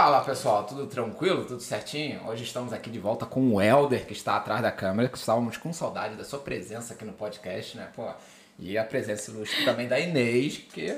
Fala pessoal, tudo tranquilo? Tudo certinho? Hoje estamos aqui de volta com o Elder, que está atrás da câmera, que estávamos com saudade da sua presença aqui no podcast, né? Pô, e a presença ilustre também da Inês, que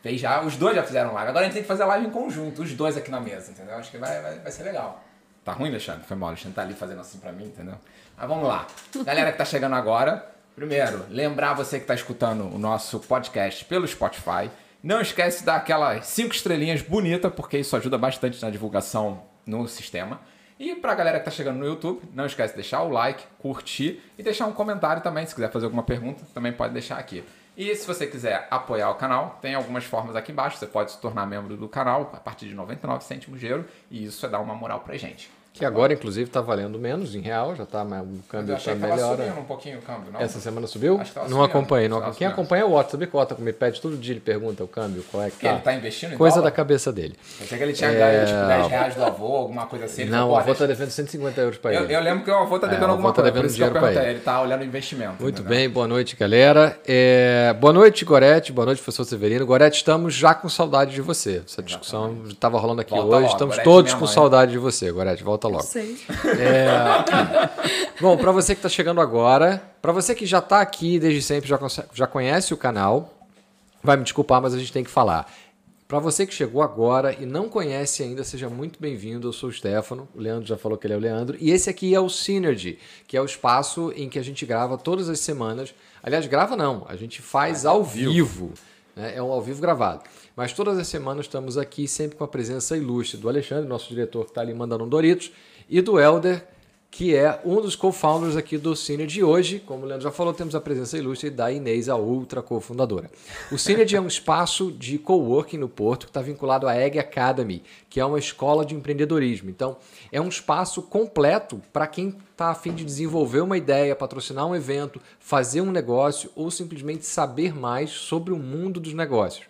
fez já, os dois já fizeram live. Agora a gente tem que fazer live em conjunto, os dois aqui na mesa, entendeu? Acho que vai, vai, vai ser legal. Tá ruim, Alexandre? Foi mal, Alexandre tá ali fazendo assim pra mim, entendeu? Mas vamos lá. Galera que tá chegando agora, primeiro, lembrar você que tá escutando o nosso podcast pelo Spotify. Não esquece de dar aquelas cinco estrelinhas bonitas, porque isso ajuda bastante na divulgação no sistema. E pra galera que tá chegando no YouTube, não esquece de deixar o like, curtir e deixar um comentário também. Se quiser fazer alguma pergunta, também pode deixar aqui. E se você quiser apoiar o canal, tem algumas formas aqui embaixo. Você pode se tornar membro do canal a partir de 99 cêntimos de euro. E isso é dar uma moral pra gente. Que agora, inclusive, está valendo menos em real, já tá, mas o câmbio Eu está melhor. subindo um pouquinho o câmbio, não? Essa semana subiu? Acho que não subindo. acompanhei. Não... Quem subindo. acompanha o Otto, sabe que o Otto me pede todo dia, ele pergunta o câmbio, qual é que tá. ele tá investindo em Coisa dólar? da cabeça dele. Pensei que ele tinha É, ganho tipo 10 reais do avô, alguma coisa assim. Ele não, falou, o "Pô, avô está devendo 150 euros para eu, ele. eu lembro que o avô tá É, devendo o avô alguma tá coisa, devendo eu dinheiro perguntei. ele. Ele tá olhando investimento. Muito entendeu? bem, boa noite, galera. É, boa noite, Gorete. Boa noite, professor Severino. Gorete, estamos já com saudade de você. Essa discussão estava rolando aqui Volta hoje. logo, estamos Gorete, todos com saudade de você, Gorete. Volta logo. Sei. Bom, para você que está chegando agora, para você que já está aqui desde sempre, já, já conhece o canal, vai me desculpar, mas a gente tem que falar. Para você que chegou agora e não conhece ainda, seja muito bem-vindo. Eu sou o Stefano, o Leandro já falou que ele é o Leandro. E esse aqui é o Synergy, que é o espaço em que a gente grava todas as semanas. Aliás, grava não, a gente faz ao vivo. né? É um ao vivo gravado. Mas todas as semanas estamos aqui, sempre com a presença ilustre do Alexandre, nosso diretor que está ali mandando um Doritos, e do Elder, que é um dos co-founders aqui do Synergy. Hoje, como o Leandro já falou, temos a presença ilustre da Inês, a outra cofundadora. O Synergy é um espaço de coworking no Porto que está vinculado à Egg Academy, que é uma escola de empreendedorismo. Então, é um espaço completo para quem está a fim de desenvolver uma ideia, patrocinar um evento, fazer um negócio ou simplesmente saber mais sobre o mundo dos negócios.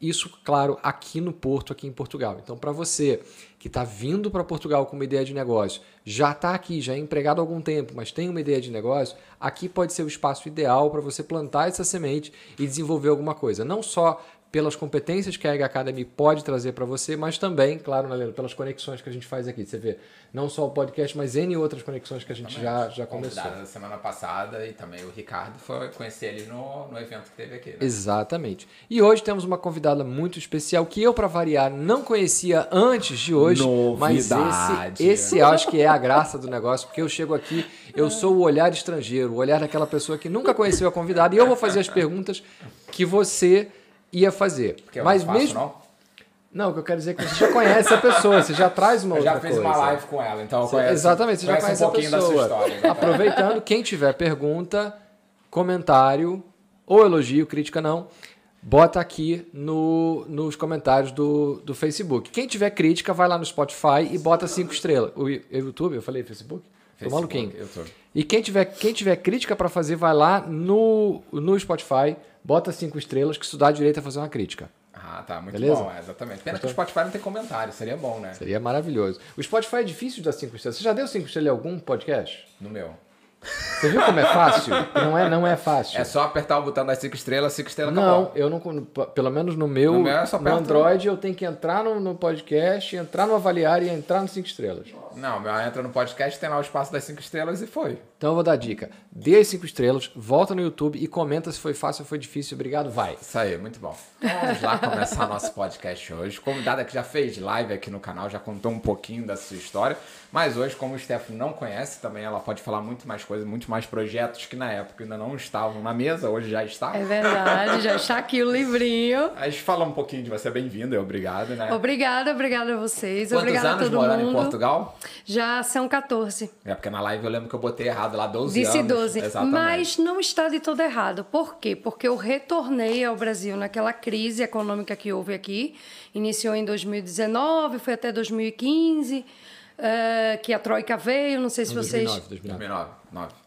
Isso, claro, aqui no Porto, aqui em Portugal. Então, para você que está vindo para Portugal com uma ideia de negócio, já está aqui, já é empregado há algum tempo, mas tem uma ideia de negócio, aqui pode ser o espaço ideal para você plantar essa semente e desenvolver alguma coisa. Não só pelas competências que a Egg Academy pode trazer para você, mas também, claro, né, Leandro, pelas conexões que a gente faz aqui. Você vê, não só o podcast, mas N outras conexões que a gente já, já começou. Da semana passada e também o Ricardo foi conhecer ele no, no evento que teve aqui. Né? Exatamente. E hoje temos uma convidada muito especial que eu, para variar, não conhecia antes de hoje. Mas Novidade. esse, esse eu acho que é a graça do negócio, porque eu chego aqui, eu sou o olhar estrangeiro, o olhar daquela pessoa que nunca conheceu a convidada e eu vou fazer as perguntas que você ia fazer. Porque eu mas faço, mesmo. não? Não, o que eu quero dizer é que você já conhece a pessoa, você já traz uma Eu já outra fiz coisa. uma live com ela, então Você- conheço, exatamente, você já conheço conhece um pouquinho a da sua pessoa. história. exatamente. Aproveitando, quem tiver pergunta, comentário ou elogio, crítica não, bota aqui no, nos comentários do, do Facebook. Quem tiver crítica, vai lá no Spotify e bota cinco estrelas. O YouTube, eu falei Facebook? Tô Facebook, maluquinho. eu tô. E quem tiver, quem tiver crítica para fazer, vai lá no, no Spotify, bota cinco estrelas, que isso dá direito a fazer uma crítica. Ah, tá, muito Beleza? bom, é, exatamente. Pena que o Spotify não tem comentário, seria bom, né? Seria maravilhoso. O Spotify é difícil de dar cinco estrelas. Você já deu cinco estrelas em algum podcast? No meu. Você viu como é fácil? Não é, não é fácil. É só apertar o botão das 5 estrelas, 5 estrelas Não, acabou. eu não. Pelo menos no meu. No meu é no Android eu tenho que entrar no, no podcast, entrar no avaliar e entrar no 5 estrelas. Não, meu entra no podcast, tem lá o espaço das 5 estrelas e foi. Então eu vou dar dica. Dê as 5 estrelas, volta no YouTube e comenta se foi fácil ou foi difícil. Obrigado, vai. Isso aí, muito bom. Vamos lá começar nosso podcast hoje. Convidada que já fez live aqui no canal, já contou um pouquinho da sua história. Mas hoje, como o Stefano não conhece, também ela pode falar muito mais coisas, muito mais projetos que na época ainda não estavam na mesa, hoje já está. É verdade, já está aqui o livrinho. A gente fala um pouquinho de você, bem-vinda, e obrigado, né? Obrigada, obrigada a vocês. Quantos obrigada a anos todo morando mundo. em Portugal? Já são 14. É porque na live eu lembro que eu botei errado lá 12 Disse anos. 12. Exatamente. Mas não está de todo errado. Por quê? Porque eu retornei ao Brasil naquela crise econômica que houve aqui. Iniciou em 2019, foi até 2015, eh, que a Troika veio. Não sei se vocês. 2009, 2009.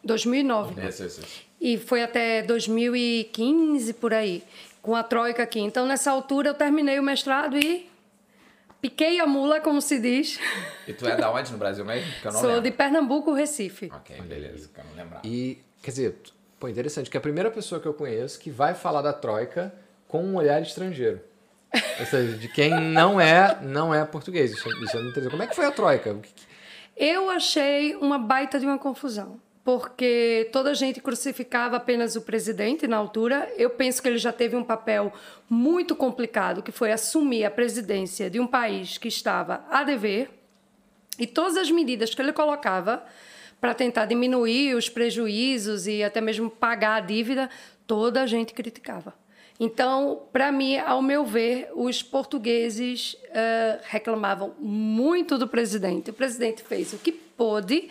2009. 2009. 9. Isso, isso, isso. E foi até 2015 por aí, com a Troika aqui. Então, nessa altura, eu terminei o mestrado e piquei a mula, como se diz. E tu é da onde no Brasil mesmo? Que eu não Sou lembro. de Pernambuco, Recife. Ok, beleza, que eu não lembrar. E, quer dizer, pô, interessante que é a primeira pessoa que eu conheço que vai falar da Troika com um olhar estrangeiro. Ou seja, de quem não é, não é português. É muito interessante. Como é que foi a Troika? Eu achei uma baita de uma confusão, porque toda a gente crucificava apenas o presidente na altura. Eu penso que ele já teve um papel muito complicado, que foi assumir a presidência de um país que estava a dever, e todas as medidas que ele colocava para tentar diminuir os prejuízos e até mesmo pagar a dívida, toda a gente criticava. Então, para mim, ao meu ver, os portugueses uh, reclamavam muito do presidente. O presidente fez o que pôde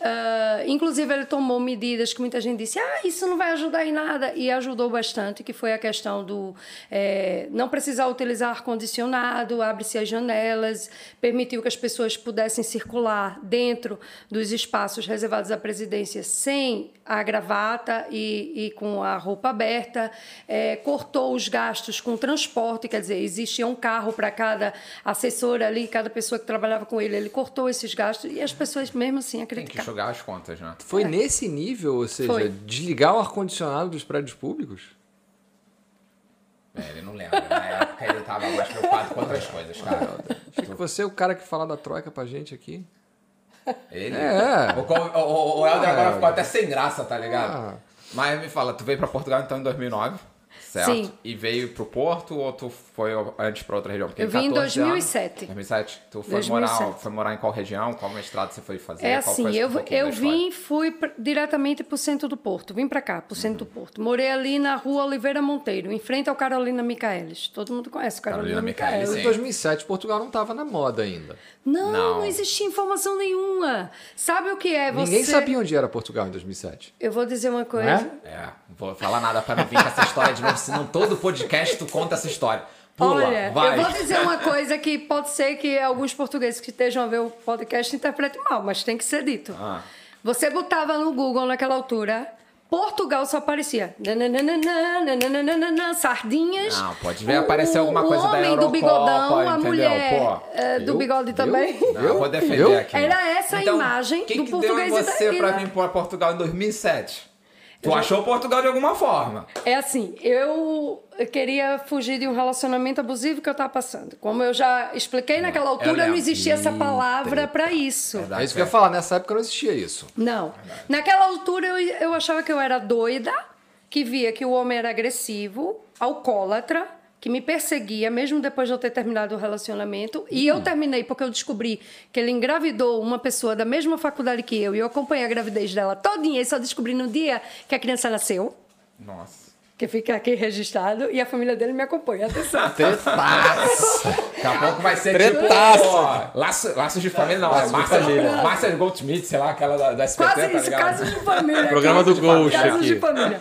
Uh, inclusive, ele tomou medidas que muita gente disse: ah, isso não vai ajudar em nada, e ajudou bastante, que foi a questão do é, não precisar utilizar ar-condicionado, abre-se as janelas, permitiu que as pessoas pudessem circular dentro dos espaços reservados à presidência sem a gravata e, e com a roupa aberta, é, cortou os gastos com transporte, quer dizer, existia um carro para cada assessor ali, cada pessoa que trabalhava com ele, ele cortou esses gastos e as pessoas mesmo assim acreditaram jogar as contas, né? Foi é. nesse nível, ou seja, Foi. desligar o ar-condicionado dos prédios públicos? É, ele não lembra. Na época ele estava mais preocupado com outras coisas, cara. Acho que você é o cara que fala da troika pra gente aqui. Ele? É. O, o, o Helder é. agora ficou até sem graça, tá ligado? Ah. Mas me fala, tu veio pra Portugal então em 2009? Certo? Sim. E veio pro Porto ou tu foi antes para outra região? Porque eu vim em 2007. Anos, 2007. Tu foi 2007. morar, foi morar em qual região? Qual mestrado você foi fazer? É assim, eu, um eu vim e fui pra, diretamente pro centro do Porto. Vim para cá, pro centro uhum. do Porto. Morei ali na rua Oliveira Monteiro, em frente ao Carolina Micaelis. Todo mundo conhece Carolina, Carolina Micaelis. Em 2007, Portugal não estava na moda ainda. Não, não, não, existia informação nenhuma. Sabe o que é você... Ninguém sabia onde era Portugal em 2007. Eu vou dizer uma coisa. É? é não vou falar nada para não vir com essa história de novo, senão todo podcast tu conta essa história. Pula, Olha, vai. eu vou dizer uma coisa que pode ser que alguns portugueses que estejam a ver o podcast interpretem mal, mas tem que ser dito. Ah. Você botava no Google naquela altura Portugal só aparecia nananana, sardinhas. Não, pode ver aparecer alguma coisa da Eurocopa, do bigodão, a mulher Pô, do bigode também. Eu vou defender eu? aqui. Era essa então, a imagem quem do que português deu em você para vir para Portugal em 2007? Tu achou Portugal de alguma forma? É assim, eu queria fugir de um relacionamento abusivo que eu estava passando. Como eu já expliquei naquela altura, não existia essa palavra para isso. Verdade, é isso que eu ia falar, nessa época não existia isso. Não. Naquela altura eu, eu achava que eu era doida, que via que o homem era agressivo, alcoólatra, que me perseguia, mesmo depois de eu ter terminado o relacionamento. E eu hum. terminei porque eu descobri que ele engravidou uma pessoa da mesma faculdade que eu e eu acompanhei a gravidez dela todinha e só descobri no dia que a criança nasceu. Nossa. Que fica aqui registrado e a família dele me acompanha. Atenção. Tretaço! Daqui a pouco vai ser Tretaço. tipo... Laço, laços de família, não. Laços Márcia, de família. Márcia Goldschmidt, sei lá, aquela da, da SPT, Quase tá isso, casos de família. Programa do aqui. Casos de família.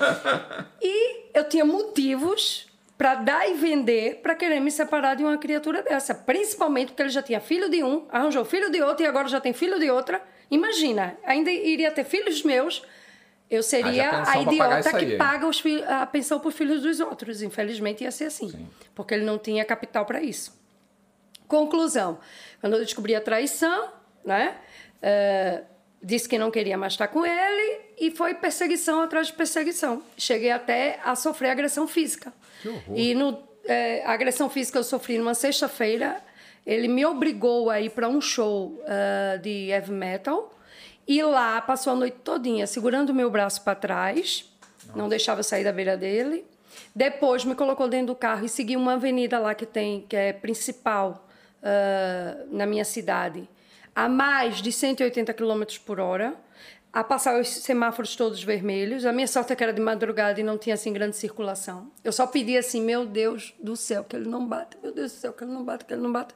E eu tinha motivos para dar e vender para querer me separar de uma criatura dessa. Principalmente porque ele já tinha filho de um, arranjou filho de outro e agora já tem filho de outra. Imagina, ainda iria ter filhos meus. Eu seria a, a idiota que paga os a pensão por filhos dos outros. Infelizmente ia ser assim, Sim. porque ele não tinha capital para isso. Conclusão: quando eu descobri a traição, né? Uh, disse que não queria mais estar com ele e foi perseguição atrás de perseguição. Cheguei até a sofrer agressão física. E no, é, a agressão física eu sofri numa sexta-feira. Ele me obrigou a ir para um show uh, de heavy metal. E lá passou a noite todinha segurando meu braço para trás. Nossa. Não deixava eu sair da beira dele. Depois me colocou dentro do carro e seguiu uma avenida lá que tem, que é principal uh, na minha cidade, a mais de 180 km por hora a passar os semáforos todos vermelhos. A minha sorte é que era de madrugada e não tinha assim grande circulação. Eu só pedia assim, meu Deus do céu, que ele não bata, meu Deus do céu, que ele não bata, que ele não bata.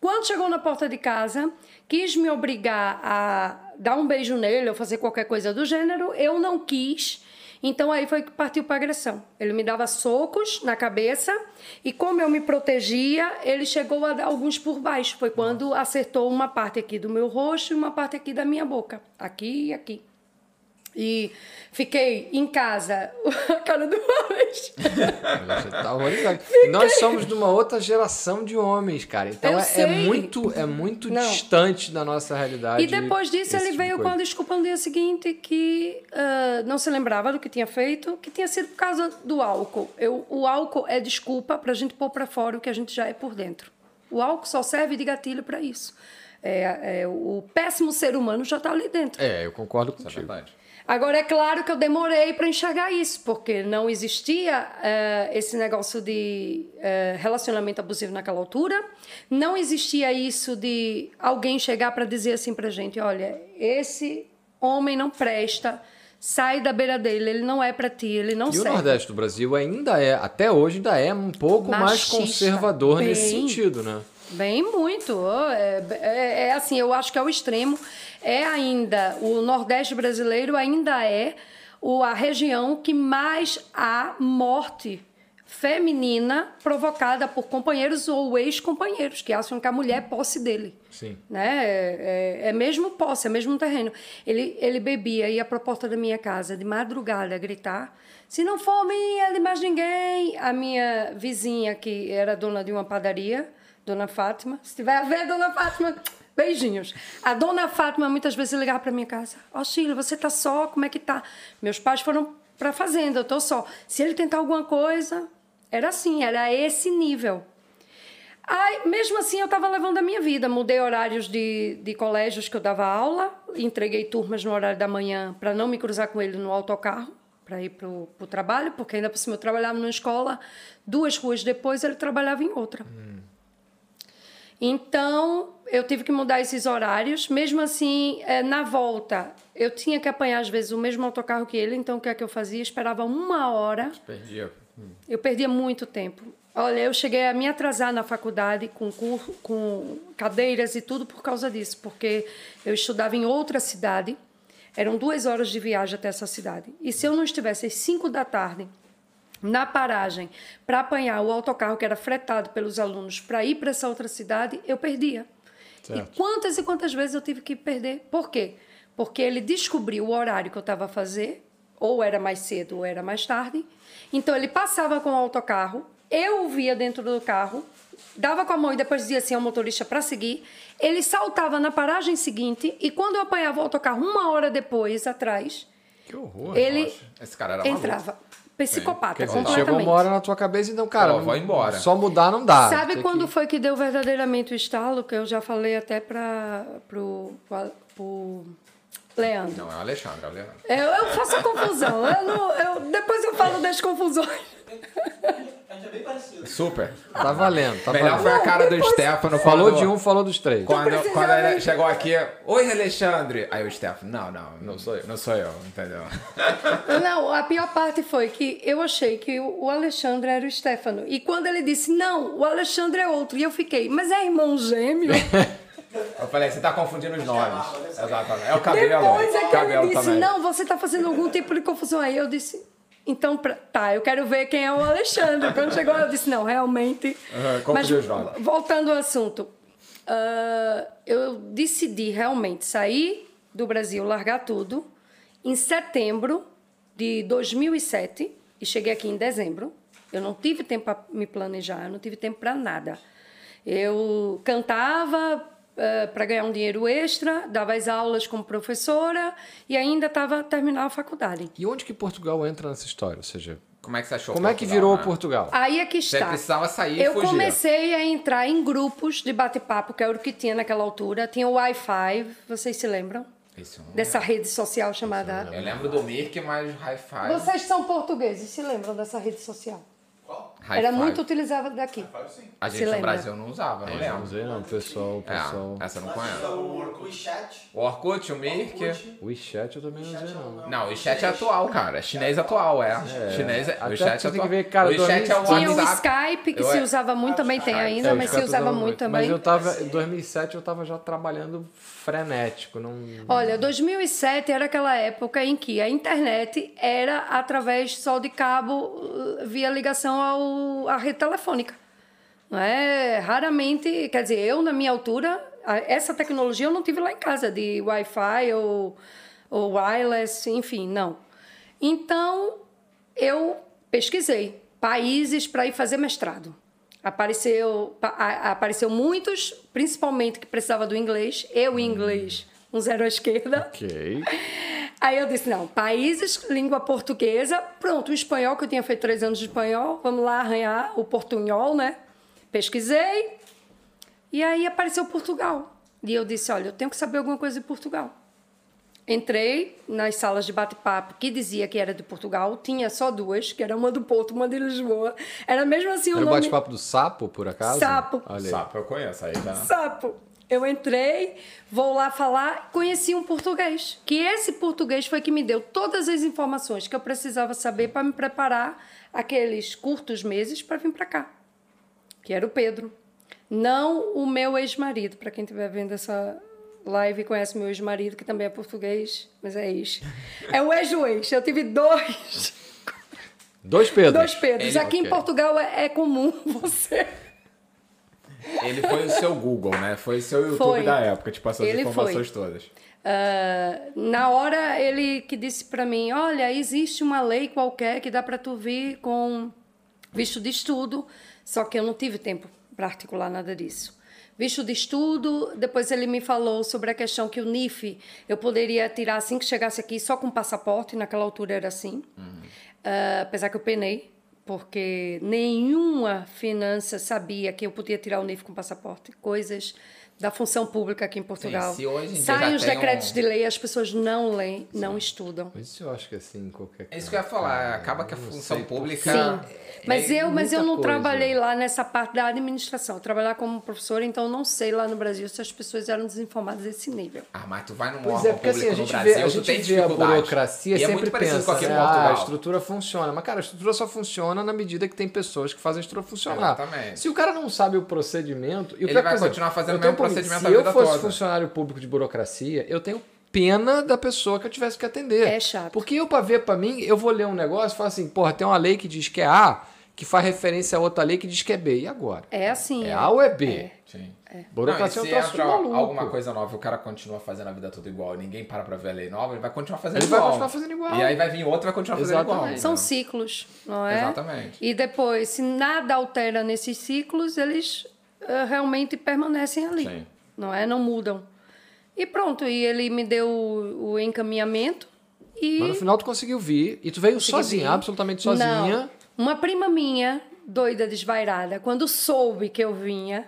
Quando chegou na porta de casa, quis me obrigar a dar um beijo nele ou fazer qualquer coisa do gênero, eu não quis. Então aí foi que partiu para agressão. Ele me dava socos na cabeça e como eu me protegia, ele chegou a dar alguns por baixo. Foi quando acertou uma parte aqui do meu rosto e uma parte aqui da minha boca, aqui e aqui. E fiquei em casa, a cara do Alex. Você tá horrorizado. Nós somos de uma outra geração de homens, cara. Então é, é muito, é muito Não. distante da nossa realidade. E depois disso ele tipo de veio com a desculpa no dia seguinte que ah, não se lembrava do que tinha feito, que tinha sido por causa do álcool. Eu, o álcool é desculpa para a gente pôr para fora o que a gente já é por dentro. O álcool só serve de gatilho para isso. É, é, o péssimo ser humano já está ali dentro. É, eu concordo Isso é contigo. verdade. Agora, é claro que eu demorei para enxergar isso, porque não existia eh, esse negócio de eh, relacionamento abusivo naquela altura, não existia isso de alguém chegar para dizer assim para gente: olha, esse homem não presta, sai da beira dele, ele não é para ti, ele não E o serve. Nordeste do Brasil ainda é, até hoje, ainda é um pouco mais Machista, conservador nesse bem. sentido, né? Bem, muito. É, é- é assim, eu acho que é o extremo. É ainda, o Nordeste brasileiro ainda é o, a região que mais há morte feminina provocada por companheiros ou ex-companheiros, que acham que a mulher é posse dele. Sim. Né? É, é- é mesmo posse, é mesmo terreno. Ele, ele bebia, ia para a porta da minha casa de madrugada gritar: se não for minha, de mais ninguém. A minha vizinha, que era dona de uma padaria, Dona Fátima, se tiver a ver, Dona Fátima, beijinhos. A Dona Fátima muitas vezes ligava para minha casa: Ó, Sheila, você tá só? Como é que tá? Meus pais foram para fazenda, eu tô só. Se ele tentar alguma coisa, era assim, era esse nível. Aí, mesmo assim, eu estava levando a minha vida. Mudei horários de, de colégios que eu dava aula, entreguei turmas no horário da manhã para não me cruzar com ele no autocarro, para ir para o trabalho, porque ainda por cima eu trabalhava numa escola, duas ruas depois ele trabalhava em outra. Então, eu tive que mudar esses horários. Mesmo assim, eh, na volta, eu tinha que apanhar, às vezes, o mesmo autocarro que ele. Então, o que é que eu fazia? Esperava uma hora Perdia. eu perdia muito tempo. Olha, eu cheguei a me atrasar na faculdade com, cur- com cadeiras e tudo por causa disso, porque eu estudava em outra cidade, eram duas horas de viagem até essa cidade. E se eu não estivesse às cinco da tarde na paragem para apanhar o autocarro que era fretado pelos alunos para ir para essa outra cidade, eu perdia. E quantas e quantas vezes eu tive que perder? Por quê? Porque ele descobriu o horário que eu estava a fazer, ou era mais cedo ou era mais tarde. Então ele passava com o autocarro, eu o via dentro do carro, dava com a mão e depois dizia assim ao motorista para seguir. Ele saltava na paragem seguinte e quando eu apanhava o autocarro uma hora depois, atrás, Que horror. ele Esse cara era maluco. Psicopata, dizer, completamente. chegou uma hora na tua cabeça, então, cara, Pô, vou embora. só mudar não dá. Sabe Tem quando que- foi que deu verdadeiramente o estalo? Que eu já falei até para pro, pro, pro Leandro. Não, é o Alexandre, é o Leandro. Eu, eu faço a confusão. Eu não, eu, depois eu falo das confusões. A gente é bem parecido. Super. Tá valendo, tá Melhor valendo. foi a cara do depois- Stefano Falou de um, falou dos três. Quando, quando ele chegou aqui, oi Alexandre. Aí o Stefano, não, não, não sou eu, não sou eu, entendeu? Não, a pior parte foi que eu achei que o Alexandre era o Stefano. E quando ele disse, não, o Alexandre é outro. E eu fiquei, mas é irmão gêmeo? Eu falei, você tá confundindo os nomes. Exatamente. É o cabelo. Depois é que cabelo ele disse, também. não, você está fazendo algum tipo de confusão aí. Eu disse, então, pra- tá, eu quero ver quem é o Alexandre. Quando chegou, eu disse, não, realmente. Aham, Mas voltando ao assunto, ah, eu decidi realmente sair do Brasil, largar tudo, em setembro de 2007, e cheguei aqui em dezembro. Eu não tive tempo para me planejar, eu não tive tempo para nada. Eu cantava para ganhar um dinheiro extra, dava as aulas como professora e ainda estava terminando a faculdade. E onde que Portugal entra nessa história? Ou seja, Como é que você achou como é que Portugal, virou né? Portugal? Aí é que Você está. precisava sair e Eu fugir. comecei a entrar em grupos de bate-papo, que era o que tinha naquela altura. Tinha o Wi-Fi, vocês se lembram? Isso. Dessa rede social chamada. Eu lembro do Mirk, mas Hi-Fi. Vocês são portugueses, se lembram dessa rede social? Era muito utilizada daqui. A gente no? Brasil não usava, não Não lembro. sei não, pessoal, pessoal. É, essa eu não conheço. o Orkut Chat. O Orkut, o Mirk. O WeChat eu também não sei não. Não, o chat é atual, cara. É chinês atual, é. Chinês é. O chat é atual. que ver, cara, o chat é o Tinha o. Skype, que Eu se é- usava muito, também tem ainda, É, mas se usava muito também. Mas eu tava, em 2007 eu tava já trabalhando frenético, não... Olha, 2007 era aquela época em que a internet era através só de cabo via ligação ao, à rede telefônica. Não é? Raramente, quer dizer, eu na minha altura, essa tecnologia eu não tive lá em casa, de Wi-Fi ou, ou wireless, enfim, não. Então, eu pesquisei países para ir fazer mestrado. Apareceu, pa- a- apareceu muitos, principalmente que precisava do inglês. Eu, em inglês, um zero à esquerda. Ok. Aí eu disse, não, países, língua portuguesa. Pronto, o espanhol, que eu tinha feito três anos de espanhol. Vamos lá arranhar o portunhol, né? Pesquisei. E aí apareceu Portugal. E eu disse, olha, eu tenho que saber alguma coisa de Portugal. Entrei nas salas de bate-papo que dizia que era de Portugal. Tinha só duas, que era uma do Porto, uma de Lisboa. Era mesmo assim o Era o nome... bate-papo do sapo, por acaso? Sapo. Sapo, eu conheço aí, tá? Sapo. Eu entrei, vou lá falar, conheci um português. Que esse português foi que me deu todas as informações que eu precisava saber para me preparar aqueles curtos meses para vir para cá. Que era o Pedro. Não o meu ex-marido, para quem estiver vendo essa live e conhece meu ex-marido, que também é português, mas é ex. É o ex do ex. Eu tive dois, Dois Pedros. dois Pedros. Ele- Aqui em ok. Portugal é, é comum você. Ele foi o seu Google, né? Foi o seu YouTube Foi. da época, te passou as Ele informações todas. Ah, na hora ele que disse para mim, olha, existe uma lei qualquer que dá para tu vir com visto de estudo, só que eu não tive tempo para articular nada disso. Visto de estudo, depois ele me falou sobre a questão que o NIF eu poderia tirar assim que chegasse aqui só com passaporte, naquela altura era assim. Ah, apesar que eu penei, porque nenhuma finança sabia que eu podia tirar o NIF com passaporte. Coisas da função pública aqui em Portugal. se hoje em dia Saem os decretos um- de lei, as pessoas não leem, não estudam. Mas isso eu acho que assim, qualquer É isso que eu ia falar. Acaba que a função pública. Sim. Mas é eu, mas eu não coisa. trabalhei lá nessa parte da administração. Eu trabalhava como professora, então eu não sei lá no Brasil se as pessoas eram desinformadas desse nível. Ah, mas tu vai num Pois órgão é, porque assim, público a gente no vê, Brasil, a tu gente tem vê a burocracia e é sempre muito parecido pensa, com aqui né? Portugal. Ah, a estrutura funciona. Mas, cara, a estrutura só funciona na medida que tem pessoas que fazem a estrutura funcionar. Exatamente. Se o cara não sabe o procedimento... E o Ele vai continuar fazendo o mesmo procedimento Se eu fosse toda. funcionário público de burocracia, eu tenho pena da pessoa que eu tivesse que atender. É chato. Porque eu, pra ver pra mim, eu vou ler um negócio e falo assim, porra, tem uma lei que diz que é A, que faz referência a outra lei que diz que é B. E agora? É assim. É A ou é B? Sim. Burocracia não, é e um se troço de entra alguma coisa nova e o cara continua fazendo a vida toda igual e ninguém para pra ver a lei nova, ele vai continuar fazendo Ele vai igual. continuar fazendo igual. E aí vai vir outro e vai continuar fazendo igual. Exatamente. São ciclos, não é? Exatamente. E depois, se nada altera nesses ciclos, eles eh, realmente permanecem ali. Sim. Não é? Não mudam. E pronto, e ele me deu o, o encaminhamento e Mas no final tu conseguiu vir e tu veio consegui sozinha, vir. absolutamente sozinha. Não. Uma prima minha, doida, desvairada, quando soube que eu vinha,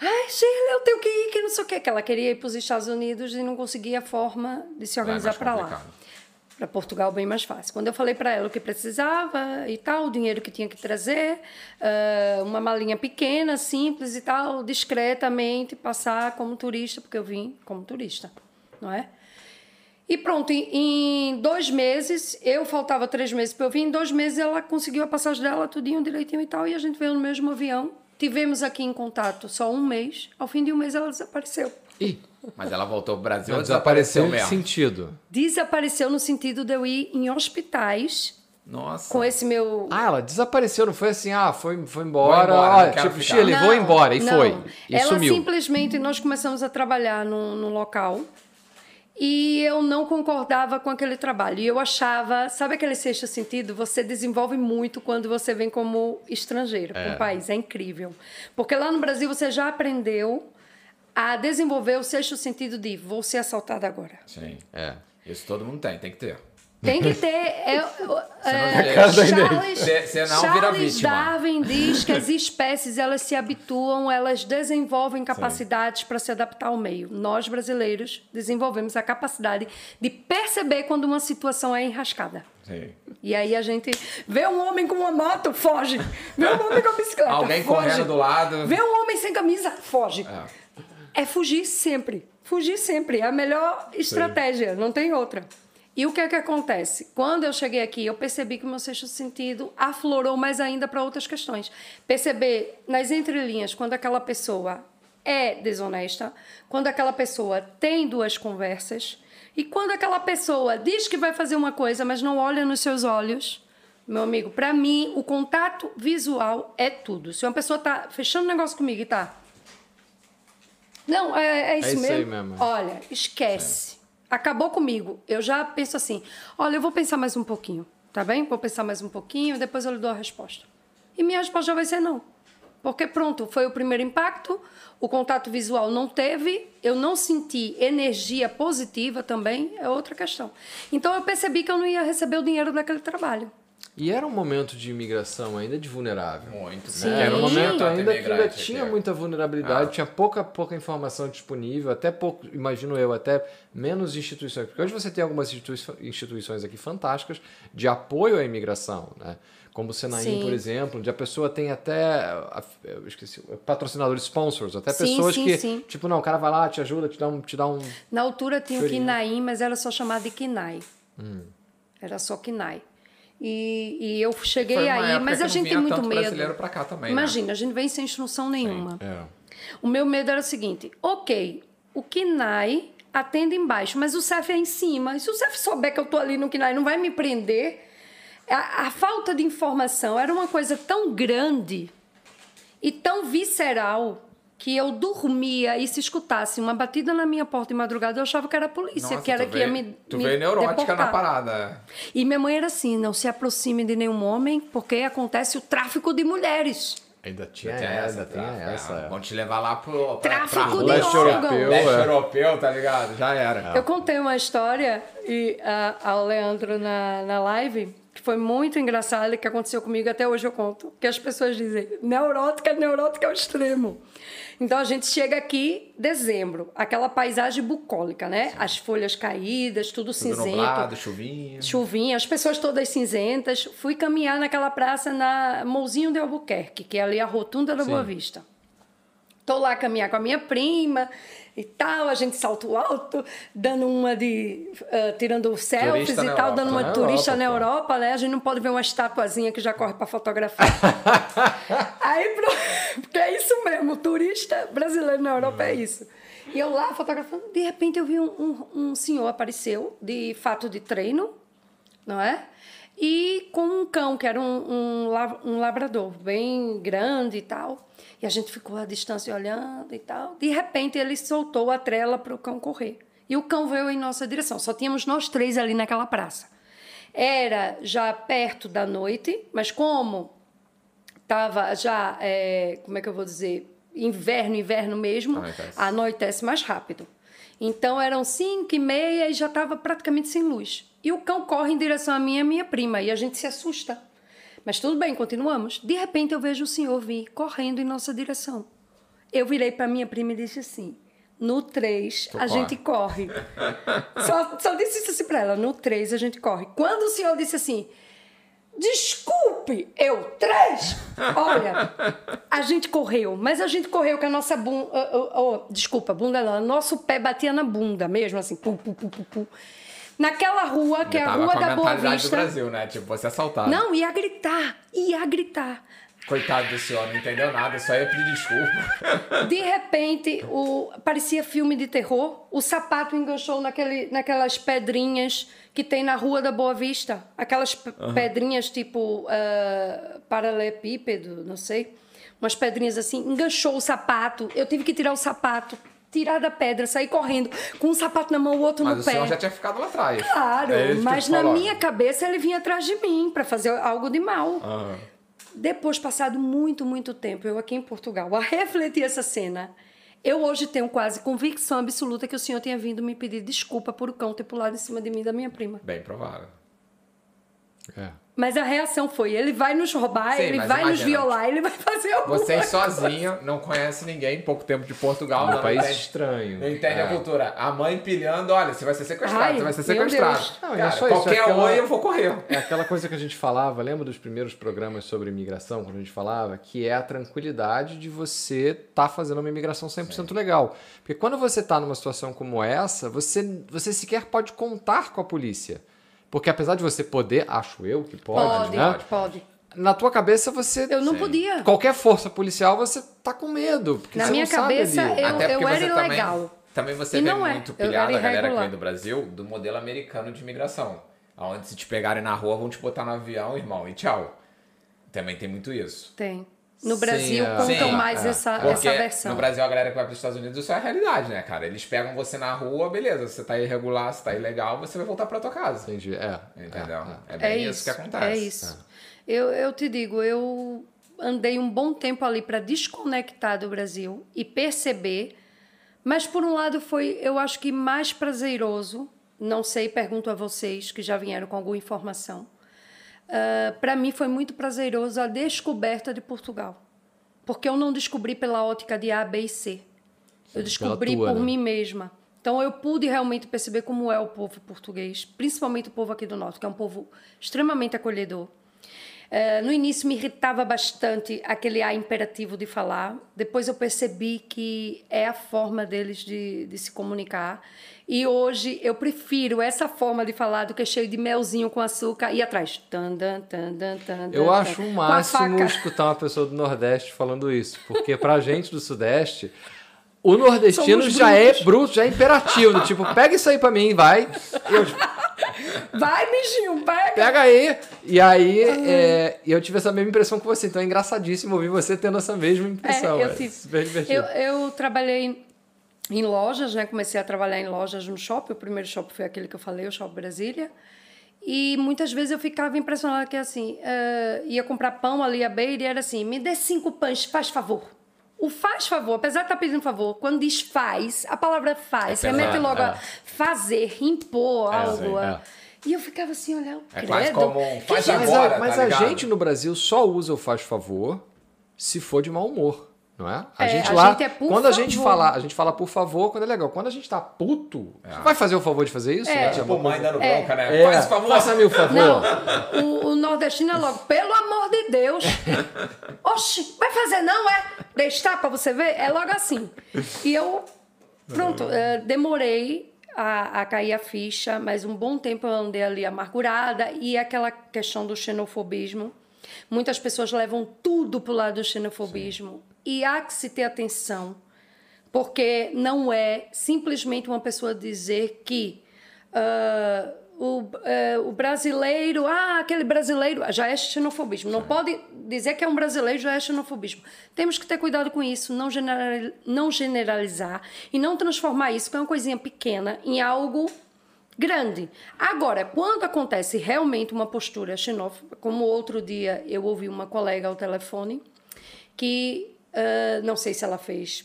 ai, Sheila, eu tenho que ir, que não sei o quê, que ela queria ir para os Estados Unidos e não conseguia forma de se é organizar mais para lá. Para Portugal, bem mais fácil. Quando eu falei para ela o que precisava e tal, o dinheiro que tinha que trazer, ah, uma malinha pequena, simples e tal, discretamente passar como turista, porque eu vim como turista, não é? E pronto, em, em dois meses, eu faltava três meses para eu vir, em dois meses ela conseguiu a passagem dela, tudinho direitinho e tal, e a gente veio no mesmo avião. Tivemos aqui em contato só um mês, ao fim de um mês ela desapareceu. Ih, Mas ela voltou pro Brasil ou desapareceu desapareceu mesmo? sentido? Desapareceu no sentido de eu ir em hospitais Nossa. com esse meu Ah, ela desapareceu, não foi assim, ah, foi, foi embora, embora, quero tipo. Shirley, vou embora, e não. foi. E Ela sumiu. simplesmente, nós começamos a trabalhar no, no local e eu não concordava com aquele trabalho. E eu achava, sabe aquele sexto sentido? Você desenvolve muito quando você vem como estrangeiro para um país. É incrível. Porque lá no Brasil você já aprendeu a desenvolver o sexto sentido de vou ser assaltada agora. Sim. É. Isso todo mundo tem, tem que ter. Tem que ter. É, é, vê- Charles, Cê- Charles. Darwin diz que as espécies elas se habituam, elas desenvolvem capacidades para se adaptar ao meio. Nós brasileiros desenvolvemos a capacidade de perceber quando uma situação é enrascada. Sim. E aí a gente vê um homem com uma moto, foge. Vê um homem com a bicicleta, Alguém foge. correndo do lado. Vê um homem sem camisa, foge. É. É fugir sempre. Fugir sempre. É a melhor estratégia, não tem outra. E o que é que acontece? Quando eu cheguei aqui, eu percebi que o meu sexto sentido aflorou mais ainda para outras questões. Perceber nas entrelinhas quando aquela pessoa é desonesta, quando aquela pessoa tem duas conversas e quando aquela pessoa diz que vai fazer uma coisa, mas não olha nos seus olhos. Meu amigo, para mim, o contato visual é tudo. Se uma pessoa tá fechando negócio comigo e tá não, é, é isso, isso mesmo. aí mesmo. Olha, esquece. acabou comigo. Eu já penso assim: olha, eu vou pensar mais um pouquinho, tá bem? Vou pensar mais um pouquinho, depois eu lhe dou a resposta. E minha resposta já vai ser não. Porque pronto, foi o primeiro impacto, o contato visual não teve, eu não senti energia positiva também, é outra questão. Então eu percebi que eu não ia receber o dinheiro daquele trabalho. E era um momento de imigração ainda de vulnerável. Muito. Sim. Era um momento ainda que ainda tinha aqui. muita vulnerabilidade, tinha pouca, pouca informação disponível, até pouco, imagino eu, até menos instituições. Porque hoje você tem algumas institui- instituições aqui fantásticas de apoio à imigração, né? Como o Senaim, Sim. por exemplo, onde a pessoa tem até eu esqueci, patrocinadores sponsors, até Sim, pessoas sim, que, sim. tipo, não, o cara vai lá, te ajuda, te dá um. Te dá um Na altura tinha o. Kinaim, mas era só chamado de Kinai. Hum. Era só Kinai. E, e eu cheguei Foi uma aí, época mas que a gente tem muito tanto medo. brasileiro pra cá também, né? Imagina, a gente vem sem instrução nenhuma. É. O meu medo era o seguinte: ok, o KINAI atende embaixo, mas o CEF é em cima. E se o CEF souber que eu tô ali no KINAI, não vai me prender? A, a falta de informação era uma coisa tão grande e tão visceral que eu dormia e se escutasse uma batida na minha porta de madrugada, eu achava que era a polícia, Nossa, que era que ia veio- me Tu me veio neurótica na deportar. parada. E minha mãe era assim: não se aproxime de nenhum homem, porque acontece o tráfico de mulheres. Ainda tinha, Tem essa, tá? tem essa. É, Vão te levar lá pro. Pra, Tráfico pra de órgãos. europeu, Leste é. europeu, tá ligado? Já era. Eu contei uma história e a, ao Leandro na, na live, que foi muito engraçada, que aconteceu comigo, até hoje eu conto, que as pessoas dizem, neurótica, neurótica ao extremo. Então a gente chega aqui, dezembro, aquela paisagem bucólica, né? As folhas caídas, tudo, Tudo cinzento. nublado, chuvinha. Chuvinha, as pessoas todas cinzentas. Fui caminhar naquela praça na Mouzinho de Albuquerque, que é ali a rotunda da Boa Vista. Tô lá caminhar com a minha prima e tal, a gente salto alto, dando uma de. ah, tirando selfies Turista e na tal, Europa. dando uma Na turista na Europa, pô. Europa, né? A gente não pode ver uma estatuazinha que já corre para fotografar. Aí, porque é isso mesmo, turista brasileiro na Europa é isso. E eu lá fotografando, de repente eu vi um, um, um senhor apareceu de fato de treino, não é? E com um cão, que era um, um, um labrador, bem grande e tal. E a gente ficou à distância olhando e tal. De repente ele soltou a trela para o cão correr. E o cão veio em nossa direção. Só tínhamos nós três ali naquela praça. Era já perto da noite, mas como estava já, é, como é que eu vou dizer, inverno, inverno mesmo, Anoitece. anoitece mais rápido. Então eram cinco e meia e já estava praticamente sem luz. E o cão corre em direção a mim e a minha prima e a gente se assusta. Mas tudo bem, continuamos. De repente eu vejo o senhor vir correndo em nossa direção. Eu virei para minha prima e disse assim: no 3 a corre. gente corre. só, só disse isso assim para ela: no 3 a gente corre. Quando o senhor disse assim: Desculpe, eu três. Olha, a gente correu, mas a gente correu com a nossa bunda. desculpa, bunda não. Nosso pé batia na bunda mesmo, assim, pu, pu, pu, pu, pu. Naquela rua, que é a Rua com a da Boa mentalidade do Vista. Brasil, né? Tipo, você assaltado. Não, ia gritar, ia gritar. Coitado do senhor, não entendeu nada, só ia pedir desculpa. De repente, o, parecia filme de terror. O sapato enganchou naquele, naquelas pedrinhas que tem na Rua da Boa Vista. Aquelas pe- pedrinhas tipo ah, paralelepípedo, não sei. Umas pedrinhas assim. Enganchou o sapato. Eu tive que tirar o sapato, tirar da pedra, sair correndo, com um sapato na mão, o outro Mas no o pé. senhor já tinha ficado lá atrás. Claro, É mas na falo. minha cabeça ele vinha atrás de mim para fazer algo de mal. Aham. Depois, passado muito, muito tempo, eu aqui em Portugal, a refletir essa cena, eu hoje tenho quase convicção absoluta que o senhor tenha vindo me pedir desculpa por o cão ter pulado em cima de mim e da minha prima. Bem provável. É. Mas a reação foi: ele vai nos roubar, Sim, ele vai nos imagina, violar, ele vai fazer alguma Vocês coisa. sozinhos, não conhecem ninguém, pouco tempo de Portugal, Um não, país entende, estranho. não entende a É. cultura. A mãe pilhando, olha, você vai ser sequestrado, Ai, você vai ser sequestrado. Não, é Cara, isso, qualquer aquela- oi eu vou correr. É aquela coisa que a gente falava, lembra dos primeiros programas sobre imigração, quando a gente falava, que é a tranquilidade de você estar fazendo uma imigração 100% legal. Porque quando você está numa situação como essa, você, você sequer pode contar com a polícia. Porque apesar de você poder, acho eu que pode, Pode, né? pode. Na tua cabeça você. Eu não Sim. podia. Qualquer força policial você tá com medo. Porque Na você minha cabeça, eu- Até porque era você ilegal. Também, também você E vê não é. muito Eu pilhada, a galera que vem do Brasil, do modelo americano de imigração. Onde se te pegarem na rua, vão te botar no avião, irmão, e tchau. Também tem muito isso. Tem. No Sim, Brasil é. contam Sim, mais é. essa, Porque essa versão. no Brasil a galera que vai para os Estados Unidos, isso é a realidade, né, cara? Eles pegam você na rua, beleza, você tá irregular, você tá ilegal, você vai voltar pra tua casa. Entendi. É. Entendeu? é, É, bem isso, que acontece. É isso. Eu, eu te digo, eu andei um bom tempo ali para desconectar do Brasil e perceber, mas por um lado foi, eu acho que mais prazeroso, não sei, pergunto a vocês que já vieram com alguma informação. Para mim foi muito prazeroso a descoberta de Portugal, porque eu não descobri pela ótica de A, B e C. Eu descobri tua, por né? mim mesma. Então eu pude realmente perceber como é o povo português, principalmente o povo aqui do norte, que é um povo extremamente acolhedor. Eh, no início me irritava bastante aquele ar imperativo de falar. Depois eu percebi que é a forma deles de, de se comunicar. E hoje eu prefiro essa forma de falar do que cheio de melzinho com açúcar e atrás. Tan, tan, tan, tan, Eu acho o máximo escutar uma pessoa do Nordeste falando isso, porque pra gente do Sudeste, o nordestino Somos já brutos. é bruto, já é imperativo, tipo, pega isso aí pra mim, vai. Eu, Vai, mijinho, pega! pega aí. E aí, é, eu tive essa mesma impressão que você, então é engraçadíssimo ouvir você tendo essa mesma impressão. É, eu é tive. Eu, eu trabalhei em lojas, né? Comecei a trabalhar em lojas no shopping. O primeiro shopping foi aquele que eu falei, o Shopping Brasília. E muitas vezes eu ficava impressionada que assim, eh, ia comprar pão ali à beira e era assim, me dê cinco pães, faz favor. O faz favor, apesar de estar pedindo favor, quando diz faz, a palavra faz, É remete logo é. a fazer, impor algo. sim, é. E eu ficava assim, olha, É credo. quase como um faz que mas agora, a, mas tá a gente no Brasil só usa o faz favor se for de mau humor, não é? A É, gente a lá, gente é por quando a gente fala, a gente fala por favor quando é legal. Quando a gente tá puto, vai fazer o favor de fazer isso? É. É, Tipo, mãe dando É. bronca, né? é, Faz favor. Faça-me o favor. Não, o, o nordestino é logo, pelo amor de Deus. Oxi, vai fazer não, é? Deixar pra você ver? É logo assim. E eu, pronto, eh, demorei a, a cair a ficha, mas um bom tempo eu andei ali amargurada e aquela questão do xenofobismo. Muitas pessoas levam tudo pro lado do xenofobismo. E há que se ter atenção, porque não é simplesmente uma pessoa dizer que ah, o, eh, o brasileiro, ah, aquele brasileiro, já é xenofobismo. Não pode dizer que é um brasileiro, já é xenofobismo. Temos que ter cuidado com isso, não, general, não generalizar e não transformar isso, que é uma coisinha pequena, em algo grande. Agora, quando acontece realmente uma postura xenófoba, como outro dia eu ouvi uma colega ao telefone, que ah, não sei se ela fez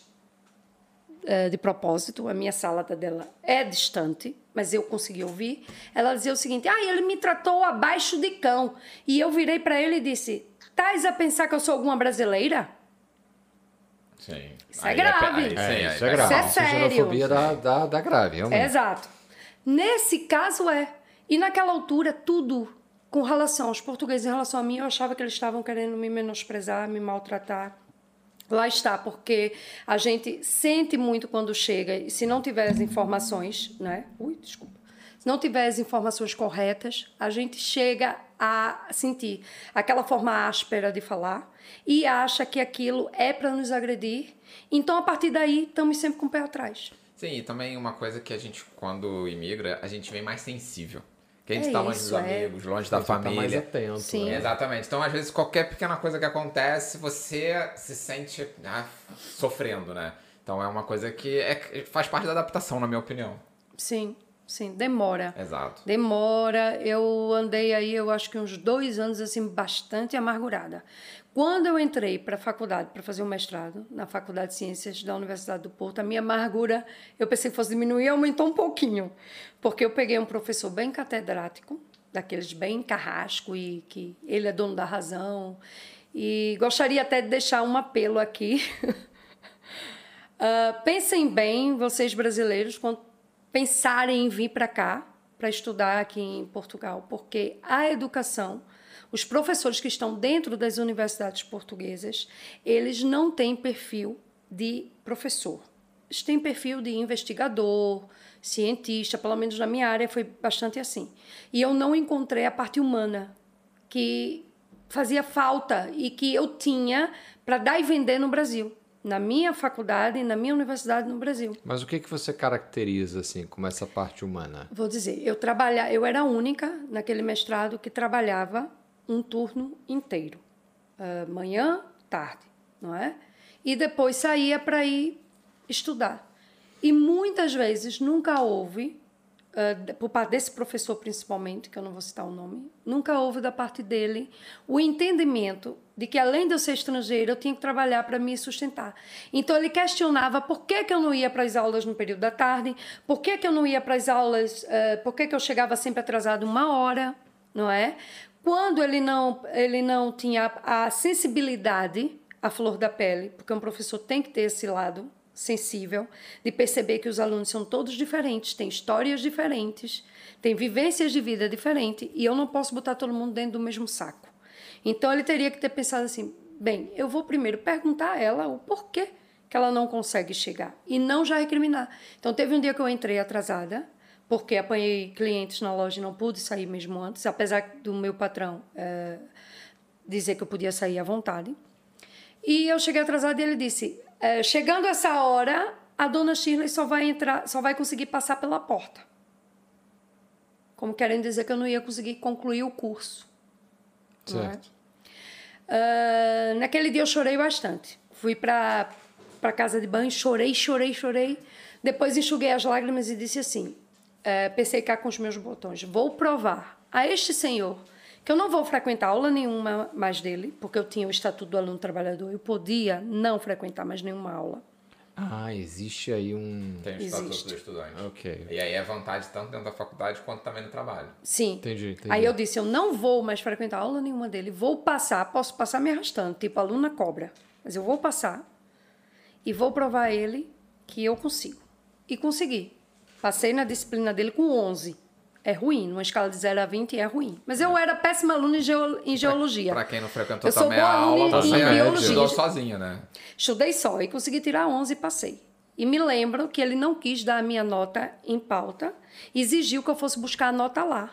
eh, de propósito, a minha sala da dela é distante, mas eu consegui ouvir. Ela dizia o seguinte: ah, ele me tratou abaixo de cão. E eu virei para ele e disse: Tais a pensar que eu sou alguma brasileira? Sim. Isso é grave. aí sim, É, aí isso é vai- grave. Isso é Isso sério. xenofobia da, da, da grave, realmente. Exato. Nesse caso é. E naquela altura, tudo com relação aos portugueses em relação a mim, eu achava que eles estavam querendo me menosprezar, me maltratar. Lá está, porque a gente sente muito quando chega, e se não tiver as informações, né? Ui, desculpa. Se não tiver as informações corretas, a gente chega a sentir aquela forma áspera de falar e acha que aquilo é para nos agredir. Então, a partir daí, estamos sempre com o pé atrás. Sim, e também uma coisa que a gente, quando imigra, a gente vem mais sensível. Que a gente É tá longe isso, dos é. amigos, longe da Você tá mais família. atento. Sim. né? Exatamente. Então, às vezes, qualquer pequena coisa que acontece, você se sente ah, sofrendo, né? Então, é uma coisa que é, faz parte da adaptação, na minha opinião. Sim, sim, demora. Exato. Demora. Eu andei aí, eu acho que uns dois anos, assim, bastante amargurada. Quando eu entrei para a faculdade, para fazer o mestrado, na Faculdade de Ciências da Universidade do Porto, a minha amargura, eu pensei que fosse diminuir, aumentou um pouquinho. Porque eu peguei um professor bem catedrático, daqueles bem carrasco, e que ele é dono da razão. E gostaria até de deixar um apelo aqui. Ah, pensem bem, vocês brasileiros, quando pensarem em vir para cá, para estudar aqui em Portugal, porque a educação, os professores que estão dentro das universidades portuguesas, eles não têm perfil de professor. Eles têm perfil de investigador, cientista, pelo menos na minha área foi bastante assim. E eu não encontrei a parte humana que fazia falta e que eu tinha para dar e vender no Brasil, na minha faculdade e na minha universidade no Brasil. Mas o que, que você caracteriza assim como essa parte humana? Vou dizer, eu trabalha, eu era a única naquele mestrado que trabalhava um turno inteiro, Ah, manhã, tarde, não é? E depois saía para ir estudar. E muitas vezes nunca houve, uh, por parte desse professor principalmente, que eu não vou citar o nome, nunca houve da parte dele o entendimento de que além de eu ser estrangeira, eu tinha que trabalhar para me sustentar. Então ele questionava por que, que eu não ia para as aulas no período da tarde, por que, que eu não ia para as aulas, uh, por que, que eu chegava sempre atrasado uma hora, não é? Quando ele não, ele não tinha a sensibilidade à flor da pele, porque um professor tem que ter esse lado sensível, de perceber que os alunos são todos diferentes, têm histórias diferentes, têm vivências de vida diferentes, e eu não posso botar todo mundo dentro do mesmo saco. Então ele teria que ter pensado assim: bem, eu vou primeiro perguntar a ela o porquê que ela não consegue chegar e não já recriminar. Então teve um dia que eu entrei atrasada, porque apanhei clientes na loja e não pude sair mesmo antes, apesar do meu patrão é, dizer que eu podia sair à vontade. E eu cheguei atrasada e ele disse: é, chegando essa hora, a dona Shirley só vai entrar, só vai conseguir passar pela porta. Como querendo dizer que eu não ia conseguir concluir o curso. É? Certo. Uh, naquele dia eu chorei bastante. Fui para para casa de banho, chorei, chorei, chorei. Depois enxuguei as lágrimas e disse assim: pensei cá com os meus botões, vou provar a este senhor que eu não vou frequentar aula nenhuma mais dele, porque eu tinha o estatuto do aluno trabalhador, eu podia não frequentar mais nenhuma aula. Ah, existe aí um. Tem o estatuto Existe. do estudante. Ok. E aí é vantagem tanto dentro da faculdade quanto também no trabalho. Sim. Entendi, entendi. Aí eu disse, eu não vou mais frequentar aula nenhuma dele, vou passar, posso passar me arrastando, tipo aluna cobra, mas eu vou passar e vou provar a ele que eu consigo. E consegui. Passei na disciplina dele com 11. É ruim, numa escala de 0 a 20 é ruim. Mas eu era péssima aluna em, geo- em geologia. Pra quem não frequentou Eu também a aula, em você biologia. estudou sozinha, né? Estudei só e consegui tirar 11 e passei. E me lembro que ele não quis dar a minha nota em pauta, exigiu que eu fosse buscar a nota lá,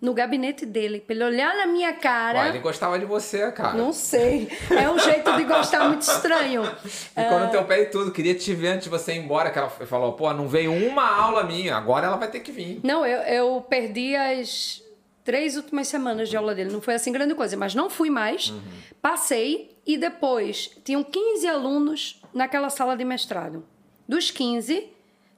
no gabinete dele, para ele olhar na minha cara. Ué, ele gostava de você, cara. Não sei. É um jeito de gostar muito estranho. Ficou no teu pé e tudo. Queria te ver antes de você ir embora. Que ela falou, pô, não veio uma aula minha. Agora ela vai ter que vir. Não, eu, eu perdi as três últimas semanas de aula dele. Não foi assim grande coisa, mas não fui mais. Passei e depois tinham 15 alunos naquela sala de mestrado. Dos 15,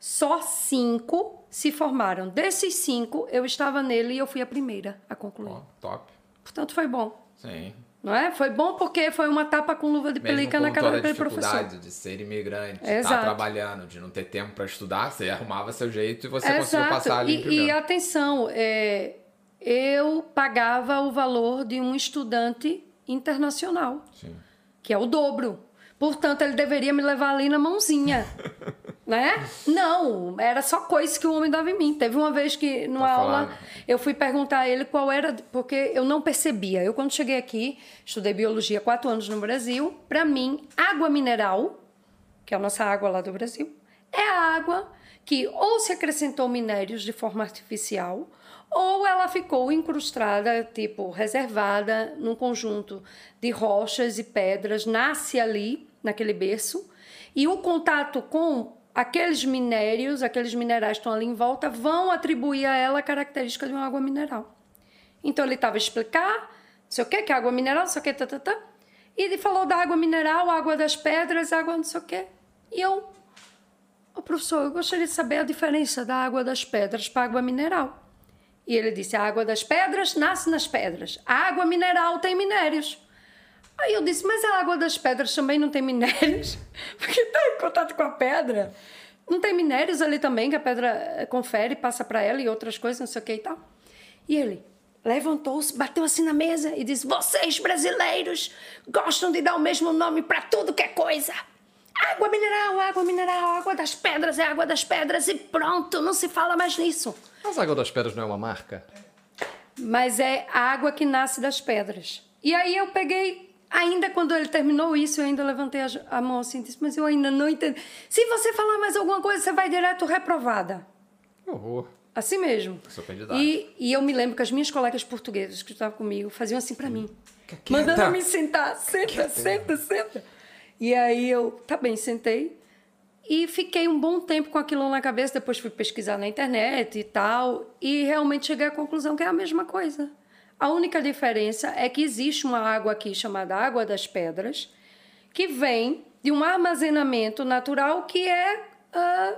só cinco se formaram. Desses cinco, eu estava nele e eu fui a primeira a concluir. Ó, top. Portanto, foi bom. Sim. Não é? Foi bom porque foi uma tapa com luva de Mesmo pelica na cara daquele professor. de ser imigrante, de estar Exato. trabalhando, de não ter tempo para estudar, você arrumava seu jeito e você conseguiu Exato. passar ali E, e atenção, é, eu pagava o valor de um estudante internacional, Sim. que é o dobro. Portanto, ele deveria me levar ali na mãozinha. né? Não, era só coisa que o homem dava em mim. Teve uma vez que, numa Tá aula, falando. eu fui perguntar a ele qual era, porque eu não percebia. Eu, quando cheguei aqui, estudei biologia há quatro anos no Brasil. Para mim, água mineral, que é a nossa água lá do Brasil, é a água que ou se acrescentou minérios de forma artificial, ou ela ficou incrustada, tipo, reservada num conjunto de rochas e pedras, nasce ali, naquele berço, e o contato com aqueles minérios, aqueles minerais que estão ali em volta, vão atribuir a ela a característica de uma água mineral. Então ele estava a explicar, não sei o que, que é água mineral, não sei o que, tá, tá, tá. E ele falou da água mineral, água das pedras, água não sei o que. E eu, Ô, professor, eu gostaria de saber a diferença da água das pedras para água mineral. E ele disse: a água das pedras nasce nas pedras, a água mineral tem minérios. Aí eu disse: mas a água das pedras também não tem minérios? Porque está em contato com a pedra. Não tem minérios ali também que a pedra eh, confere, passa para ela e outras coisas, não sei o que e tal. E ele levantou-se, bateu assim na mesa e disse: Vocês brasileiros gostam de dar o mesmo nome para tudo que é coisa. Água mineral, água mineral, água das pedras é água das pedras e pronto, não se fala mais nisso. Mas a Água das Pedras não é uma marca? Mas é a água que nasce das pedras. E aí eu peguei, ainda quando ele terminou isso, eu ainda levantei a, mão assim e disse: Mas eu ainda não entendo. Se você falar mais alguma coisa, você vai direto reprovada. Que horror. Assim mesmo. Super didático. E, e eu me lembro que as minhas colegas portuguesas que estavam comigo faziam assim pra mim. quieta. Mandando me sentar. Senta, senta, senta. E aí eu, tá bem, sentei. E fiquei um bom tempo com aquilo na cabeça. Depois fui pesquisar na internet e tal. E realmente cheguei à conclusão que é a mesma coisa. A única diferença é que existe uma água aqui chamada Água das Pedras, que vem de um armazenamento natural que é ah,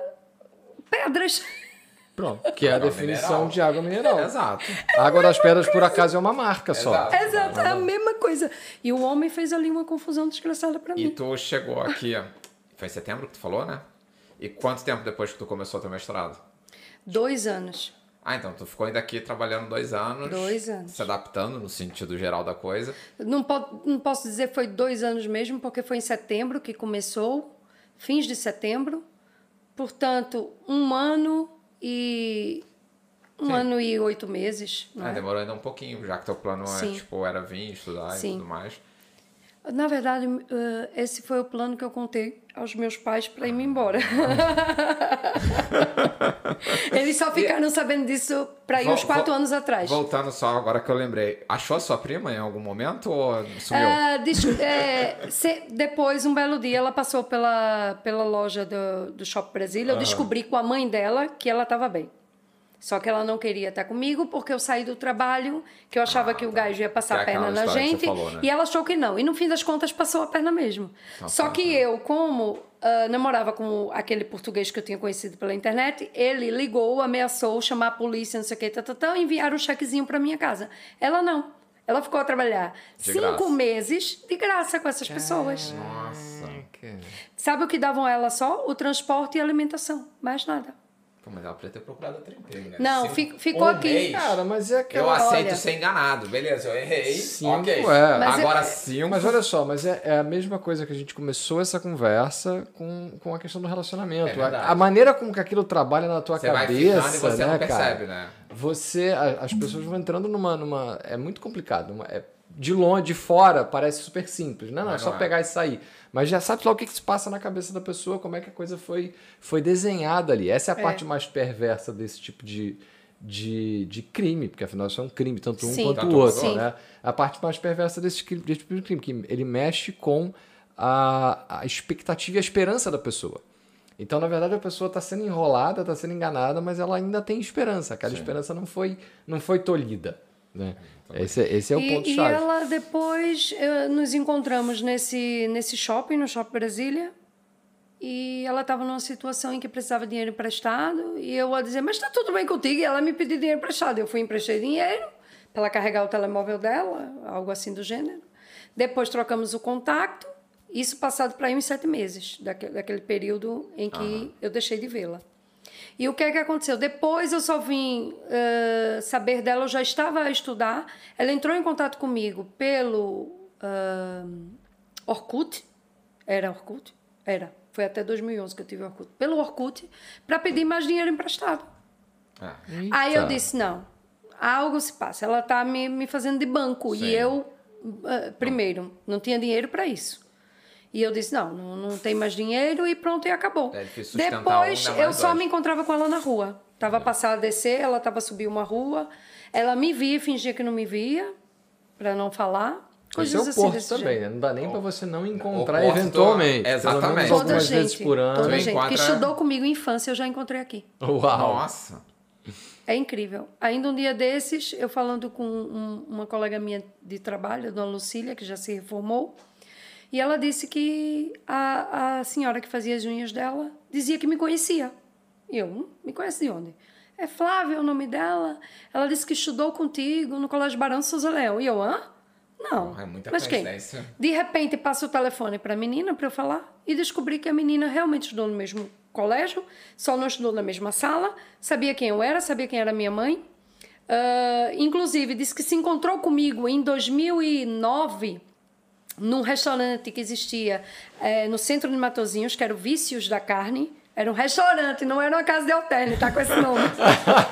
pedras. Pronto. Que é a Água definição mineral. de água mineral. Exato. A Água das Pedras, por acaso, é uma marca só. Exato. Exato, é a mesma coisa. E o homem fez ali uma confusão desgraçada pra E mim. tu chegou aqui, foi em setembro que tu falou, né? E quanto tempo depois que tu começou teu mestrado? Dois anos. Ah, então tu ficou ainda aqui trabalhando dois anos. Dois anos. Se adaptando no sentido geral da coisa. Não, po- não posso dizer foi dois anos mesmo, porque foi em setembro que começou, fins de setembro. Portanto, um ano e. Um Sim. ano e oito meses. Ah, é? demorou ainda um pouquinho, já que teu plano é, tipo, era vir, estudar Sim. e tudo mais. Na verdade, eh, esse foi o plano que eu contei aos meus pais para ir me embora. Eles só ficaram sabendo disso para Vol- uns quatro vol- anos atrás. Voltando só agora que eu lembrei. Achou a sua prima em algum momento ou sumiu? Ah, dis- é, se- depois, um belo dia, ela passou pela, pela loja do, do Shopping Brasília. Eu descobri com a mãe dela que ela estava bem. Só que ela não queria estar comigo porque eu saí do trabalho, que eu achava que o gajo ia passar é a perna na gente. falou, né? E ela achou que não. E no fim das contas, passou a perna mesmo. Só tá, que tá. eu, como ah, namorava com aquele português que eu tinha conhecido pela internet, ele ligou, ameaçou chamar a polícia, não sei o que, tá, tá, tá, e enviaram um chequezinho para minha casa. Ela não. Ela ficou a trabalhar De cinco graça. meses de graça com essas pessoas. Nossa. Sabe o que davam a ela só? O transporte e a alimentação. Mais nada. Mas ela podia ter procurado outro emprego, né? Não, Cinco- fi- ficou um aqui. mês. Cara, mas é Eu aceito Olha. ser enganado. Beleza, eu errei. Cinco, ok. é. Mas Agora é- cinco. Mas olha só, mas é, é a mesma coisa que a gente começou essa conversa com, com a questão do relacionamento. É a, a maneira como que aquilo trabalha na tua Você vai cabeça, ficando e você né, não percebe, cara? né? Você, a- as pessoas vão entrando numa, numa é muito complicado. uma- é- de longe, de fora, parece super simples. Não, não, é Mas só não é. pegar e sair. Mas já sabe lá o que, que se passa na cabeça da pessoa, como é que a coisa foi, foi desenhada ali. Essa é a É. parte mais perversa desse tipo de, de, de crime, porque afinal isso é um crime, tanto um Sim. quanto Tanto o um outro. o Né? A parte mais perversa desse, desse tipo de crime, que ele mexe com a, a expectativa e a esperança da pessoa. Então, na verdade, a pessoa está sendo enrolada, está sendo enganada, mas ela ainda tem esperança. Aquela esperança não foi, não foi tolhida. Né? Esse, é- esse é o e, e ponto-chave. ela depois eh, nos encontramos nesse, nesse shopping, no Shopping Brasília. E ela estava numa situação em que precisava de dinheiro emprestado. E eu a dizer, mas está tudo bem contigo? E ela me pediu dinheiro emprestado. Eu fui emprestei dinheiro para ela carregar o telemóvel dela, algo assim do gênero. Depois trocamos o contato. Isso passado para aí uns sete meses, daquele, daquele período em que eu deixei de vê-la. E o que é que aconteceu? Depois eu só vim eh, saber dela, eu já estava a estudar. Ela entrou em contato comigo pelo ah, Orkut. Era Orkut? Era. Foi até 2011 que eu tive Orkut. Pelo Orkut, para pedir mais dinheiro emprestado. É. Aí eu disse: não, algo se passa. Ela está me, me fazendo de banco. Sim. E eu, ah, primeiro, não tinha dinheiro para isso. E eu disse: não, não, não tem mais dinheiro e pronto, e acabou. É Depois, um, eu só me encontrava com ela na rua. Tava a passar a descer, ela estava a subir uma rua. Ela me via e fingia que não me via, para não falar. Esse Coisas é o assim porto também, jeito. né? Não dá nem pra você não encontrar porto, eventualmente. exatamente. Pelo menos Toda algumas vezes gente, por ano. toda gente encontra- que estudou comigo em infância, eu já encontrei aqui. Uau! Nossa. É incrível. Ainda um dia desses, eu falando com um- uma colega minha de trabalho, a dona Lucília, que já se reformou, e ela disse que a, a senhora que fazia as unhas dela dizia que me conhecia. Eu, "Hum, me conhece de onde? É Flávia o nome dela. Ela disse que estudou contigo no Colégio Barão Souza Leão. E eu, hã? Não. É muita Mas quem? De repente, passa o telefone para a menina para eu falar e descobri que a menina realmente estudou no mesmo colégio, só não estudou na mesma sala, sabia quem eu era, sabia quem era minha mãe. Ah, inclusive, disse que se encontrou comigo em 2009 num restaurante que existia eh, no centro de Matozinhos, que era o Vícios da Carne. Era um restaurante, não era uma casa de alterno, tá com esse nome.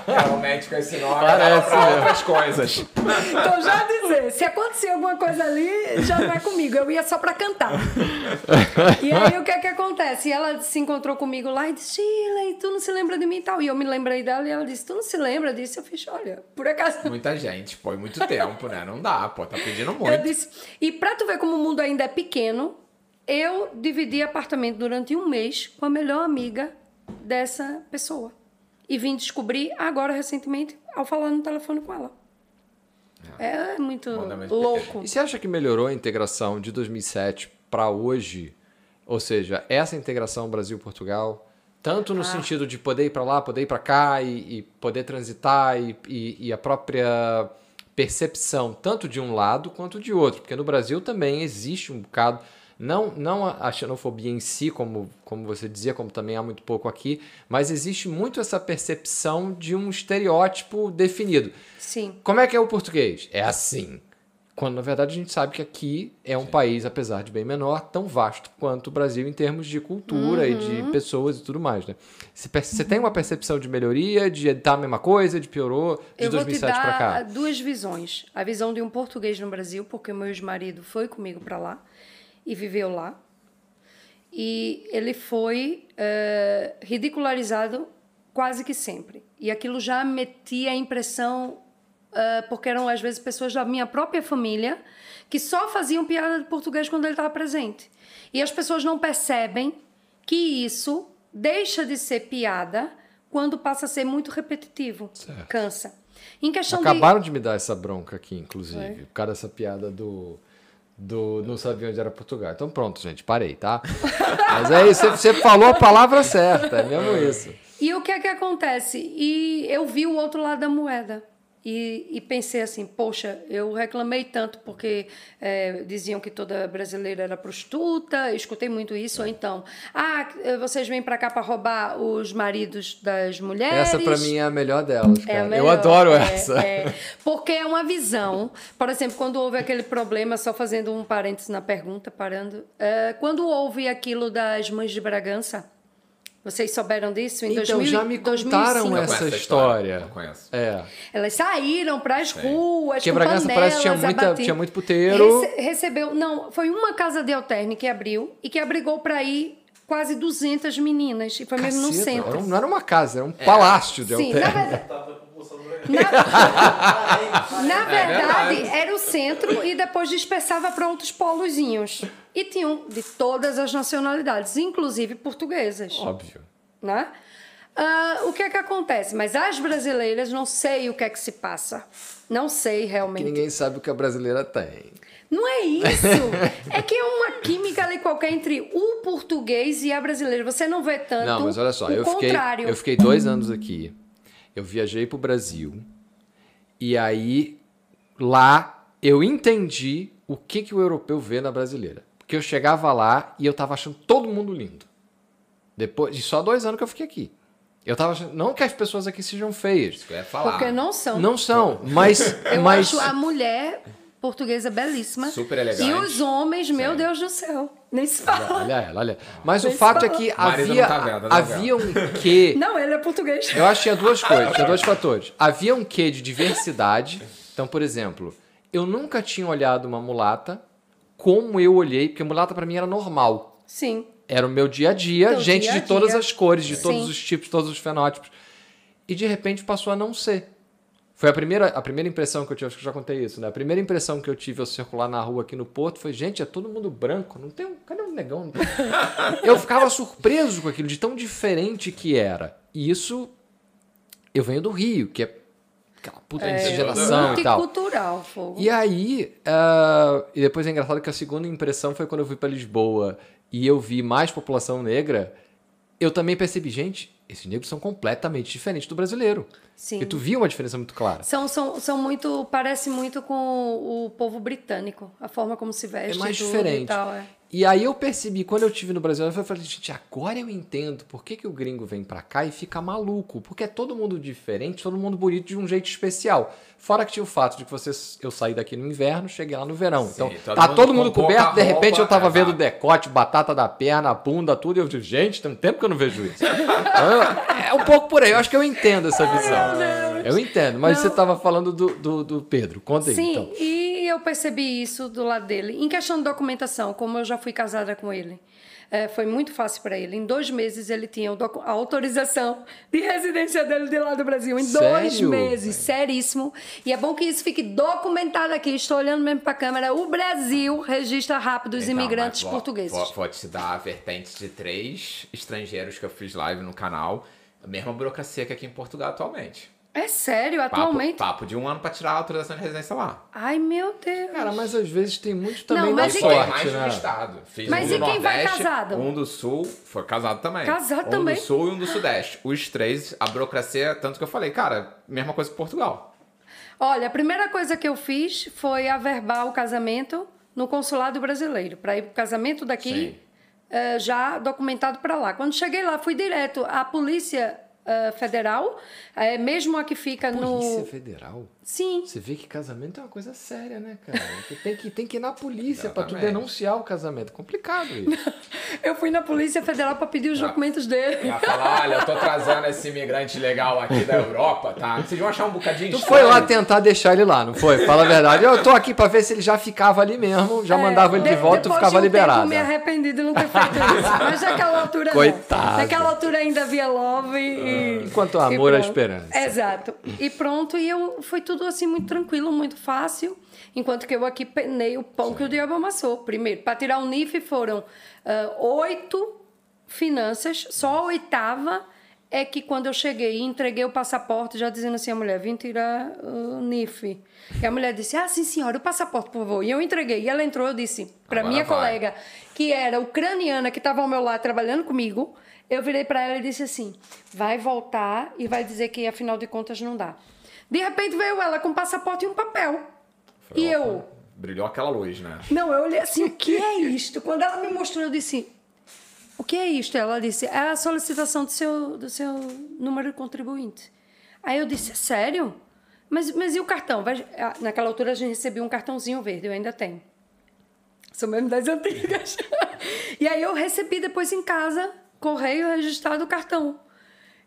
Realmente com esse nome Parece pra outras coisas. Então, já dizer, se acontecer alguma coisa ali, já não é comigo. Eu ia só pra cantar. E aí, o que é que acontece? E ela se encontrou comigo lá e disse, e tu não se lembra de mim e tal. E eu me lembrei dela e ela disse, tu não se lembra disso? Eu fiz, olha, por acaso... Muita gente, pô, e muito tempo, né? Não dá, pô, tá pedindo Eu muito. disse, e pra tu ver como o mundo ainda é pequeno, eu dividi apartamento durante um mês com a melhor amiga dessa pessoa. E vim descobrir agora, recentemente, ao falar no telefone com ela. É é muito louco. E você acha que melhorou a integração de 2007 para hoje, ou seja, essa integração Brasil-Portugal, tanto no Ah. sentido de poder ir para lá, poder ir para cá e, e poder transitar e, e- e a própria percepção, tanto de um lado quanto de outro, porque no Brasil também existe um bocado, não, não a xenofobia em si, como, como você dizia, como também há muito pouco aqui, mas existe muito essa percepção de um estereótipo definido. Sim. Como é que é o português? É assim. Quando na verdade a gente sabe que aqui é um país, apesar de bem menor, tão vasto quanto o Brasil em termos de cultura e Uhum. de pessoas e tudo mais, né? Você, você tem uma percepção de melhoria, de tá a mesma coisa, de piorou, de Eu vou te 2007 dar para cá? duas visões. A visão de um português no Brasil, porque o meu ex-marido foi comigo para lá e viveu lá. E ele foi eh, ridicularizado quase que sempre. E aquilo já metia a impressão, eh, porque eram às vezes pessoas da minha própria família que só faziam piada de português quando ele estava presente. E as pessoas não percebem que isso deixa de ser piada quando passa a ser muito repetitivo. Certo. Cansa. Em questão de Acabaram de me dar essa bronca aqui, inclusive, por causa dessa piada do. Do não sabia onde era Portugal. Então pronto, gente, parei, tá? Mas é isso, você- falou a palavra certa, é mesmo isso. E o que é que acontece? E eu vi o outro lado da moeda. E, e pensei assim, poxa, eu reclamei tanto porque eh, diziam que toda brasileira era prostituta, escutei muito isso, ou então, ah, vocês vêm para cá para roubar os maridos das mulheres. Essa pra mim é a melhor delas, É cara. Eu melhor, adoro é, essa. é. porque é uma visão. Por exemplo, quando houve aquele problema, só fazendo um parênteses na pergunta, parando. eh, quando houve aquilo das mães de Bragança, vocês souberam disso em Então, 2000, já me 2005? contaram Eu essa conheço a história. Não conheço. É. Elas saíram para as ruas, Porque com Bragança panelas, parece que tinha muita- tinha muito puteiro. Rece- recebeu, não, foi uma casa de alterne que abriu e que abrigou para ir quase 200 meninas. E foi mesmo no Caceta, centro. era não era uma casa, era um palácio de Sim, hotel. na verdade, Do Brasil. na, na É verdade, verdade. era o centro e depois dispersava para outros polozinhos. E tinham de todas as nacionalidades, inclusive portuguesas. Óbvio. né? Ah, o que é que acontece? Mas as brasileiras não sei o que é que se passa. Não sei Que realmente. ninguém sabe o que a brasileira tem. Não é isso. é que é uma química ali qualquer entre o português e a brasileira. Você não vê tanto. Não, mas olha só, o eu fiquei, contrário. eu fiquei dois anos aqui. Eu viajei pro Brasil. E aí, lá, eu entendi o que, que o europeu vê na brasileira. Porque eu chegava lá e eu tava achando todo mundo lindo. Depois de só dois anos que eu fiquei aqui. Eu tava achando. Não que as pessoas aqui sejam feias. Isso que eu ia falar. Porque não são. Não são, mas. Eu mas acho a mulher portuguesa belíssima. Super elegante. E os homens, meu Sim. Deus do céu. Nem se fala. Olha ela, olha. Mas o Mas fato é que O havia, não tá vendo, não havia um quê. Não, ele é português. Eu acho que tinha duas coisas, tinha dois fatores. Havia um quê de diversidade. Então, por exemplo, eu nunca tinha olhado uma mulata como eu olhei, porque mulata pra mim era normal. Sim. Era o meu dia a dia, Teu gente dia a de todas dia. as cores, de Sim. todos os tipos, todos os fenótipos. E de repente passou a não ser. Foi a primeira, a primeira impressão que eu tive, acho que eu já contei isso, né? A primeira impressão que eu tive ao circular na rua aqui no Porto foi, gente, é todo mundo branco, não tem um. Cadê um negão? Não tem- eu ficava surpreso com aquilo, de tão diferente que era. E isso. Eu venho do Rio, que é aquela puta miscigenação e tal. Multicultural, fogo. E aí, ah, e depois é engraçado que a segunda impressão foi quando eu fui para Lisboa e eu vi mais população negra, eu também percebi, gente, esses negros são completamente diferentes do brasileiro. Sim. E tu viu uma diferença muito clara. São, são, são muito. Parece muito com o povo britânico, a forma como se veste. É mais tudo diferente. Tal, é. E aí eu percebi, quando eu estive no Brasil, eu falei, gente, agora eu entendo por que, que o gringo vem pra cá e fica maluco. Porque é todo mundo diferente, todo mundo bonito de um jeito especial. Fora que tinha o fato de que você, eu saí daqui no inverno, cheguei lá no verão. Sim, então, todo tá mundo todo mundo coberto, de repente roupa, eu tava vendo exato. decote, batata da perna, a bunda, tudo. E eu digo, gente, tem um tempo que eu não vejo isso. Então, é um pouco por aí, eu acho que eu entendo essa visão. Eu entendo, mas Não. você tava falando do, do, do Pedro. Conta aí, Sim, então. e eu percebi isso do lado dele. Em questão de documentação, como eu já fui casada com ele, eh, foi muito fácil para ele. Em dois meses ele tinha a autorização de residência dele de lá do Brasil. Em dois Sério? meses, seríssimo. E é bom que isso fique documentado aqui. Estou olhando mesmo para a câmera. O Brasil registra rápido os Então, imigrantes vou- portugueses. Vou, vou te dar a vertente de três estrangeiros que eu fiz live no canal. A mesma burocracia que aqui em Portugal atualmente. É sério, Papo, atualmente? papo de um ano pra tirar a autorização de residência lá. Ai, meu Deus. Cara, mas às vezes tem muito também Não, mas quem- sorte, mais um né? estado. Fiz Mas um e do quem vai Nordeste, casado? Um do Sul, foi casado também. Casado um também? do Sul e um do Sudeste. Os três, a burocracia, tanto que eu falei, cara, mesma coisa que Portugal. Olha, a primeira coisa que eu fiz foi averbar o casamento no consulado brasileiro, para ir pro casamento daqui eh, já documentado para lá. Quando cheguei lá, fui direto à Polícia eh, Federal, eh, mesmo a que fica Polícia no. Federal? Sim. Você vê que casamento é uma coisa séria, né, cara? Tem que, tem que ir na polícia pra tu denunciar o casamento. Complicado isso. Eu fui na Polícia Federal para pedir os documentos dele. Pra falar, olha, eu tô trazendo esse imigrante legal aqui da Europa, tá? Vocês vão achar um bocadinho Tu foi lá tentar deixar ele lá, não foi? Fala a verdade. Eu tô aqui pra ver se ele já ficava ali mesmo, já É, mandava ele de de- volta e ficava de um liberado. Tempo, me arrependi de não ter feito isso. Mas naquela altura Coitado. não. Naquela altura ainda havia love e. Enquanto e amor, pronto. esperança. Exato. E pronto, e eu foi tudo assim muito tranquilo, muito fácil. Enquanto que eu aqui penei o pão que o diabo amassou. Primeiro, para tirar o NIF foram ah, oito finanças, só a oitava é que quando eu cheguei e entreguei o passaporte, já dizendo assim, a mulher, vim tirar o NIF. E a mulher disse, ah, sim senhora, o passaporte, por favor. E eu entreguei. E ela entrou, eu disse, para minha vai. colega, que era ucraniana, que estava ao meu lado trabalhando comigo, eu virei para ela e disse assim, vai voltar e vai dizer que afinal de contas não dá. De repente veio ela com um passaporte e um papel. Foi e eu... Brilhou aquela luz, né? Não, eu olhei assim, o que é isto? Quando ela me mostrou, eu disse, o que é isto? Ela disse, é a solicitação do seu, do seu número de contribuinte. Aí eu disse, sério? Mas, mas e o cartão? Ah, Naquela altura a gente recebia um cartãozinho verde, eu ainda tenho. Sou mesmo das antigas. e aí eu recebi depois em casa, correio registrado o cartão.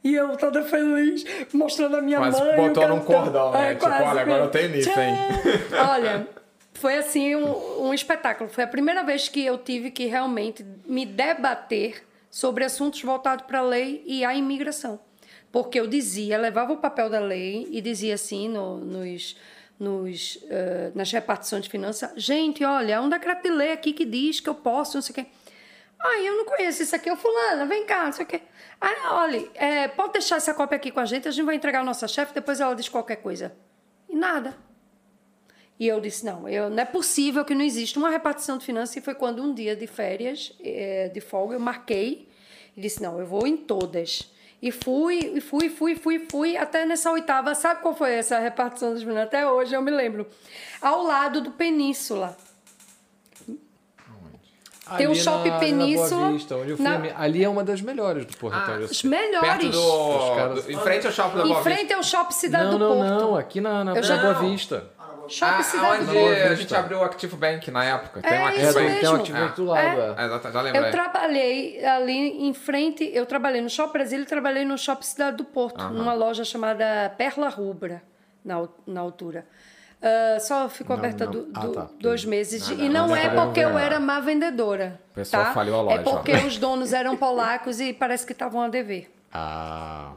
E eu toda feliz, mostrando a minha Quase mãe. o botou num cordão, né? É, Tipo, quase olha, agora eu tenho nisso, hein? Olha, foi assim um, um espetáculo. Foi a primeira vez que eu tive que realmente me debater sobre assuntos voltados para a lei e a imigração. Porque eu dizia, levava o papel da lei e dizia assim no- nos, nos, eh, nas repartições de finanças: gente, olha, há um decreto de lei aqui que diz que eu posso, não sei o quê. Ah, eu não conheço isso aqui. Eu, fulana, vem cá, não sei o quê. Ah, olha, é, pode deixar essa cópia aqui com a gente, a gente vai entregar a nossa chefe, depois ela diz qualquer coisa. E nada. E eu disse, não, eu, não é possível que não exista uma repartição de finanças. E foi quando um dia de férias, eh, de folga, eu marquei e disse, não, eu vou em todas. E fui, e fui, fui, fui, fui, até nessa oitava. Sabe qual foi essa repartição das finanças? Até hoje eu me lembro. Ao lado do Península. Tem o Ali Shopping na- na Península, Boa Vista, onde eu fui, na- ali é uma das melhores do Porto Ah. Os melhores. Perto Os do... caras- do- Em frente ao shopping da Em Boa Vista. frente ao Shopping Cidade Não, do não, Porto. não. Aqui na, na, Eu na já- Boa Vista. Shopping Ah, Cidade onde do Porto. a Vista. gente abriu o Active Bank na época. Tem É um Active É, Bank. tem, um mesmo. ativo do lado. É, é. já lembrei. Eu trabalhei ali em frente, eu trabalhei no Shopping Brasil e trabalhei no Shopping Cidade do Porto, numa loja chamada Perla Rubra, na, na altura. Ah, só ficou Não, aberta não. do- Ah, do- tá. dois meses. Não, e não, é trabalhou porque eu lá. era má vendedora. O pessoal tá? faliu a loja, É porque os donos eram polacos e parece que estavam a dever. Ah,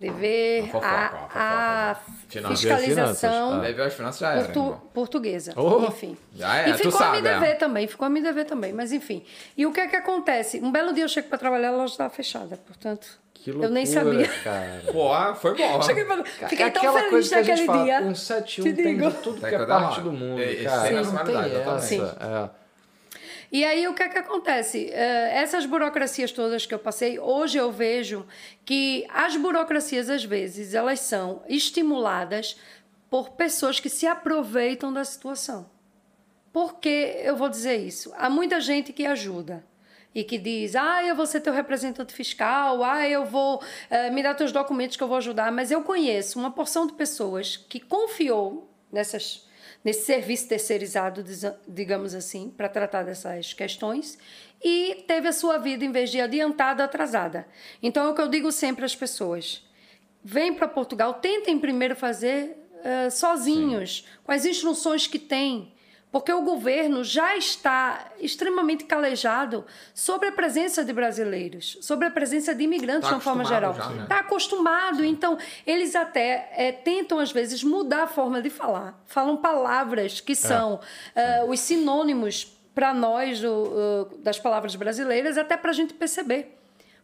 Dever A fofoca, a, a Finanças. fiscalização Finanças, Deve as finanças já era. portu- portuguesa. Oh. Enfim. Já é, e tu ficou a me dever é. também, ficou a me dever também, mas enfim. E o que é que acontece? Um belo dia eu chego para trabalhar, a loja estava fechada, portanto, que loucura, eu nem sabia. cara. Pô, ah, foi bom. Cheguei pra... Fiquei é tão aquela feliz naquele fala, dia. um 7 Te tem de tudo Tem que é parte do mundo, e cara. sem Não tem essa. É. E aí o que é que acontece? Eh, essas burocracias todas que eu passei, hoje eu vejo que as burocracias às vezes elas são estimuladas por pessoas que se aproveitam da situação. Por que eu vou dizer isso? Há muita gente que ajuda e que diz: ah, eu vou ser teu representante fiscal, ah, eu vou eh, me dar teus documentos que eu vou ajudar. Mas eu conheço uma porção de pessoas que confiou nessas, nesse serviço terceirizado, digamos assim, para tratar dessas questões e teve a sua vida, em vez de adiantada, atrasada. Então é o que eu digo sempre às pessoas: vem para Portugal, tentem primeiro fazer eh, sozinhos, com as instruções que têm. Porque o governo já está extremamente calejado sobre a presença de brasileiros, sobre a presença de imigrantes Tá de uma forma geral. já, né? Está acostumado, então eles até eh, tentam, às vezes, mudar a forma de falar. Falam palavras que são eh, os sinônimos para nós do, eh, das palavras brasileiras, até para a gente perceber.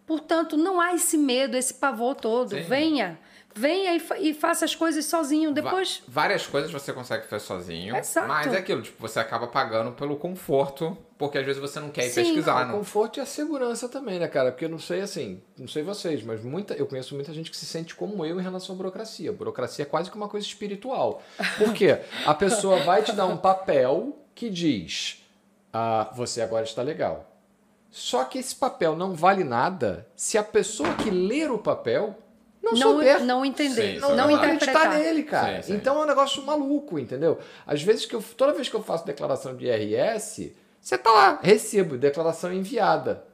Portanto, não há esse medo, esse pavor todo. Sim. Venha. Venha e, fa- e faça as coisas sozinho. Va- Depois. várias coisas você consegue fazer sozinho. Exato. Mas é aquilo, tipo, você acaba pagando pelo conforto, porque às vezes você não quer ir Sim. pesquisar. O né? conforto e a segurança também, né, cara? Porque eu não sei assim, não sei vocês, mas muita, eu conheço muita gente que se sente como eu em relação à burocracia. Burocracia é quase que uma coisa espiritual. Por quê? A pessoa vai te dar um papel que diz: ah, você agora está legal. Só que esse papel não vale nada se a pessoa que ler o papel não, Não, souber não entender. Sim, não, é não acreditar nele, cara. Sim, sim. Então é um negócio maluco, entendeu? Às vezes que eu, toda vez que eu faço declaração de IRS, você tá lá, recibo, declaração enviada.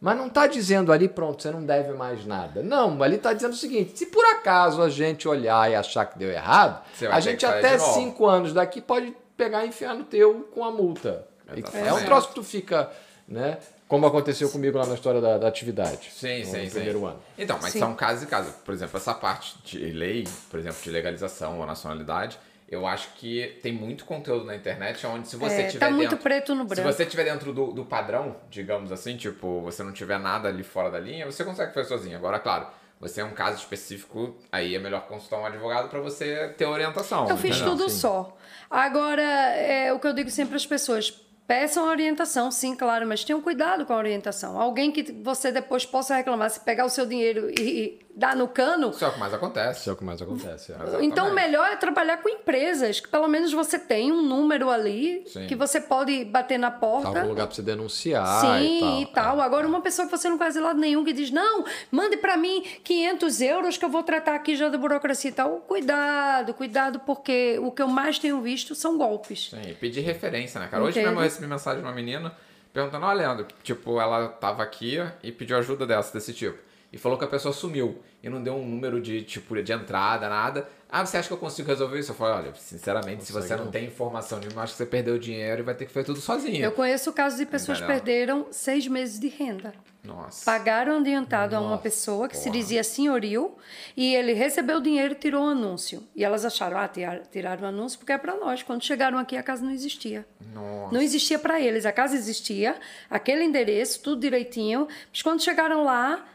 Mas não tá dizendo ali, pronto, você não deve mais nada. Não, ali tá dizendo o seguinte: se por acaso a gente olhar e achar que deu errado, a gente até cinco anos daqui pode pegar e enfiar no teu com a multa. Exatamente. É um troço que tu fica, né? Como aconteceu comigo lá na história da, da atividade. Sim, no sim, sim. primeiro ano. Então, mas Sim. são casos e casos. Por exemplo, essa parte de lei, por exemplo, de legalização ou nacionalidade, eu acho que tem muito conteúdo na internet onde se você É, tiver tá muito dentro... preto no Se branco. você estiver dentro do, do padrão, digamos assim, tipo, você não tiver nada ali fora da linha, você consegue fazer sozinho. Agora, claro, você é um caso específico, aí é melhor consultar um advogado para você ter orientação. Eu fiz tudo só. Agora, é o que eu digo sempre às pessoas. Peçam orientação, sim, claro, mas tenham cuidado com a orientação. Alguém que você depois possa reclamar, se pegar o seu dinheiro e, dar no cano. Isso é o que mais acontece. Isso é o que mais acontece. é. Então, o melhor é trabalhar com empresas, que pelo menos você tem um número ali Sim. que você pode bater na Tá porta. algum lugar pra você denunciar Sim, e tal. e tal. Agora, uma pessoa que você não conhece de lado nenhum que diz, não, mande pra mim 500 euros que eu vou tratar aqui já da burocracia e tal. Cuidado, cuidado, porque o que eu mais tenho visto são golpes. Sim, pedir referência, né, cara? Hoje Entendo. mesmo eu recebi mensagem de uma menina perguntando, ó, Leandro, tipo, ela tava aqui e pediu ajuda dessa, desse tipo. E falou que a pessoa sumiu e não deu um número de, tipo, de entrada, nada. Ah, você acha que eu consigo resolver isso? Eu falei, olha, sinceramente, se você não, não. tem informação nenhuma, acho que você perdeu dinheiro e vai ter que fazer tudo sozinho. Eu conheço casos de pessoas que perderam seis meses de renda. Nossa. Pagaram adiantado a uma Nossa, pessoa que se porra. dizia senhoril e ele recebeu o dinheiro e tirou o anúncio. E elas acharam, ah, tirar- tiraram o anúncio porque é para nós. Quando chegaram aqui, a casa não existia. Nossa. Não existia para eles. A casa existia, aquele endereço, tudo direitinho. Mas quando chegaram lá,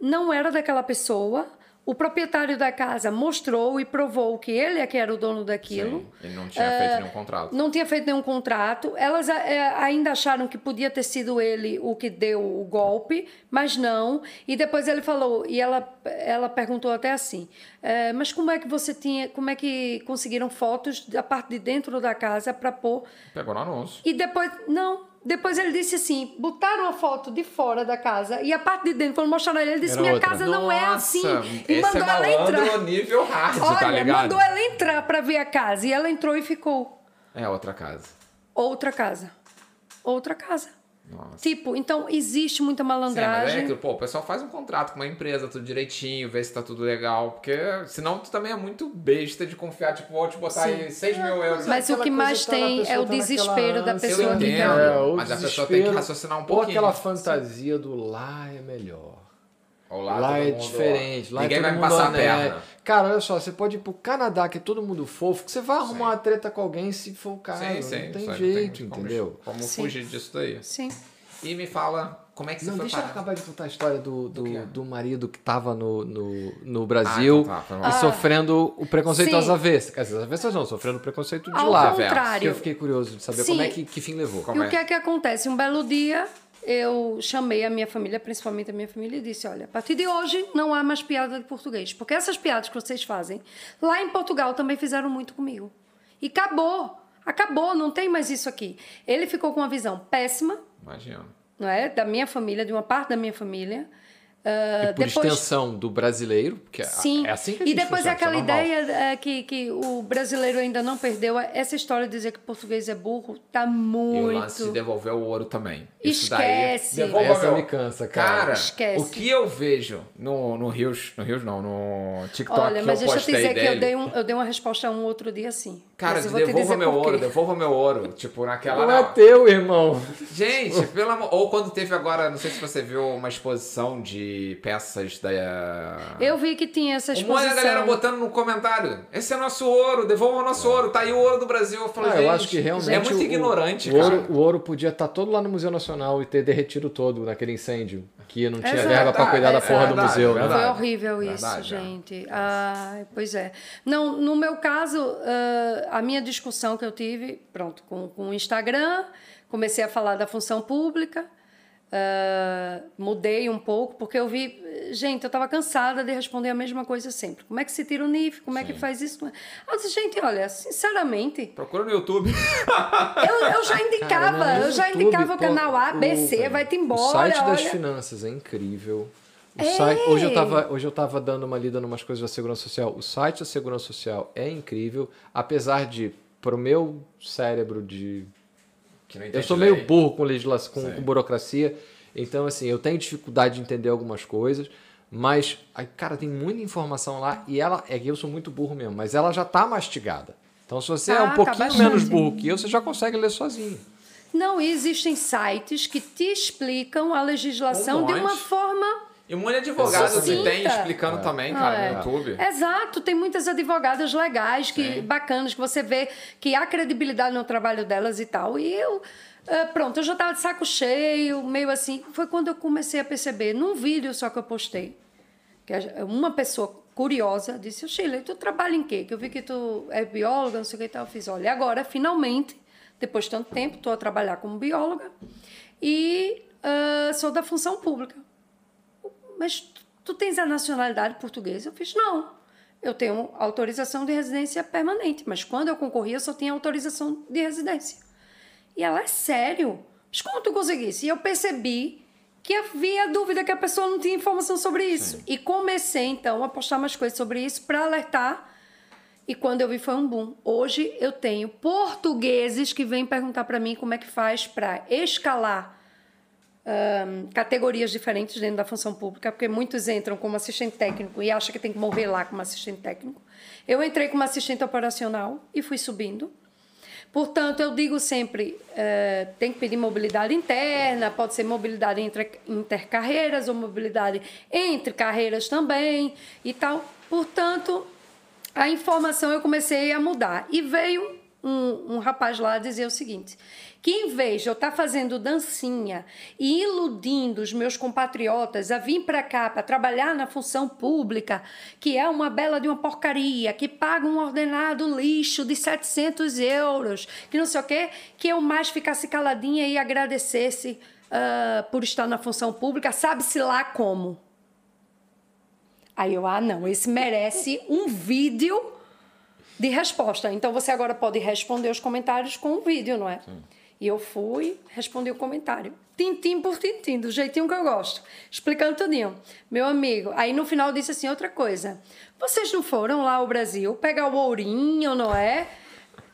não era daquela pessoa. O proprietário da casa mostrou e provou que ele é que era o dono daquilo. Sim, ele não tinha feito nenhum contrato. Não tinha feito nenhum contrato. Elas é, ainda acharam que podia ter sido ele o que deu o golpe, mas não. E depois ele falou, e ela, ela perguntou até assim: é, mas como é que você tinha, como é que conseguiram fotos da parte de dentro da casa para pôr? Pegou no anúncio. E depois, não. Depois ele disse assim: botaram a foto de fora da casa e a parte de dentro, quando mostraram ele, ele disse: Era minha outra. casa não é Nossa, assim. E esse mandou é ela entrar. nível hard, Olha, tá ligado? mandou ela entrar para ver a casa. E ela entrou e ficou. É outra casa. Outra casa. Outra casa. Nossa. Tipo, então existe muita Sim, mas é malandragem. aquilo, pô, o pessoal faz um contrato com uma empresa, tudo direitinho, vê se tá tudo legal, porque senão tu também é muito besta de confiar, tipo, vou te botar aí 6 mil euros. Mas o que mais tá tem é o tá desespero da pessoa Eu que entendo. É, Mas a pessoa tem que raciocinar um Ou pouquinho. aquela fantasia do lá é melhor. Lá, é mundo, ó, diferente. Lá Ninguém é vai todo me mundo passar a honesto. perna. Cara, olha só, você pode ir pro Canadá, que é todo mundo fofo, que você vai arrumar uma treta com alguém se for o caso. Sim, sim. não tem jeito, como- entendeu? Como Sim. fugir disso daí. Sim. E me fala, como é que você Não, foi deixa eu parar? acabar de contar a história do, do, quê? do marido que tava no, no, no Brasil Ah, então tá, e sofrendo o preconceito Sim. às avessas. Quer dizer, às avessas não, sofrendo o preconceito de Ao lá. contrário. Que eu fiquei curioso de saber Sim. como é que, que fim levou. Como e é? o que é que acontece? Um belo dia, eu chamei a minha família, principalmente a minha família, e disse: Olha, a partir de hoje não há mais piada de português. Porque essas piadas que vocês fazem, lá em Portugal também fizeram muito comigo. E acabou. Acabou, não tem mais isso aqui. Ele ficou com uma visão péssima, Imagina. não é? Da minha família, de uma parte da minha família. Ah, E por extensão do brasileiro, porque Sim. é assim que a e gente depois funciona, isso é aquela normal. ideia é, que, que o brasileiro ainda não perdeu. Essa história de dizer que português é burro tá E o muito. lance de devolver o ouro também. Isso daí. Esquece. Devolva Essa meu. me cansa, cara. Cara, Esquece. o que eu vejo no, no Rios, no Rios não, no TikTok Olha, que mas eu deixa eu te dizer que eu dei, um, eu dei uma resposta a um outro dia assim. Cara, devolva meu ouro, devolva meu ouro. Tipo, naquela. Não é teu, irmão. Gente, pelo amor. Ou quando teve agora, não sei se você viu uma exposição de de peças da. Eu vi que tinha essa Um monte exposição. de galera botando no comentário. Esse é nosso ouro, devolva o nosso ouro, tá aí o ouro do Brasil. Eu falei, Ah, eu acho que realmente. é muito o- ignorante, o, cara. ouro, o ouro podia estar todo lá no Museu Nacional e ter derretido todo naquele incêndio. Que não tinha Exato. verba pra cuidar da É porra do verdade, museu, é né? verdade. Foi horrível isso, Verdade, é. gente. Ai, pois é. Não, no meu caso, ah, a minha discussão que eu tive, pronto, com, com o Instagram, comecei a falar da função pública, ah, mudei um pouco, porque eu vi, gente, eu estava cansada de responder a mesma coisa sempre. Como é que se tira o NIF? Como é que faz isso? Eu disse, gente, olha, sinceramente, Procura no YouTube. eu, eu já indicava, Cara, eu já YouTube, indicava o canal A, B, o- C, vai-te O embora. site das olha. finanças é incrível. O É. site- hoje, eu tava, hoje eu tava dando uma lida em umas coisas da Segurança Social. O site da Segurança Social é incrível, apesar de, pro meu cérebro de Eu sou meio lei. burro com legislação, com, com burocracia, então assim, eu tenho dificuldade de entender algumas coisas, mas, ai, cara, tem muita informação lá e ela, é que eu sou muito burro mesmo, mas ela já tá mastigada. Então se você é Tá, um tá pouquinho bastante. menos burro que eu, você já consegue ler sozinho. Não, e existem sites que te explicam a legislação de uma forma. E um monte de advogado que tem explicando também, cara, É. no YouTube. Exato, tem muitas advogadas legais, que Sim. bacanas, que você vê que há credibilidade no trabalho delas e tal. E eu, eh, pronto, eu já estava de saco cheio, meio assim. Foi quando eu comecei a perceber, num vídeo só que eu postei, que uma pessoa curiosa disse: "Ô, Sheila, tu trabalha em quê? Que eu vi que tu é bióloga, não sei o que e tal. Eu fiz: olha, agora, finalmente, depois de tanto tempo, estou a trabalhar como bióloga e ah, sou da função pública mas tu, tu tens a nacionalidade portuguesa? Eu fiz, não. Eu tenho autorização de residência permanente, mas quando eu concorri, eu só tinha autorização de residência. E ela, é sério? Mas como tu conseguisse? E eu percebi que havia dúvida que a pessoa não tinha informação sobre isso. E comecei, então, a postar mais coisas sobre isso para alertar. E quando eu vi, foi um boom. Hoje eu tenho portugueses que vêm perguntar para mim como é que faz para escalar ahn, categorias diferentes dentro da função pública, porque muitos entram como assistente técnico e acham que tem que morrer lá como assistente técnico. Eu entrei como assistente operacional e fui subindo. Portanto, eu digo sempre, eh, tem que pedir mobilidade interna, pode ser mobilidade entre intercarreiras ou mobilidade entre carreiras também e tal. Portanto, a informação eu comecei a mudar. E veio um, um rapaz lá dizer o seguinte: que em vez de eu estar fazendo dancinha e iludindo os meus compatriotas a vir para cá para trabalhar na função pública, que é uma bela de uma porcaria, que paga um ordenado lixo de 700 euros, que não sei o quê, que eu mais ficasse caladinha e agradecesse ah, por estar na função pública, sabe-se lá como. Aí eu, ah, não, esse merece um vídeo de resposta. Então você agora pode responder os comentários com um vídeo, não é? E eu fui, respondi o comentário. Tintim por tintim, do jeitinho que eu gosto. Explicando tudinho. Meu amigo, aí no final disse assim, outra coisa. Vocês não foram lá ao Brasil pegar o ourinho, não é?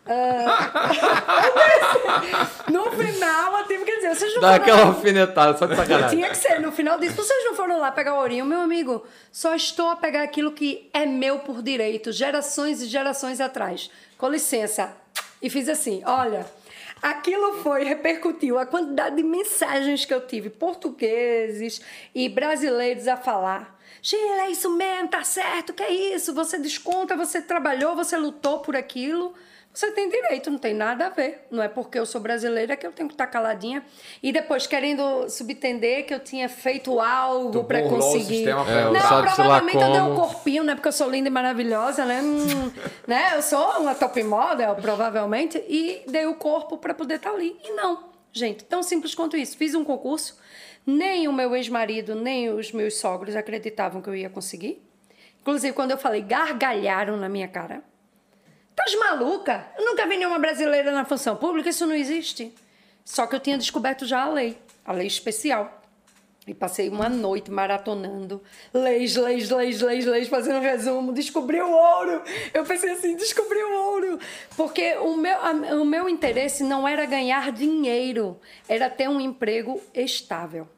Ah, no final, eu tive que dizer, vocês não Dá foram aquela lá- alfinetada, só de sacanagem. tinha que ser. No final disso, vocês não foram lá pegar o ourinho, meu amigo. Só estou a pegar aquilo que é meu por direito, gerações e gerações atrás. Com licença. E fiz assim: olha, aquilo foi, repercutiu a quantidade de mensagens que eu tive, portugueses e brasileiros a falar. Sheila, é isso mesmo, tá certo, que é isso? Você desconta, você trabalhou, você lutou por aquilo. Você tem direito, não tem nada a ver. Não é porque eu sou brasileira que eu tenho que estar caladinha. E depois querendo subentender que eu tinha feito algo para o conseguir. sistema pra É, não, provavelmente eu dei um corpinho, né? Porque eu sou linda e maravilhosa, né? Hum, né? Eu sou uma top model, provavelmente. E dei o corpo para poder estar ali. E não, gente, tão simples quanto isso. Fiz um concurso. Nem o meu ex-marido, nem os meus sogros acreditavam que eu ia conseguir. Inclusive, quando eu falei, gargalharam na minha cara. Tás maluca? Eu nunca vi nenhuma brasileira na função pública, isso não existe. Só que eu tinha descoberto já a lei, a lei especial. E passei uma noite maratonando leis, leis, leis, leis, leis, fazendo um resumo. Descobri o ouro. Eu pensei assim, descobri o ouro. Porque o meu, o meu interesse não era ganhar dinheiro, era ter um emprego estável.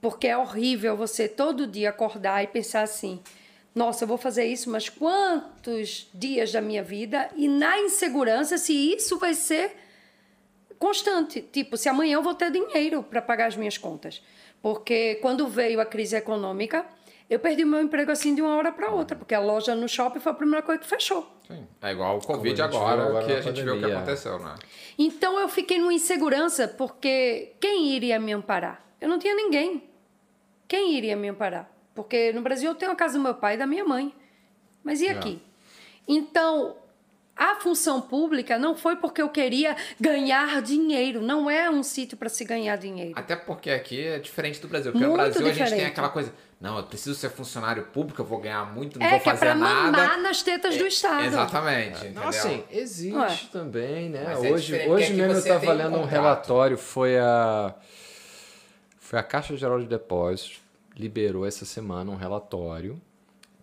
Porque é horrível você todo dia acordar e pensar assim: nossa, eu vou fazer isso, mas quantos dias da minha vida? E na insegurança se isso vai ser constante. Tipo, se amanhã eu vou ter dinheiro para pagar as minhas contas. Porque quando veio a crise econômica, eu perdi o meu emprego assim de uma hora para outra, porque a loja no shopping foi a primeira coisa que fechou. Sim. É igual o Covid agora, agora que a gente viu o que aconteceu, né? Então eu fiquei numa insegurança, porque quem iria me amparar? Eu não tinha ninguém. Quem iria me amparar? Porque no Brasil eu tenho a casa do meu pai e da minha mãe. Mas e aqui? Então, a função pública não foi porque eu queria ganhar dinheiro. Não é um sítio para se ganhar dinheiro. Até porque aqui é diferente do Brasil. Porque no Muito Brasil a gente tem diferente. aquela coisa, não, eu preciso ser funcionário público, eu vou ganhar muito, não É vou que é fazer para nada. mamar nas tetas do Estado. Exatamente, entendeu? Não, assim, existe Ué. também, né? Mas é hoje diferente, hoje mesmo eu estava um lendo um contrato. relatório, foi a foi a Caixa Geral de Depósitos liberou essa semana um relatório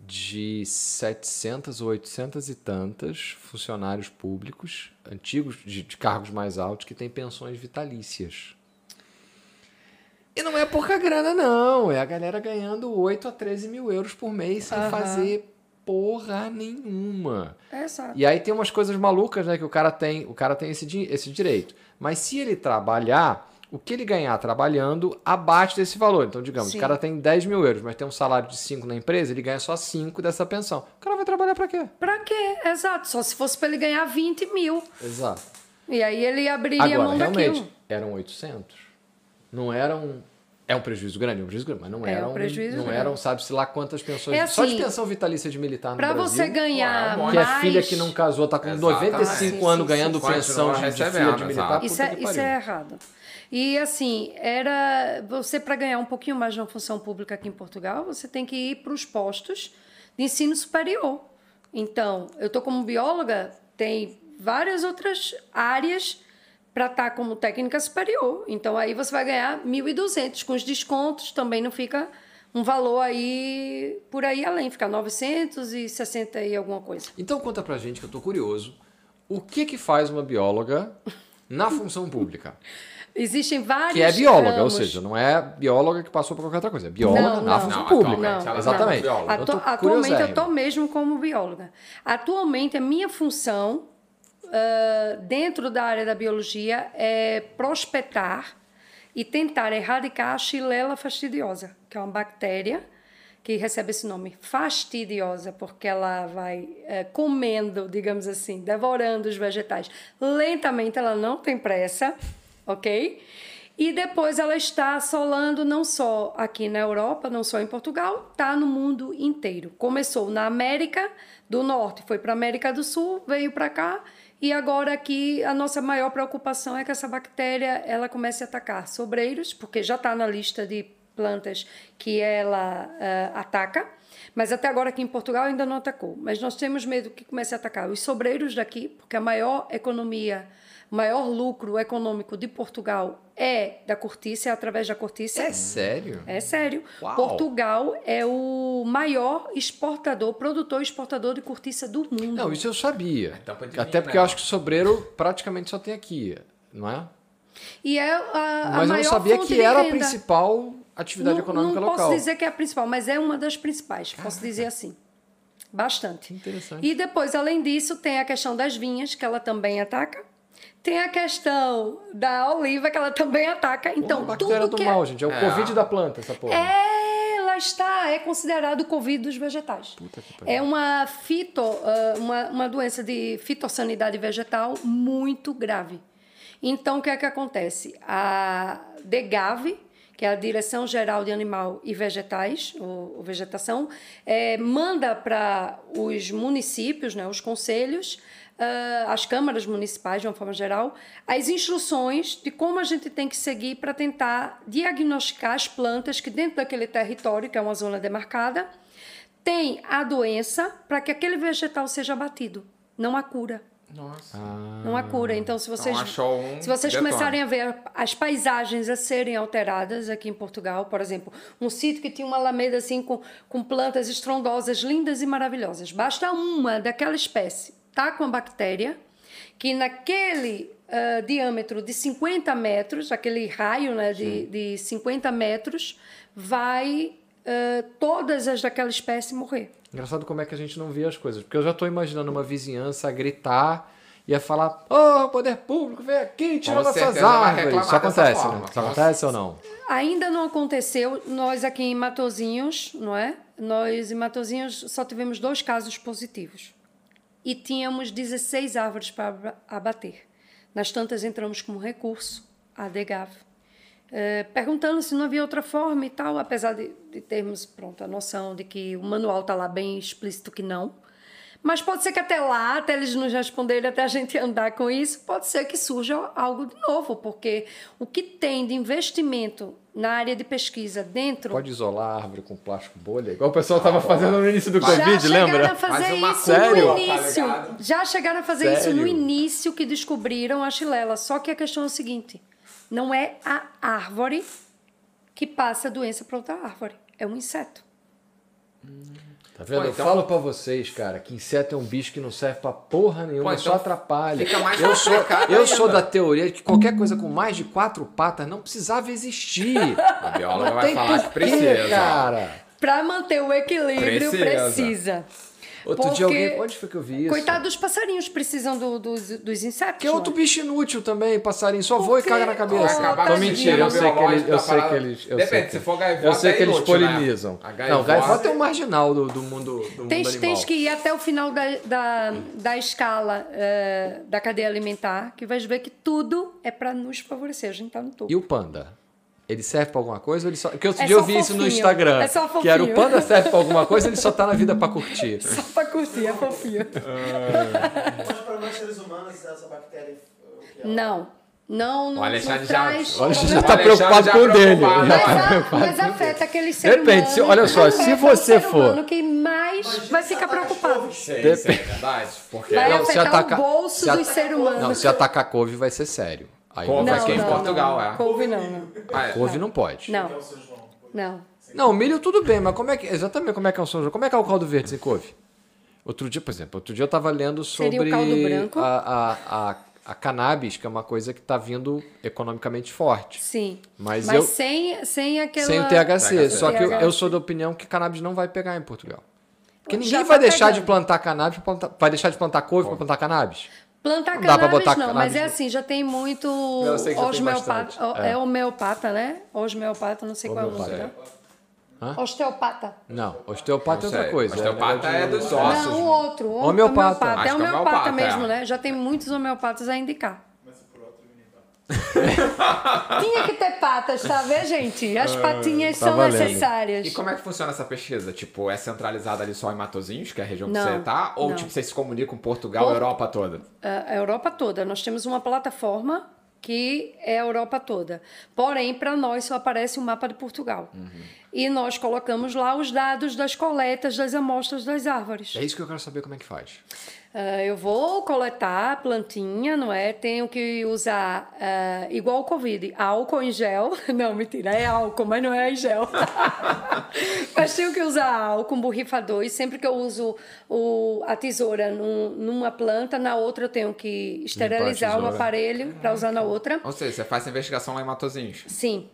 de 700 ou 800 e tantas funcionários públicos antigos de, de cargos mais altos que têm pensões vitalícias. E não é pouca grana, não. É a galera ganhando 8 a 13 mil euros por mês sem Aham. fazer porra nenhuma. Exato. E aí tem umas coisas malucas, né? Que o cara tem, o cara tem esse, esse direito. Mas se ele trabalhar, o que ele ganhar trabalhando abate desse valor. Então, digamos, Sim. o cara tem 10 mil euros, mas tem um salário de 5 na empresa, ele ganha só 5 dessa pensão. O cara vai trabalhar pra quê? Pra quê? Exato. Só se fosse para ele ganhar 20 mil. Exato. E aí ele abriria Agora, mão realmente, daquilo. eram 800. Não eram... É um prejuízo grande, é um prejuízo grande, mas não É um eram, prejuízo não grande. eram, sabe-se lá quantas pensões. É só de assim, pensão vitalícia de militar no Pra Brasil. você ganhar é um monte. Que é mais... filha que não casou, tá com Exatamente. 95 Sim, anos sim, ganhando sim. pensão de, de filha de militar. exato. puta Isso é, que isso é errado. E assim, era você para ganhar um pouquinho mais na função pública aqui em Portugal, você tem que ir para os postos de ensino superior. Então, eu tô como bióloga, tem várias outras áreas para estar como técnica superior. Então aí você vai ganhar 1.200 com os descontos, também não fica um valor aí por aí além, fica 960 e alguma coisa. Então conta pra gente que eu tô curioso. O que que faz uma bióloga na função pública? Existem vários Que é bióloga, ou ramos. seja, não é bióloga que passou por qualquer outra coisa. É bióloga Não, na não. função Não, pública. Exatamente. é bióloga. Eu atualmente eu estou mesmo como bióloga. Atualmente a minha função ah, dentro da área da biologia é prospectar e tentar erradicar a Xylella fastidiosa, que é uma bactéria que recebe esse nome fastidiosa, porque ela vai eh, comendo, digamos assim, devorando os vegetais. Lentamente, ela não tem pressa, ok? E depois ela está assolando não só aqui na Europa, não só em Portugal, está no mundo inteiro. Começou na América do Norte, foi para a América do Sul, veio para cá e agora aqui a nossa maior preocupação é que essa bactéria ela comece a atacar sobreiros, porque já está na lista de plantas que ela ah, ataca, mas até agora aqui em Portugal ainda não atacou. Mas nós temos medo que comece a atacar os sobreiros daqui, porque a maior economia, o maior lucro econômico de Portugal é da cortiça, é através da cortiça. É sério? É sério. Uau. Portugal é o maior exportador, produtor e exportador de cortiça do mundo. Não, isso eu sabia. De Até porque né? eu acho que sobreiro praticamente só tem aqui, não é? E é a, a Mas eu maior não sabia fonte que era a renda. principal atividade não, econômica não local. posso dizer que é a principal, mas é uma das principais, posso dizer assim. Bastante. Interessante. E depois, além disso, tem a questão das vinhas, que ela também ataca. Tem a questão da oliva, que ela também ataca. Então, Pô, tudo do que mal, gente. É o É. Covid da planta, essa porra. é, ela está, é considerado o Covid dos vegetais. Puta que pariu. É uma fito, ah, uma, uma doença de fitossanidade vegetal muito grave. Então, o que é que acontece? A DEGAV, que é a Direção Geral de Animal e Vegetais, ou, ou Vegetação, eh, manda para os municípios, né, os conselhos, ah, as câmaras municipais, de uma forma geral, as instruções de como a gente tem que seguir para tentar diagnosticar as plantas que dentro daquele território, que é uma zona demarcada, tem a doença para que aquele vegetal seja abatido. Não há cura. Nossa. Não há cura. Então, se vocês, achou um, se vocês detona. começarem a ver as paisagens a serem alteradas aqui em Portugal, por exemplo, um sítio que tinha uma alameda assim com, com plantas estrondosas, lindas e maravilhosas. Basta uma daquela espécie tá com a bactéria que naquele ah, diâmetro de 50 metros, aquele raio né, de, de 50 metros, vai ah, todas as daquela espécie morrer. Engraçado como é que a gente não vê as coisas. Porque eu já tô imaginando uma vizinhança a gritar ia falar: Ô, poder público, vem aqui, tira Com nossas árvores. reclamar Isso acontece, né? Isso acontece ou não? Ainda não aconteceu. Nós aqui em Matozinhos, não é? Nós em Matozinhos só tivemos dois casos positivos. E tínhamos 16 árvores para aba- abater. Nas tantas entramos com um recurso, a DEGAV, eh, perguntando se não havia outra forma e tal, apesar de, de termos pronto, a noção de que o manual está lá bem explícito que não. Mas pode ser que até lá, até eles nos responderem, até a gente andar com isso, pode ser que surja algo de novo, porque o que tem de investimento na área de pesquisa dentro. Pode isolar a árvore com plástico bolha, igual o pessoal estava fazendo no início do já Covid, chegaram lembra? a fazer uma isso Sério? no Tá início. já chegaram a fazer isso no Sério? início que descobriram a chilela. Só que a questão é o seguinte: não é a árvore que passa a doença para outra árvore, é um inseto. Tá vendo? Pô, Eu então- falo pra vocês, cara, que inseto é um bicho que não serve pra porra nenhuma, Pô, então só atrapalha. fica mais eu sou, eu ainda. sou da teoria de que qualquer coisa com mais de quatro patas não precisava existir. O biólogo Não vai falar que precisa. cara. Para manter o equilíbrio, Precisa. precisa. Outro Porque- dia alguém. Onde foi que eu vi isso? Coitado dos passarinhos, precisam do- dos, dos insetos. Que é outro bicho inútil também, passarinho. Só Por voa e caga na cabeça. acabar Tô com o mentira, sistema eu sei que eles. Eu sei que eles. Eu Depende, sei que, se for gaivota, eu sei que é eles inútil, né? polinizam. A Não, gaivota- é o marginal do, do mundo do Tens, mundo tens que ir até o final da, da, da escala eh, da cadeia alimentar, que vais ver que tudo é para nos favorecer. A gente está no topo. E o panda? Ele serve pra alguma coisa ou ele só. Porque outro É dia eu só vi isso no fofinho. Instagram. É só que era o fofinho. panda serve pra alguma coisa, ele só tá na vida pra curtir. Só para curtir, é fofinho. Mas para nós seres humanos, essa bactéria. é? Não. Não, não, O Alexandre não já- traz. O Alexandre já tá Alexandre preocupado já com o dele. preocupado. Já Mas, tá a- preocupado. mas afeta aquele ser Depende, se- olha só, se você for- que mais vai ficar preocupado. Sei, isso é verdade. Porque Vai Não, se atacar- o bolso se do at- ser humano. Não, se atacar couve vai ser sério. Aí Couve não, aqui em Portugal, é. Couve não, não. Ah, é. couve não pode. Não, É não. Não, milho tudo bem, mas como é que. Exatamente como é que é o São João? Como é que é o caldo verde sem couve? Outro dia, por exemplo, outro dia eu tava lendo Seria o sobre caldo branco? A, a, a, a cannabis, que é uma coisa que tá vindo economicamente forte. Sim. Mas Mas, eu- sem, sem aquela. Sem o THC. THC. Só que eu, eu sou da opinião que cannabis não vai pegar em Portugal. Porque ninguém tá vai deixar de plantar cannabis, pra plantar- vai deixar de plantar couve para plantar cannabis. Plantar Não dá pra cannabis botar não, cannabis mas é assim, já tem muito tem osmeopata, bastante, é. é. homeopata, né? Osmeopata, não sei qual é o nome, Homeopata. né? Hã? Osteopata. Não, osteopata é Não outra sei. coisa. Osteopata né? é dos ossos. Não, o outro. o Homeopata. homeopata. É que é homeopata homeopata, mesmo, é. né? Já tem muitos homeopatas a indicar. Mas por outro militar. Tinha que ter patas, tá vendo, gente? As patinhas tá são valendo. necessárias. E como é que funciona essa pesquisa? Tipo, é centralizada ali só em Matozinhos, que é a região que Não, você tá? Ou, não. tipo, vocês se comunicam com Portugal, Por- Europa toda? a a Europa toda. Nós temos uma plataforma que é a Europa toda. Porém, para nós só aparece o mapa de Portugal. E nós colocamos lá os dados das coletas das amostras das árvores. É isso que eu quero saber como é que faz. Ah, eu vou coletar a plantinha, não é? Tenho que usar, ah, igual o Covid, álcool em gel. Não, mentira, é álcool, mas não é em gel. mas tenho que usar álcool, um borrifador, e sempre que eu uso o, a tesoura num- numa planta, na outra eu tenho que esterilizar um tesoura. aparelho para usar na outra. Ou seja, você faz essa investigação lá em Matozinhos. Sim.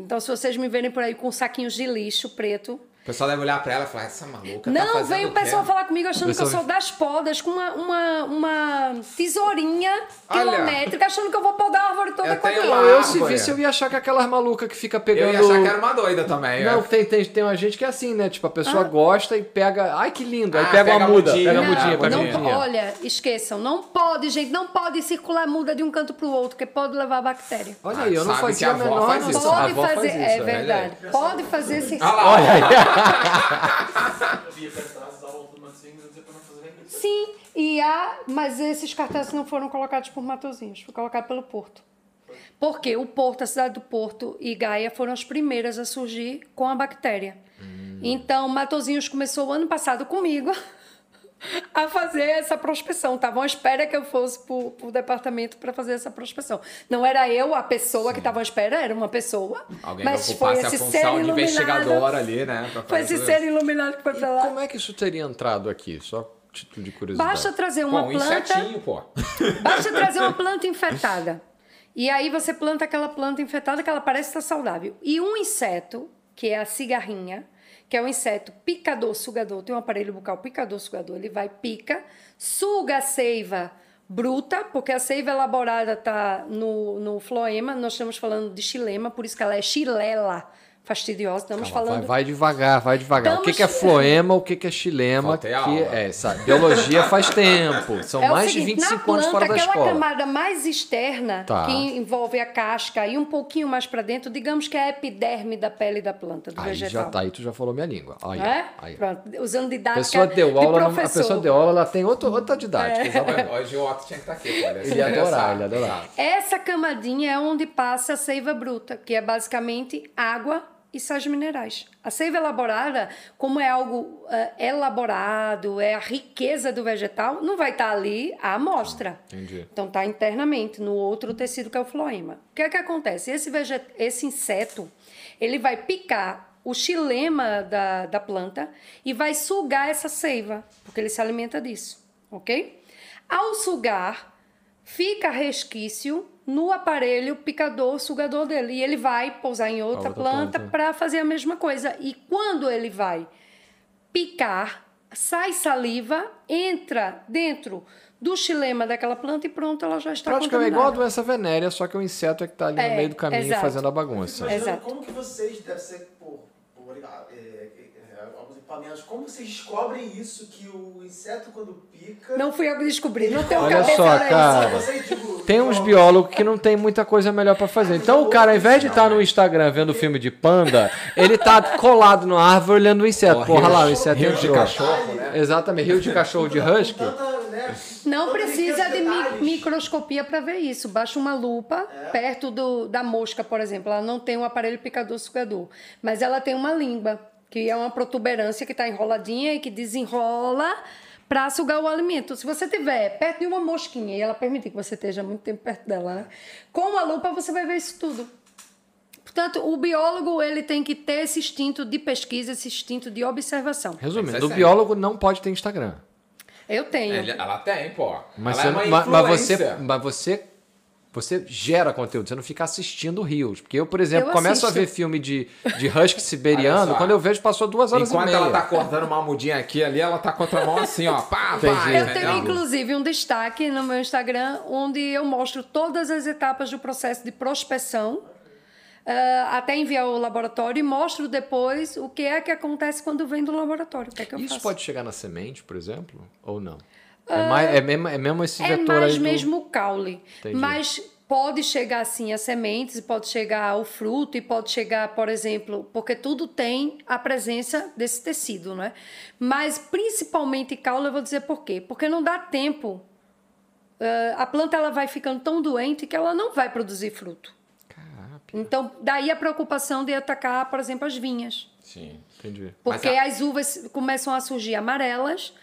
Então, se vocês me verem por aí com saquinhos de lixo preto, O pessoal deve olhar pra ela e falar, essa maluca tá Não, fazendo veio o quê?" pessoal falar comigo achando que eu Pessoal- sou das podas, com uma, uma, uma tesourinha Olha. quilométrica, achando que eu vou podar a árvore toda Eu com aquilo. Não, eu se visse, eu ia achar que aquelas malucas que fica Eu pegando. ia achar que era uma doida também. Não, é. tem, tem, tem uma gente que é assim, né? Tipo, a pessoa Ah. gosta e pega. Ai, que lindo! Aí Ah, pega, pega uma muda. mudinha. Pega a Não, mudinha, pega a Não, mudinha. olha, esqueçam, não pode, gente, não pode circular muda de um canto para o outro, porque pode levar bactéria. Olha Ah, aí, eu não sabe que fazia a menor faz. A Pode fazer, faz isso, é é. verdade. Pode fazer esse. Lá, Olha aí. Sim, e há, mas esses cartazes não foram colocados por Matozinhos, foi colocado pelo Porto. Porque o Porto, a cidade do Porto e Gaia foram as primeiras a surgir com a bactéria. Então, Matozinhos começou o ano passado comigo a fazer essa prospecção. Estavam à espera que eu fosse para o departamento para fazer essa prospecção. Não era eu a pessoa que estava à espera, era uma pessoa. Alguém mas que foi a esse ser função de iluminado. investigador ali, né? Foi esse tudo ser iluminado que foi para lá. como é que isso teria entrado aqui? Só título de curiosidade. Basta trazer uma Bom, um planta. pô. Basta trazer uma planta infectada. E aí você planta aquela planta infectada que ela parece estar saudável. E um inseto, que é a cigarrinha, que é um inseto picador, sugador, tem um aparelho bucal picador, sugador, ele vai, pica, suga a seiva bruta, porque a seiva elaborada está no, no floema, nós estamos falando de xilema, por isso que ela é xilela fastidiosa. Estamos Calma, falando. vai, vai devagar, vai devagar. O que, Estamos- que é floema, o que, que é xilema? Faltei Que aula. é, sabe, biologia faz tempo. São É mais seguinte, de 25 na anos planta, fora da aquela escola. camada mais externa, Tá. que envolve a casca e um pouquinho mais para dentro, digamos que é a epiderme da pele da planta, do Aí vegetal. já tá, aí tu já falou minha língua. Aí, É? aí. Pronto, usando A didática pessoa deu de aula, a professor. pessoa deu aula, ela tem outro, outra didática. exatamente. Hoje o Otto tinha que estar aqui, pô. Ele ia adorar, ele ia adorar. Essa camadinha é onde passa a seiva bruta, que é basicamente água e sais minerais. A seiva elaborada, como é algo eh, elaborado, é a riqueza do vegetal, não vai estar ali à amostra. Entendi. Então está internamente no outro tecido que é o floema. O que é que acontece? Esse, veget... Esse inseto, ele vai picar o xilema da, da planta e vai sugar essa seiva, porque ele se alimenta disso, ok? Ao sugar, fica resquício no aparelho picador, sugador dele. E ele vai pousar em outra, outra planta para fazer a mesma coisa. E quando ele vai picar, sai saliva, entra dentro do xilema daquela planta e pronto, ela já está Praticamente é igual a contaminada. doença venérea, só que o inseto é que tá ali no É, meio do caminho exato. fazendo a bagunça. Exato. como que vocês, deve ser por, por é, equipamentos, como vocês descobrem isso, que o inseto quando pica... Não fui eu que descobri, não tenho Olha cabeça só, cara. Tipo, Tem uns biólogos que não tem muita coisa melhor pra fazer. Então o cara, ao invés de estar no Instagram vendo filme de panda, ele tá colado na árvore olhando o inseto. Ó, Porra rio- lá, o inseto rio de entrou. cachorro, né? Exatamente, rio de cachorro de husky. tanta, né, Não precisa de mi- microscopia para ver isso. Baixa uma lupa perto do, da mosca, por exemplo. Ela não tem um aparelho picador-sugador, mas ela tem uma língua, que é uma protuberância que está enroladinha e que desenrola para sugar o alimento. Se você tiver perto de uma mosquinha e ela permitir que você esteja muito tempo perto dela, né? Com a lupa você vai ver isso tudo. Portanto, o biólogo ele tem que ter esse instinto de pesquisa, esse instinto de observação. Resumindo, é o sério. biólogo não pode ter Instagram. Eu tenho. Ele- ela tem, pô. Mas, ela você, é uma mas, mas você, mas você, você gera conteúdo, você não fica assistindo rios. Porque eu, por exemplo, Eu começo a ver filme de, de husky siberiano, quando eu vejo passou duas horas Enquanto e meia. ela tá cortando uma mudinha aqui ali, ela tá com a outra mão assim, ó. Pá, Entendi. pá, Eu tenho, inclusive, um destaque no meu Instagram, onde eu mostro todas as etapas do processo de prospeção, ah, até enviar ao laboratório, e mostro depois o que é que acontece quando vem do laboratório. O que é que eu Isso faço. pode chegar na semente, por exemplo? Ou não? É, mais, é, mesmo, é mesmo esse É vetor mais aí do... mesmo o caule. Entendi. Mas pode chegar, assim, a sementes, pode chegar ao fruto, e pode chegar, por exemplo, porque tudo tem a presença desse tecido, né? Mas principalmente caule, eu vou dizer por quê. Porque não dá tempo. Ah, a planta ela vai ficando tão doente que ela não vai produzir fruto. Caraca, Então, daí a preocupação de atacar, por exemplo, as vinhas. Sim. entendi. Porque a- as uvas começam a surgir amarelas,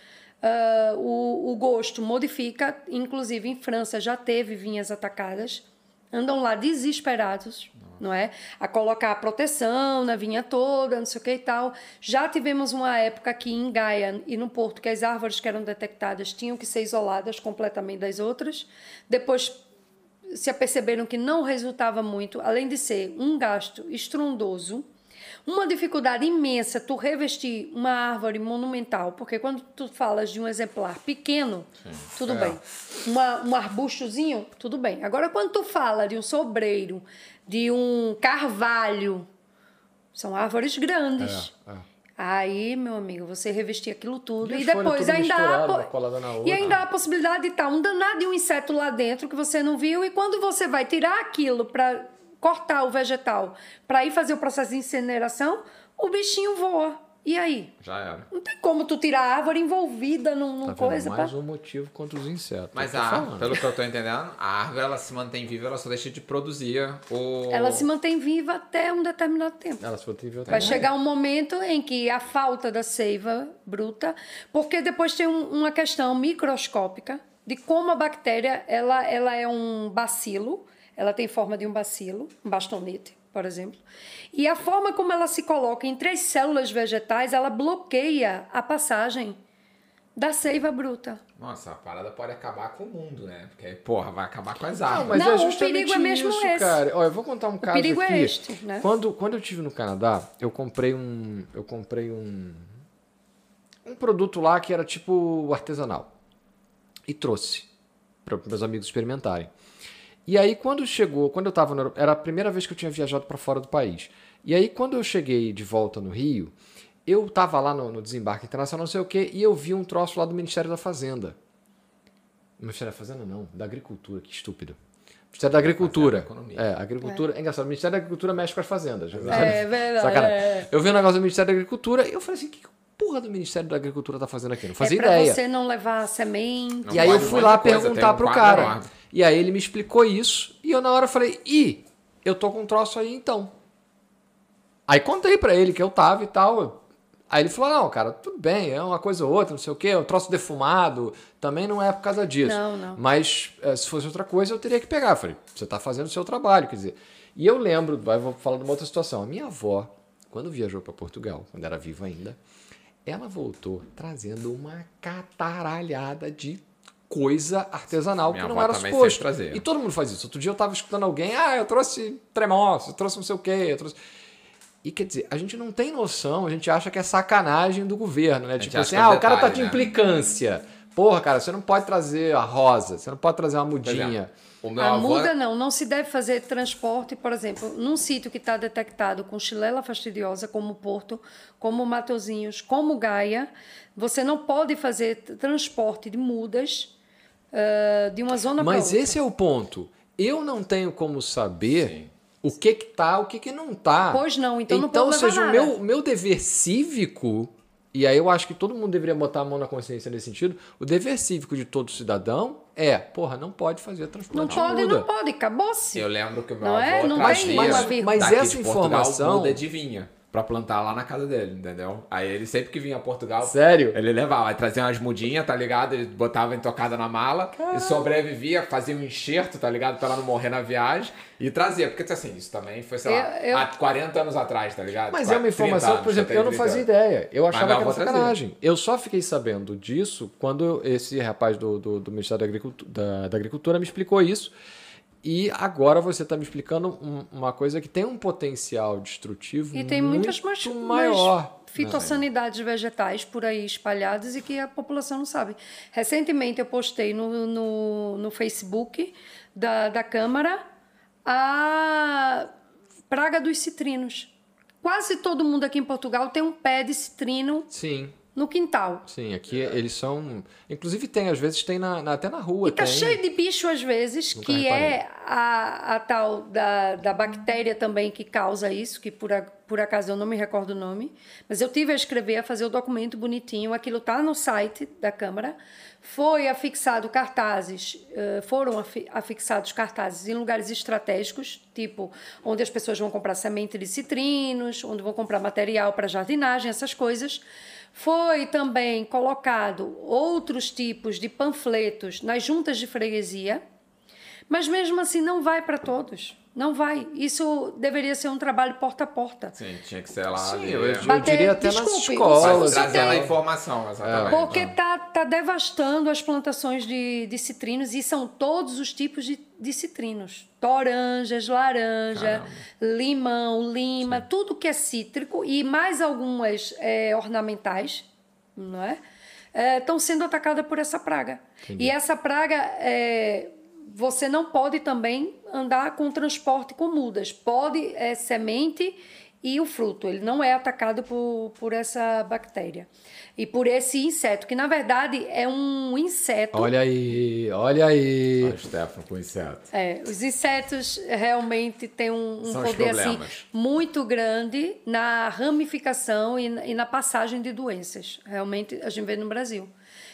ah, o, o gosto modifica, inclusive em França já teve vinhas atacadas, andam lá desesperados, não é? A colocar proteção na vinha toda, não sei o que e tal. Já tivemos uma época aqui em Gaia e no Porto que as árvores que eram detectadas tinham que ser isoladas completamente das outras. Depois se aperceberam que não resultava muito, além de ser um gasto estrondoso, uma dificuldade imensa tu revestir uma árvore monumental, porque quando tu falas de um exemplar pequeno, tudo É. bem. Uma, um arbustozinho, tudo bem. Agora, quando tu fala de um sobreiro, de um carvalho, são árvores grandes. É, é. Aí, meu amigo, você revestir aquilo tudo E e, depois ainda há, e ainda há a possibilidade de estar um danado de um inseto lá dentro que você não viu e quando você vai tirar aquilo para cortar o vegetal para ir fazer o processo de incineração, o bichinho voa. E aí? Já era. Não tem como tu tirar a árvore envolvida num, num Tá coisa Mais pra... um motivo contra os insetos. Mas tô a, falando. pelo que eu tô entendendo, a árvore ela se mantém viva, ela só deixa de produzir o. Ela se mantém viva até um determinado tempo. Ela se for ter Vai chegar um momento em que a falta da seiva bruta, porque depois tem um- uma questão microscópica de como a bactéria ela, ela é um bacilo, ela tem forma de um bacilo, um bastonete, por exemplo, e a forma como ela se coloca entre as células vegetais, ela bloqueia a passagem da seiva bruta. Nossa, a parada pode acabar com o mundo, né? Porque, aí, porra, vai acabar com as Não, árvores. mas Não, é o perigo é mesmo isso, esse. cara. Olha, eu vou contar um caso perigo é aqui. este, né? Quando, quando eu tive no Canadá, eu comprei um, eu comprei um, um produto lá que era tipo artesanal e trouxe para meus amigos experimentarem. E aí, quando chegou, quando eu estava no era a primeira vez que eu tinha viajado para fora do país. E aí, quando eu cheguei de volta no Rio, eu estava lá no, no, desembarque internacional, não sei o quê, e eu vi um troço lá do Ministério da Fazenda. Ministério da Fazenda, não, da Agricultura, que estúpido. Ministério da Agricultura. É, Agricultura. É. é. engraçado, o Ministério da Agricultura mexe com as fazendas. É, verdade. Sacanagem. É. Eu vi um negócio do Ministério da Agricultura e eu falei assim, que porra do Ministério da Agricultura tá fazendo aqui? Não fazia é pra ideia. você não levar semente. E aí eu fui lá perguntar pro cara. E aí ele me explicou isso e eu na hora falei, ih, eu tô com um troço aí então. Aí contei para ele que eu tava e tal. Aí ele falou: não, cara, tudo bem, é uma coisa ou outra, não sei o quê, um troço defumado, também não é por causa disso. Não, não. Mas é, se fosse outra coisa, eu teria que pegar. Eu falei, você está fazendo o seu trabalho, quer dizer. E eu lembro, vou falar de uma outra situação. A minha avó, quando viajou para Portugal, quando era viva ainda, ela voltou trazendo uma cataralhada de coisa artesanal Minha que não era suposto. E todo mundo faz isso. Outro dia eu estava escutando alguém, ah, eu trouxe tremoço, eu trouxe não sei o quê, eu trouxe... E quer dizer, a gente não tem noção, a gente acha que é sacanagem do governo, né? Tipo assim, é ah, o cara tá de né? implicância. Porra, cara, você não pode trazer a rosa, você não pode trazer uma mudinha. a avô... muda não, não se deve fazer transporte, por exemplo, num sítio que está detectado com chilela fastidiosa, como Porto, como Matozinhos, como Gaia, você não pode fazer transporte de mudas uh, de uma zona para outra. Mas esse é o ponto. Eu não tenho como saber Sim o que que tá, o que que não tá. Pois não, então, então não pode Então, seja, o meu, meu dever cívico, e aí eu acho que todo mundo deveria botar a mão na consciência nesse sentido, o dever cívico de todo cidadão é, porra, não pode fazer transplante Não pode, não pode, acabou-se. Eu lembro que o meu não avô é? não trazia, mas, mas essa informação... muda de vinha para plantar lá na casa dele, entendeu? Aí ele sempre que vinha a Portugal. Sério? Ele levava, aí trazia umas mudinhas, tá ligado? Ele botava entocada na mala Caramba. e sobrevivia, fazia um enxerto, tá ligado? Pra ela não morrer na viagem e trazia. Porque assim, isso também foi, sei lá, eu, há 40 anos atrás, tá ligado? Mas é uma informação, anos, por exemplo, eu não fazia ideia. Eu achava que era sacanagem. Eu só fiquei sabendo disso quando esse rapaz do, do, do Ministério da Agricultura, da, da Agricultura me explicou isso. E agora você está me explicando uma coisa que tem um potencial destrutivo e tem muito muitas mais, maior. Mais fitossanidades vegetais por aí espalhadas e que a população não sabe. Recentemente eu postei no, no, no Facebook da, da Câmara a praga dos citrinos. Quase todo mundo aqui em Portugal tem um pé de citrino Sim no quintal. Sim, aqui eles são. Inclusive tem, às vezes tem na, na até na rua. E tá tem. cheio de bicho, às vezes, Nunca que reparei. é a, a tal da, da bactéria também que causa isso, que por, a, por acaso eu não me recordo o nome. Mas eu tive a escrever, a fazer o documento bonitinho. Aquilo tá no site da Câmara. Foi afixado cartazes, foram afixados cartazes em lugares estratégicos, tipo onde as pessoas vão comprar semente de citrinos, onde vão comprar material para jardinagem, essas coisas. Foi também colocado outros tipos de panfletos nas juntas de freguesia, mas mesmo assim não vai para todos. Não vai. Isso deveria ser um trabalho porta a porta. Sim, tinha que ser lá. Sim, eu, eu Bater, diria até desculpe, nas escolas. Trazer a informação, exatamente. Porque está tá devastando as plantações de, de citrinos e são todos os tipos de, de citrinos. Toranjas, laranja, Caramba. limão, lima, Sim. tudo que é cítrico e mais algumas é, ornamentais, não é? Estão é, sendo atacadas por essa praga. Entendi. E essa praga é, você não pode também andar com transporte com mudas. Pode é semente e o fruto. Ele não é atacado por, por essa bactéria. E por esse inseto, que na verdade é um inseto. Olha aí, olha aí. Olha Stefano com inseto. É, os insetos realmente têm um, um poder assim, muito grande na ramificação e e na passagem de doenças. Realmente a gente vê no Brasil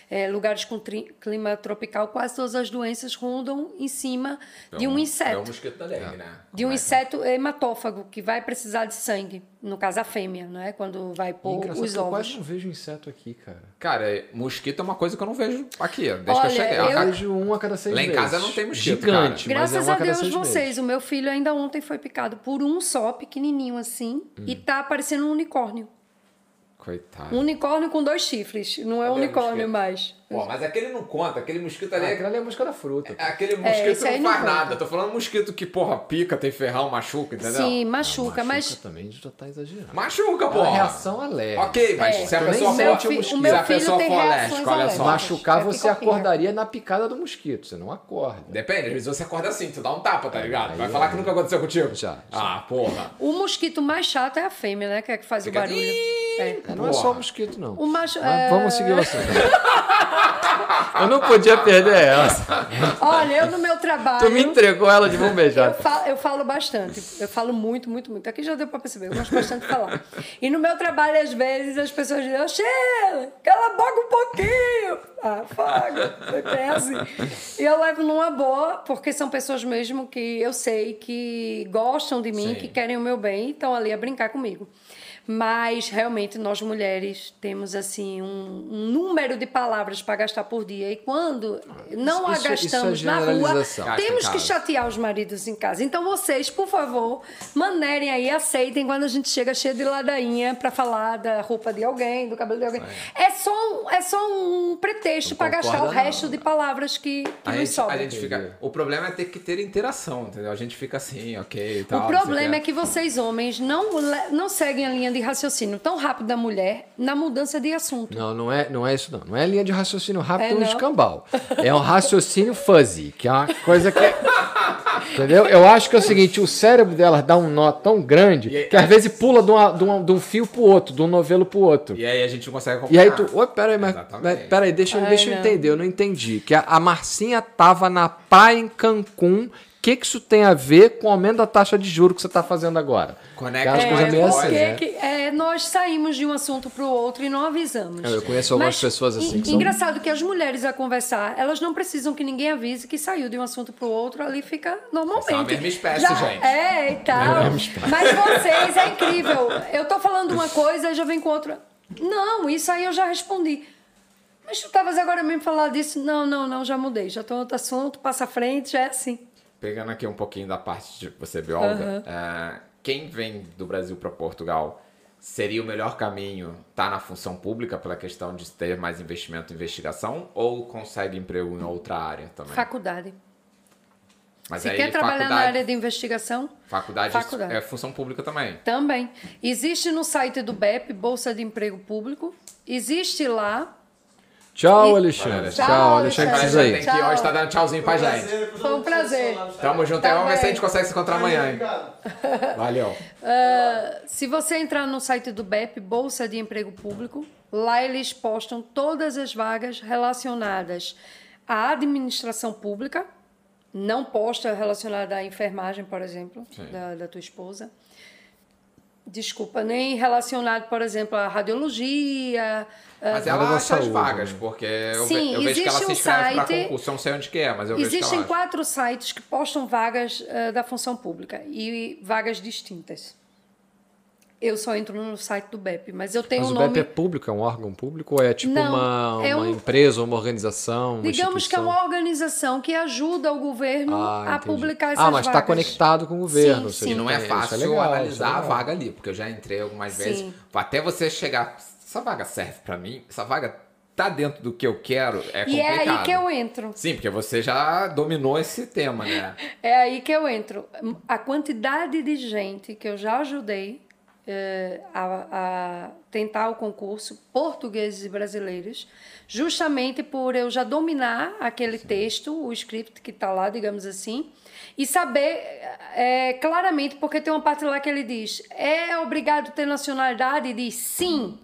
é, lugares com clima tropical, quase todas as doenças rondam em cima então, de um inseto. É o mosquito da dengue, né? De um é inseto hematófago, que vai precisar de sangue. No caso, a fêmea, não é? Quando vai pôr os ovos. Eu quase não vejo inseto aqui, cara. Cara, mosquito é uma coisa que eu não vejo aqui, desde Olha, que eu cheguei. Eu vejo um a cada seis Lá em casa não tem mosquito, Gigante, cara. Graças é a Deus vocês. Meses. O meu filho ainda ontem foi picado por um só, pequenininho assim, hum. e tá parecendo um unicórnio. Coitado. Um unicórnio com dois chifres. Não é um unicórnio mais. Pô, mas aquele não conta, aquele mosquito ali Ah, é aquilo ali é a música da fruta. É aquele mosquito aí não não faz conta. nada. Tô falando mosquito que, porra, pica, tem ferrão, machuca, entendeu? Sim, machuca, Machuca mas também já tá exagerando. Machuca, É uma porra. reação alérgica. Ok, mas É. se a pessoa for, fi- mosquito- se a pessoa tem for reações alérgica, olha só. Machucar, Eu você acordaria na picada do mosquito, você não acorda. Depende, às vezes você acorda assim, tu dá um tapa, tá ligado? Vai aí falar é. que nunca aconteceu contigo? Já, já. Ah, porra. o mosquito mais chato é a fêmea, né? Que é que faz o barulho. É. É, não é Porra. só mosquito, não. O macho. É, Vamos seguir o assunto. Eu não podia perder essa. Olha, eu no meu trabalho. Tu me entregou ela de mão Eu beijada. falo, eu falo bastante, eu falo muito, muito, muito. Aqui já deu pra perceber, eu gosto bastante de falar. E no meu trabalho, às vezes, as pessoas dizem, Sheila, cala a boca um pouquinho. Ah, faga, é assim. E eu levo numa boa, porque são pessoas mesmo que eu sei que gostam de mim, Sim. que querem o meu bem e estão ali a brincar comigo. Mas realmente nós mulheres temos assim um, um número de palavras para gastar por dia e quando não Isso- a isso é gastamos na rua. Gasta temos que chatear os maridos em casa. Então vocês, por favor, manerem aí, aceitem quando a gente chega cheio de ladainha para falar da roupa de alguém, do cabelo de alguém. É, só um, é só um pretexto para gastar o não, resto de palavras que, que A nos sobram. a gente fica. O problema é ter que ter interação, entendeu? A gente fica assim, ok tal. O problema é que vocês, homens, não, não seguem a linha de raciocínio tão rápido da mulher na mudança de assunto. Não, não é, não é isso não. Não é linha de raciocínio rápido É, um não? escambau. É um raciocínio fuzzy, que é uma coisa que... Entendeu? Eu acho que é o seguinte, o cérebro dela dá um nó tão grande aí- que às vezes pula de, uma- de um- de um fio pro outro, de um novelo pro outro. E aí a gente não consegue E aí acompanhar. tu, oi, peraí, mas, mas peraí, deixa, eu- Ai, deixa eu entender, eu não entendi. Que a, a Marcinha tava na praia em Cancún, que, que isso tem a ver com o aumento da taxa de juros que você tá fazendo agora? Conecta É, coisas meio assim, né? que, é, nós saímos de um assunto para o outro e não avisamos. Eu conheço algumas pessoas assim que são- Engraçado que as mulheres a conversar, elas não precisam que ninguém avise que saiu de um assunto para o outro, ali fica normalmente. São a mesma espécie, Já- gente. É, e tal. Mas vocês, é incrível. Eu tô falando uma coisa e já vem com outra. Não, isso aí eu já respondi. Mas tu estavas agora mesmo falar disso? Não, não, não, já mudei. Já tô em outro assunto, passa à frente, já é assim. Pegando aqui um pouquinho da parte de você, bióloga, é, quem vem do Brasil para Portugal seria o melhor caminho estar na função pública pela questão de ter mais investimento em investigação ou consegue emprego em outra área também? Faculdade. Mas Se aí, quer trabalhar na área de investigação, Faculdade, Faculdade. é função pública também. Também. Existe no site do BEP, Bolsa de Emprego Público. Existe lá. Tchau, Alexandre. Tchau, Tchau, Alexandre. Alexandre. Precisa Tem ir. que ir hoje, tá dando tchauzinho pra gente. Foi um prazer. Tamo junto, Tá vamos ver se a gente consegue se encontrar amanhã, hein? Valeu. Ah, se você entrar no site do BEP, Bolsa de Emprego Público, lá eles postam todas as vagas relacionadas à administração pública. Não posta relacionada à enfermagem, por exemplo, da, da tua esposa. Desculpa, nem relacionado, por exemplo, à radiologia. ah, Mas ela acha as vagas, porque eu, Sim, ve- eu vejo que ela existe se um inscreve site- concurso. Eu não sei onde que é, mas eu vejo Existem acha. quatro sites que postam vagas eh, da função pública e vagas distintas. Eu só entro no site do BEP, mas eu tenho Mas o o nome. BEP é público, é um órgão público ou é tipo Não, uma, é uma um- empresa, uma organização, uma Digamos que é uma organização que ajuda o governo Ah, a publicar essas Ah, mas está vagas. conectado com o governo. Sim, sim. E não é isso fácil legal, isso é analisar a vaga ali, porque eu já entrei algumas vezes. Sim. Até você chegar, essa vaga serve pra mim? Essa vaga tá dentro do que eu quero? É E é complicado. aí que eu entro. Sim, porque você já dominou esse tema, né? É aí que eu entro. A quantidade de gente que eu já ajudei a, a tentar o concurso, portugueses e brasileiros, justamente por eu já dominar aquele texto, o script que está lá, digamos assim, e saber eh, claramente, porque tem uma parte lá que ele diz: é obrigado ter nacionalidade? E diz sim.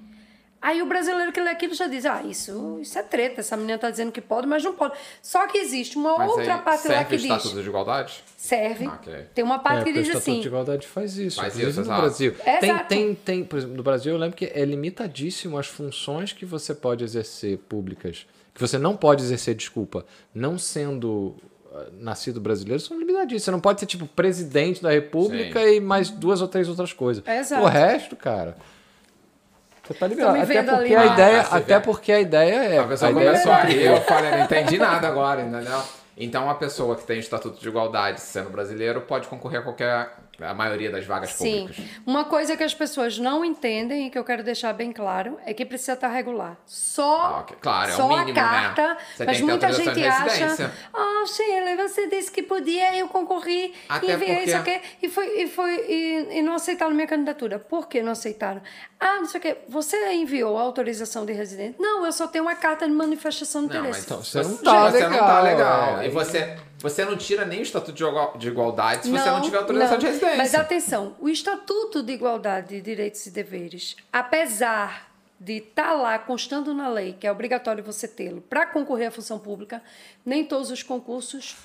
Aí o brasileiro que lê aquilo já diz: ah, isso, isso é treta, essa menina está dizendo que pode, mas não pode. Só que existe uma Mas outra aí parte lá serve que o diz Estatuto de Igualdade? serve. Ok. Tem uma É, parte que porque o diz Estatuto assim. de Igualdade faz isso. Faz isso, no exato. Brasil. Tem, Exato. tem, tem, por exemplo, no Brasil eu lembro que é limitadíssimo as funções que você pode exercer públicas. Que você não pode exercer, desculpa, não sendo ah, nascido brasileiro, são limitadíssimas. Você não pode ser, tipo, presidente da república Sim. e mais duas ou três outras coisas. Exato. O resto, cara. Você tá liberado. Até porque, ali a ideia, Ah, até vê. porque a ideia é. A pessoa a ideia é começou a cumprir. rir, eu falei, não entendi nada agora, entendeu? Então, uma pessoa que tem Estatuto de Igualdade sendo brasileiro pode concorrer a qualquer a maioria das vagas Sim. públicas. Uma coisa que as pessoas não entendem e que eu quero deixar bem claro é que precisa estar regular. Só, Ah, ok. Claro, é o só mínimo, a carta. né? Você mas muita gente acha. Ah, Sheila, você disse que podia, eu concorri Até e enviei porque- isso aqui. E, foi, e, foi, e, e não aceitaram minha candidatura. Por que não aceitaram? Ah, não sei o quê. Você enviou a autorização de residente? Não, eu só tenho uma carta de manifestação de Não, interesse. mas você não tá você não tá legal, legal. é. E você, você não tira nem o estatuto de igual- de igualdade se você não tiver autorização não. de residência. Mas atenção, o Estatuto de Igualdade de Direitos e Deveres, apesar de estar lá constando na lei que é obrigatório você tê-lo para concorrer à função pública, nem todos os concursos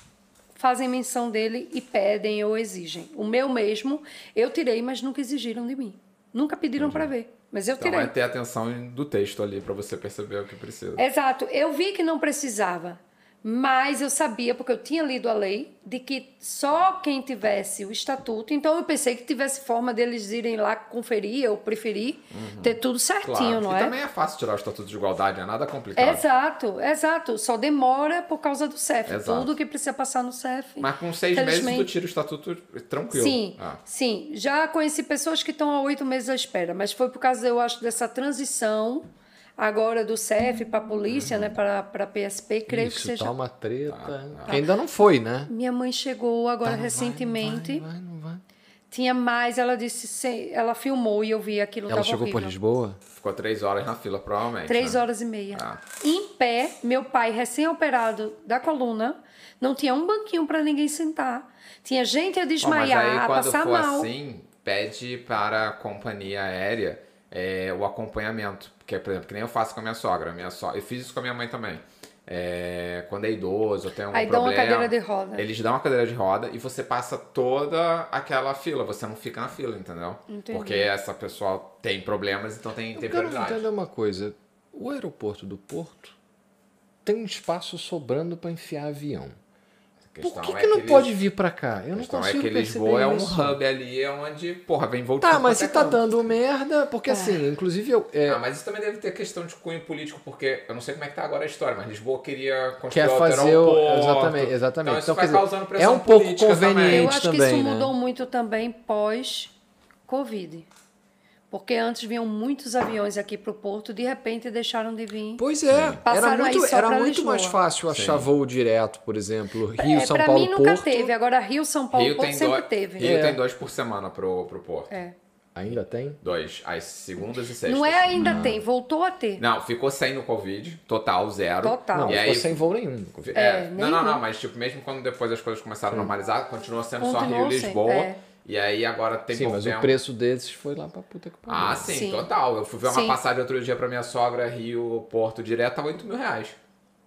fazem menção dele e pedem ou exigem. O meu mesmo, eu tirei, mas nunca exigiram de mim. Nunca pediram para ver, mas eu Então tirei. é ter atenção do texto ali pra você perceber o que precisa. Exato. Eu vi que não precisava, mas eu sabia, porque eu tinha lido a lei, de que só quem tivesse o estatuto. Então eu pensei que tivesse forma deles irem lá conferir, eu preferi ter tudo certinho, Claro. não e é? também é fácil tirar o estatuto de igualdade, não é nada complicado. Exato, exato. Só demora por causa do CEF. Exato. Tudo que precisa passar no CEF. Mas com seis meses tu tira o estatuto tranquilo. Sim, Ah. sim. Já conheci pessoas que estão há oito meses à espera, mas foi por causa, eu acho, dessa transição agora do CEF para a polícia, né, para a PSP, creio que Isso, seja. tá uma treta. Que ainda não foi, né? Minha mãe chegou agora Tá, não vai, recentemente. Não vai, não vai. Tinha mais, ela disse, se- ela filmou e eu vi aquilo Ela tava chegou por Lisboa? Ficou três horas na fila, provavelmente. Três né? horas e meia. Ah. Em pé, meu pai recém-operado da coluna, não tinha um banquinho para ninguém sentar. Tinha gente a Bom, mas desmaiar, aí a quando passar for mal. assim, pede para a companhia aérea é, o acompanhamento. Porque, por exemplo, que nem eu faço com a minha sogra. Minha so... Eu fiz isso com a minha mãe também. É, quando é idoso, ou tem algum Aí dão uma problema. cadeira de roda. Eles dão uma cadeira de roda e você passa toda aquela fila. Você não fica na fila, entendeu? Entendi. Porque essa pessoa tem problemas, então tem, Eu tem quero prioridade. entender uma coisa. O aeroporto do Porto tem um espaço sobrando para enfiar avião. Por que, é que não eles- pode vir para cá? Eu não é consigo que perceber Lisboa é um isso. hub ali onde, porra, vem voltando. Tá, mas se tá dando merda, porque assim, inclusive eu. é, Ah, mas isso também deve ter questão de cunho político, porque eu não sei como é que tá agora a história, mas Lisboa queria construir Quer fazer o. aeroporto. Exatamente, exatamente. Então isso Então, vai dizer, causando é pressão um pouco política também. conveniente Eu acho que isso né? mudou muito também pós-Covid. Porque antes vinham muitos aviões aqui para o Porto, de repente deixaram de vir. Pois é, era muito, só era muito Lisboa. mais fácil achar voo direto, por exemplo, Rio, é, São Paulo, mim nunca Porto. teve. Agora Rio, São Paulo, Rio Porto sempre dois, teve. Rio É. tem dois por semana pro, pro Porto. É. Ainda tem? Dois, às segundas e sextas. Não é ainda tem, voltou a ter. Não, ficou sem no Covid, total, zero. Total. Não, E ficou aí, sem voo nenhum. É, É, não, não, nenhum. não, mas tipo, mesmo quando depois as coisas começaram a normalizar, continuou sendo só Continuou Rio e sem, Lisboa. é. E aí agora tem Sim, mas o preço desses foi lá pra puta que pariu. Ah, sim, Sim. total. Eu fui ver uma Sim. passagem outro dia pra minha sogra, Rio, Porto, direto, a 8 mil reais.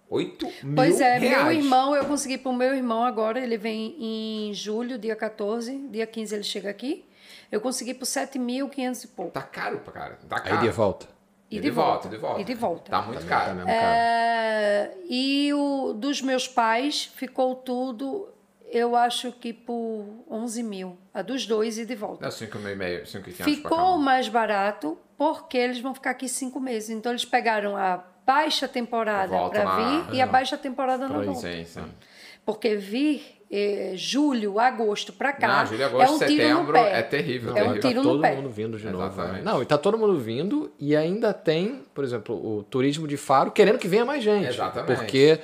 8 mil Pois é, reais. meu irmão, eu consegui para o meu irmão agora, ele vem em julho, dia 14, dia 15 ele chega aqui. Eu consegui por 7.500 e pouco. Tá caro pra cara. Tá Aí caro. de volta. E E de de volta, volta. de volta. E de volta. Tá muito Tá caro. mesmo caro. É, e o dos meus pais ficou tudo, eu acho que por 11 mil. A dos dois e de volta. Dá 5 mil e meio, 5 e 500 pra Ficou mais barato porque eles vão ficar aqui cinco meses. Então eles pegaram a baixa temporada para na- vir e a baixa temporada não volta. Sim, sim. Porque vir eh, julho, agosto para cá Não, julho, agosto, é um tiro no setembro pé. é terrível. É um tiro tá no todo pé. mundo vindo de novo. Exatamente. né? Não, e tá todo mundo vindo e ainda tem, por exemplo, o turismo de Faro querendo que venha mais gente. Exatamente. Porque é,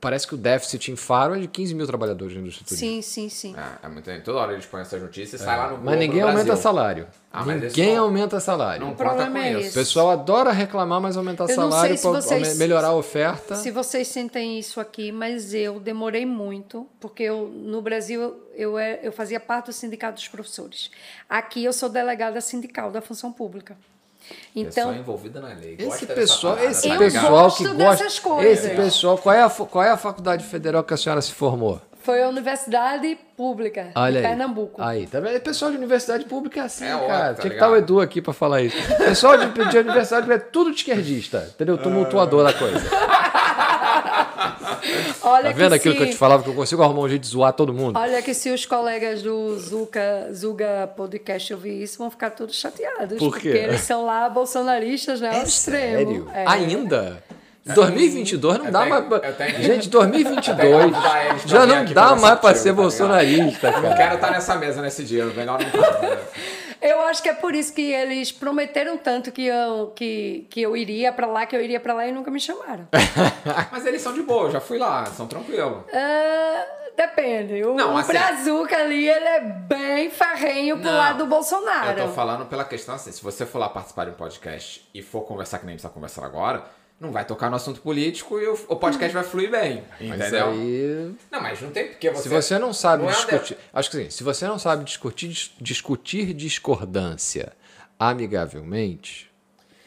parece que o déficit em Faro é de 15 mil trabalhadores na indústria turística. Sim, sim, sim. É, é muito... Toda hora eles põem essas notícias e sai lá no Mas Globo ninguém no aumenta salário. Ah, mas ninguém não- aumenta salário. Não O problema com é isso. O pessoal adora reclamar, mas aumentar Eu salário se para vocês- melhorar a oferta. Se vocês sentem isso aqui, mas eu demorei muito, porque eu, no Brasil eu, é- eu fazia parte do sindicato dos professores. Aqui eu sou delegada sindical da função pública. Pessoa Então, envolvida na lei. Esse pessoal, parada, esse tá pessoal gosto que gosta, dessas coisas. esse pessoal, qual é a qual é a faculdade federal que a senhora se formou? foi a Universidade Pública Olha de aí. Pernambuco. Aí, tá vendo? Pessoal de universidade pública é assim, É óbvio, cara. tá Tinha que estar o ligado? Edu aqui pra falar isso. Pessoal de, de universidade pública é tudo de esquerdista, entendeu? Tumultuador da coisa. Olha Tá vendo que aquilo se, que eu te falava que eu consigo arrumar um jeito de zoar todo mundo? Olha que se os colegas do Zuka, Zuga Podcast ouvir isso, vão ficar todos chateados. Por quê? Porque eles são lá bolsonaristas, né? ao extremo. Sério? É. Ainda? 2022 não dá mais. pra- tenho- Gente, 2022 Eu tenho que avisar eles pra já não dá mais pra contigo, ser tá bolsonarista, Eu não cara. quero estar nessa mesa nesse dia, melhor não estar. Eu acho que é por isso que eles prometeram tanto que eu, que, que eu iria pra lá, que eu iria pra lá e nunca me chamaram. Mas eles são de boa, eu já fui lá, são tranquilos. Ah, depende. O, Não, o assim- Brazuca ali, ele é bem farrenho pro Não, lado do Bolsonaro. Eu tô falando pela questão assim, se você for lá participar de um podcast e for conversar que nem a gente tá conversando agora, não vai tocar no assunto político e o, o podcast vai fluir bem, Mas entendeu? aí. Não, mas não tem porque você... Se você não sabe Não é discutir. Acho que sim, se você não sabe discutir, dis- discutir discordância amigavelmente.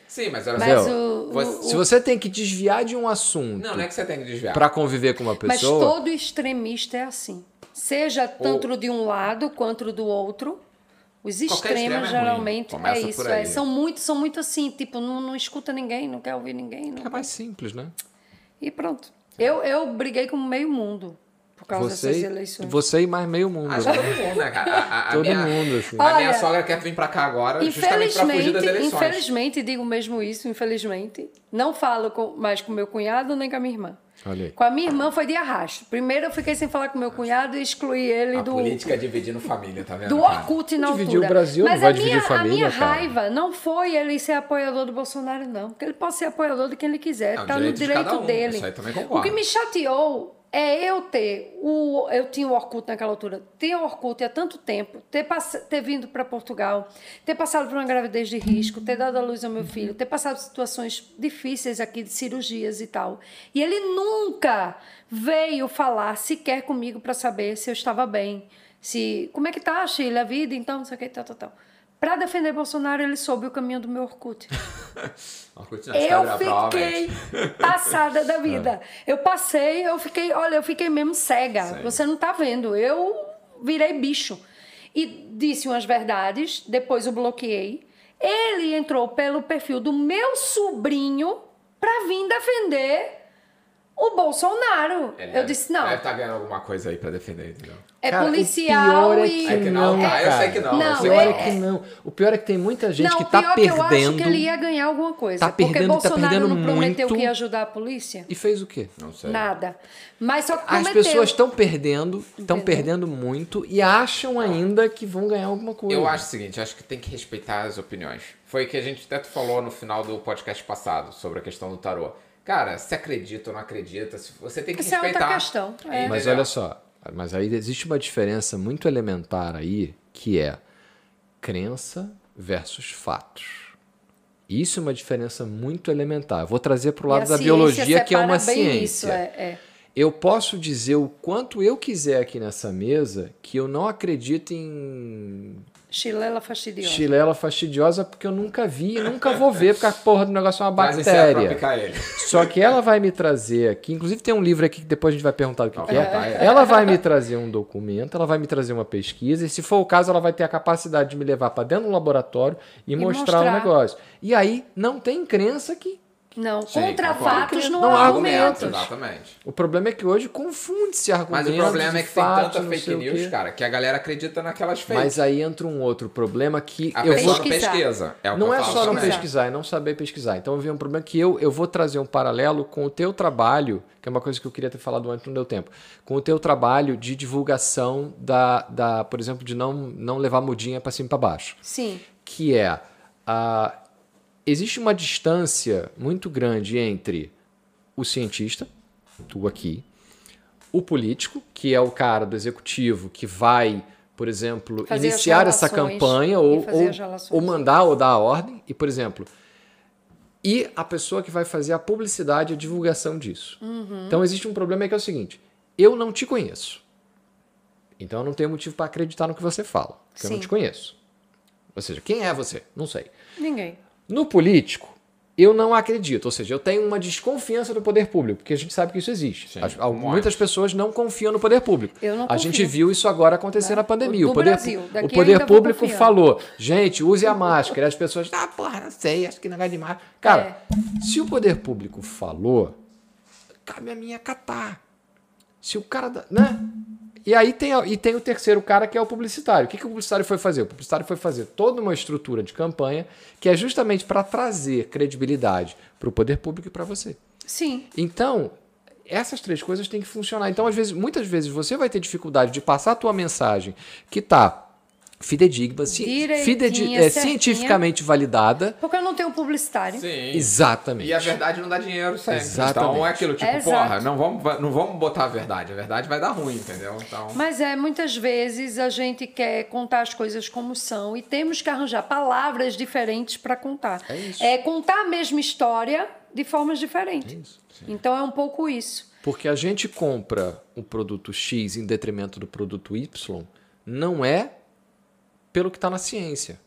Sim, mas olha Mas o- você- Se você tem que desviar de um assunto Não, não é que você tem que desviar. pra conviver com uma Mas pessoa. todo extremista é assim. Seja tanto de um lado quanto do outro. Os é extremos geralmente é isso. aí. é. São muito, são muito assim, tipo, não, não escuta ninguém, não quer ouvir ninguém. não É mais simples, né? E pronto. Eu, eu briguei com meio mundo por causa dessas Você, eleições. você e mais meio mundo. Que né? todo mundo, né, cara? A, a- Todo minha, mundo, assim. A minha Olha, sogra quer vir pra cá agora justamente pra fugir Infelizmente, das eleições. infelizmente, digo mesmo isso, infelizmente. Não falo com- mais com meu cunhado nem com a minha irmã. Com a minha irmã foi de arrasto. Primeiro eu fiquei sem falar com meu cunhado e excluí ele A do, política é dividindo família, tá vendo? do? Orkut na Dividiu altura. o Brasil, Mas não vai a minha, dividir família, a minha cara. raiva não foi ele ser apoiador do Bolsonaro, não. Porque ele pode ser apoiador de quem ele quiser. É o tá no direito de um, dele. isso aí também o concordo. que me chateou é eu ter o eu tinha o Orkut naquela altura, ter o Orkut há tanto tempo, ter, ter vindo para Portugal, ter passado por uma gravidez de risco, ter dado à luz ao meu filho, ter passado situações difíceis aqui de cirurgias e tal. E ele nunca veio falar sequer comigo para saber se eu estava bem, se como é que tá, Sheila, a vida, então, não sei o que, tal, tal, tal. Para defender Bolsonaro, ele soube o caminho do meu Orkut. Eu fiquei passada da vida. Eu passei, eu fiquei, olha, eu fiquei mesmo cega. Sei. Você não tá vendo. Eu virei bicho. E disse umas verdades, depois o bloqueei. Ele entrou pelo perfil do meu sobrinho pra vir defender o Bolsonaro. Ele eu disse, não, Deve estar ganhando alguma coisa aí pra defender, entendeu? é Cara, o policial pior é e... que É que não, não, tá? Eu sei que não. Não, eu O sei é não. que não. O pior é que tem muita gente não, que o tá pior perdendo. que eu acho que ele ia ganhar alguma coisa. Tá porque perdendo- tá Bolsonaro perdendo não prometeu muito. que ia ajudar a polícia. E fez o quê? Não sei. Nada. Mas só que As prometeu. pessoas estão perdendo, estão perdendo muito e acham ainda que vão ganhar alguma coisa. Eu acho o seguinte, acho que tem que respeitar as opiniões. Foi o que a gente até falou no final do podcast passado sobre a questão do tarô. Cara, se acredita ou não acredita, se- você tem que Essa é outra respeitar. questão, é. Mas olha só, mas aí existe uma diferença muito elementar aí, que é crença versus fatos. Isso é uma diferença muito elementar. Eu vou trazer para o lado da biologia, que é uma bem ciência. Isso, é, é. Eu posso dizer o quanto eu quiser aqui nessa mesa que eu não acredito em Chilela fastidiosa. chilela fastidiosa porque eu nunca vi e nunca vou ver, porque a porra do negócio é uma pra bactéria. Só que ela vai me trazer aqui, inclusive tem um livro aqui que depois a gente vai perguntar o que, Não, que é. tá, é. Ela vai me trazer um documento, ela vai me trazer uma pesquisa, e se for o caso, ela vai ter a capacidade de me levar para dentro do laboratório e, mostrar, o mostrar. negócio. E aí não tem crença que. Não, Sim, contra concordo. fatos não, Não há há argumentos. Exatamente. O problema é que hoje confunde-se Mas argumentos. o problema é que tem fatos, tanta não fake news, cara, que a galera acredita naquelas fake. Mas aí entra um outro problema que a eu pessoa vou pesquisa. É não eu é só não pesquisar, é não saber pesquisar. Então eu vi um problema que eu, eu vou trazer um paralelo com o teu trabalho, que é uma coisa que eu queria ter falado antes, não deu tempo. Com o teu trabalho de divulgação da, da por exemplo, de não, não levar mudinha para cima e para baixo. Sim. Que é, a, existe uma distância muito grande entre o cientista, tu aqui, o político, que é o cara do executivo que vai, por exemplo, Fazer iniciar essa campanha ou, ou, ou mandar ou dar a ordem, e, por exemplo, e a pessoa que vai fazer a publicidade e a divulgação disso. Uhum. Então existe um problema que é o seguinte: eu não te conheço. Então eu não tenho motivo para acreditar no que você fala, porque eu não Sim. te conheço. Ou seja, quem é você? Não sei. Ninguém. No político, eu não acredito. Ou seja, eu tenho uma desconfiança do poder público, porque a gente sabe que isso existe. Sim, As- muitas pessoas não confiam no poder público. Eu não a gente viu isso agora acontecer na pandemia. Do o poder, Brasil. Daqui o poder público falou: gente, use a máscara. E as pessoas, ah, porra, não sei, acho que negócio de máscara. Cara, se o poder público falou, cabe a mim acatar. Se o cara. Né? E aí tem, e tem o terceiro cara que é o publicitário. O que, que o publicitário foi fazer? O publicitário foi fazer toda uma estrutura de campanha que é justamente para trazer credibilidade para o poder público e para você. Sim. Então, essas três coisas têm que funcionar. Então, às vezes, muitas vezes você vai ter dificuldade de passar a tua mensagem que está fidedigna, ci- fidedi- é, cientificamente validada. Porque eu não tenho publicitário. Sim. Exatamente. E a verdade não dá dinheiro sempre. Exatamente. Então é aquilo, tipo, É porra, não vamos, não vamos botar a verdade. A verdade vai dar ruim, entendeu? Então. Mas é, muitas vezes a gente quer contar as coisas como são e temos que arranjar palavras diferentes para contar. É isso. É contar a mesma história de formas diferentes. É isso, sim. Então é um pouco isso. Porque a gente compra o produto X em detrimento do produto Y, não é pelo que está na ciência.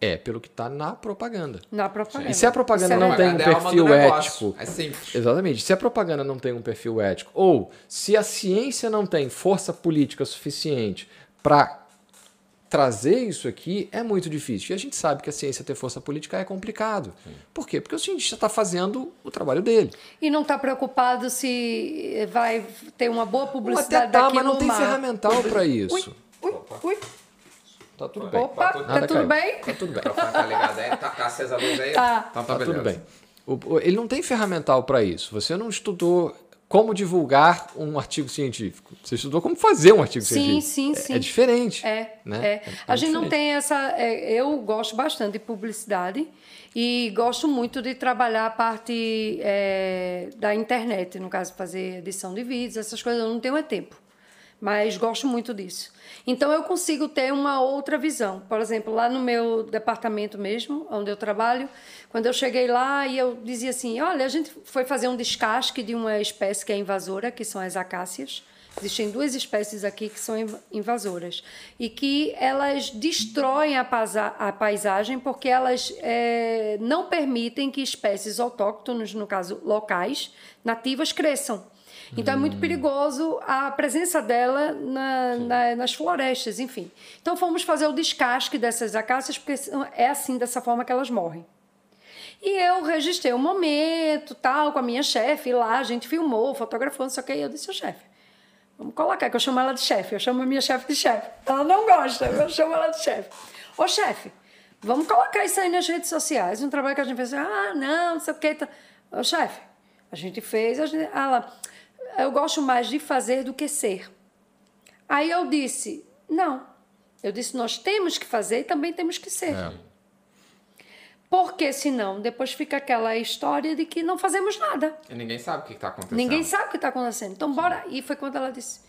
É pelo que está na propaganda. Na propaganda. E se a propaganda Isso é não tem um Propaganda é perfil negócio. ético. É simples. Exatamente. Se a propaganda não tem um perfil ético, ou se a ciência não tem força política suficiente para trazer isso aqui, é muito difícil. E a gente sabe que a ciência ter força política é complicado. Por quê? Porque o cientista está fazendo o trabalho dele. E não está preocupado se vai ter uma boa Ou publicidade até tá, mas não tem ferramental para isso. Ui, ui. Tá tudo bem. Opa, tudo- tá tudo bem? Tá tudo bem. O tá ligado aí, tá acesa a luz aí. Tá. Então Tá tá, tudo bem. O- o- ele não tem ferramental para isso. Você não estudou como divulgar um artigo científico. Você estudou como fazer um artigo Sim, científico. sim, É- sim. É, diferente. É, né? é. A gente não tem essa. é, eu gosto bastante de publicidade e gosto muito de trabalhar a parte é, da internet, no caso, fazer edição de vídeos, essas coisas. Eu não tenho é tempo, mas gosto muito disso. Então eu consigo ter uma outra visão. Por exemplo, lá no meu departamento mesmo, onde eu trabalho, quando eu cheguei lá e eu dizia assim: olha, a gente foi fazer um descasque de uma espécie que é invasora, que são as acácias. Existem duas espécies aqui que são inv- invasoras e que elas destroem a, a paisagem porque elas eh, não permitem que espécies autóctones, no caso locais, nativas, cresçam. Então é muito perigoso a presença dela na- na- nas florestas, enfim. Então fomos fazer o descasque dessas acácias porque é assim, dessa forma que elas morrem. E eu registrei o momento, tal, com a minha chefe lá, a gente filmou, fotografou, não sei o que, e eu disse, ô chefe, vamos colocar, que eu chamo ela de chefe, eu chamo a minha chefe de chefe. Ela não gosta, eu chamo ela de chefe. Ô chefe, vamos colocar isso aí nas redes sociais, um trabalho que a gente fez, ah, não, não sei o que. Ô chefe, a gente fez, a gente, ela, eu gosto mais de fazer do que ser. Aí eu disse, não. Eu disse, nós temos que fazer e também temos que ser. É. Porque senão depois fica aquela história de que não fazemos nada. E ninguém sabe o que, que tá acontecendo. Ninguém sabe o que está acontecendo. Então, bora. E foi quando ela disse: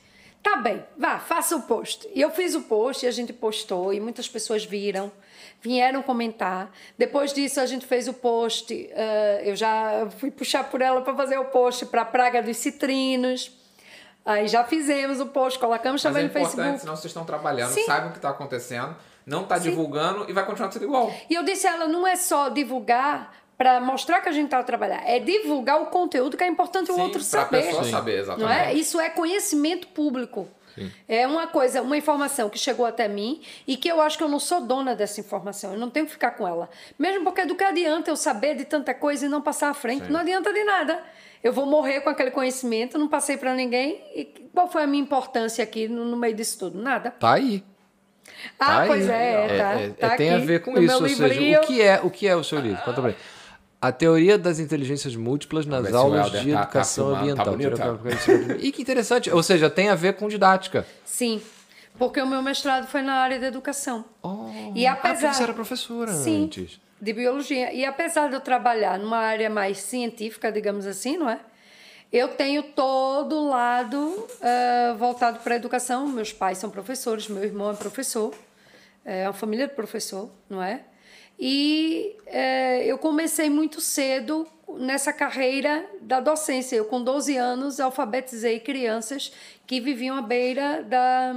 tá bem, vá, faça o post. E eu fiz o post e a gente postou e muitas pessoas viram, vieram comentar. Depois disso, a gente fez o post. eh, eu já fui puxar por ela para fazer o post para a Praga dos Citrinos. Aí já fizemos o post, colocamos Mas também é no importante, Facebook. senão vocês estão trabalhando, Sim. sabem o que tá acontecendo, não tá Sim. divulgando e vai continuar sendo igual. E eu disse a ela, não é só divulgar para mostrar que a gente está a trabalhar, é divulgar o conteúdo que é importante o Sim, outro pra saber. pessoa Sim. saber, exatamente. Não é? Isso é conhecimento público. É uma coisa, uma informação que chegou até mim e que eu acho que eu não sou dona dessa informação, eu não tenho que ficar com ela. Mesmo porque do que adianta eu saber de tanta coisa e não passar à frente? Não adianta de nada. Eu vou morrer com aquele conhecimento, não passei para ninguém. E qual foi a minha importância aqui no, no meio disso tudo? Nada. Tá aí. Ah, Tá aí. pois é, É, tá. é, tá tem a ver com isso. Ou seja, o que é o que é o seu livro? Conta pra mim. A teoria das inteligências múltiplas nas aulas Helder de tá- tá educação tá ambiental. bonito, e que interessante. Ou seja, tem a ver com didática. Sim, porque o meu mestrado foi na área da educação. Oh, E apesar- Ah, você era professora Sim, antes. de biologia. E apesar de eu trabalhar numa área mais científica, digamos assim, não é? Eu tenho todo o lado eh, voltado para a educação. Meus pais são professores, meu irmão é professor, é uma família de professor, não é? E eh, eu comecei muito cedo nessa carreira da docência. Eu, com 12 anos, alfabetizei crianças que viviam à beira da,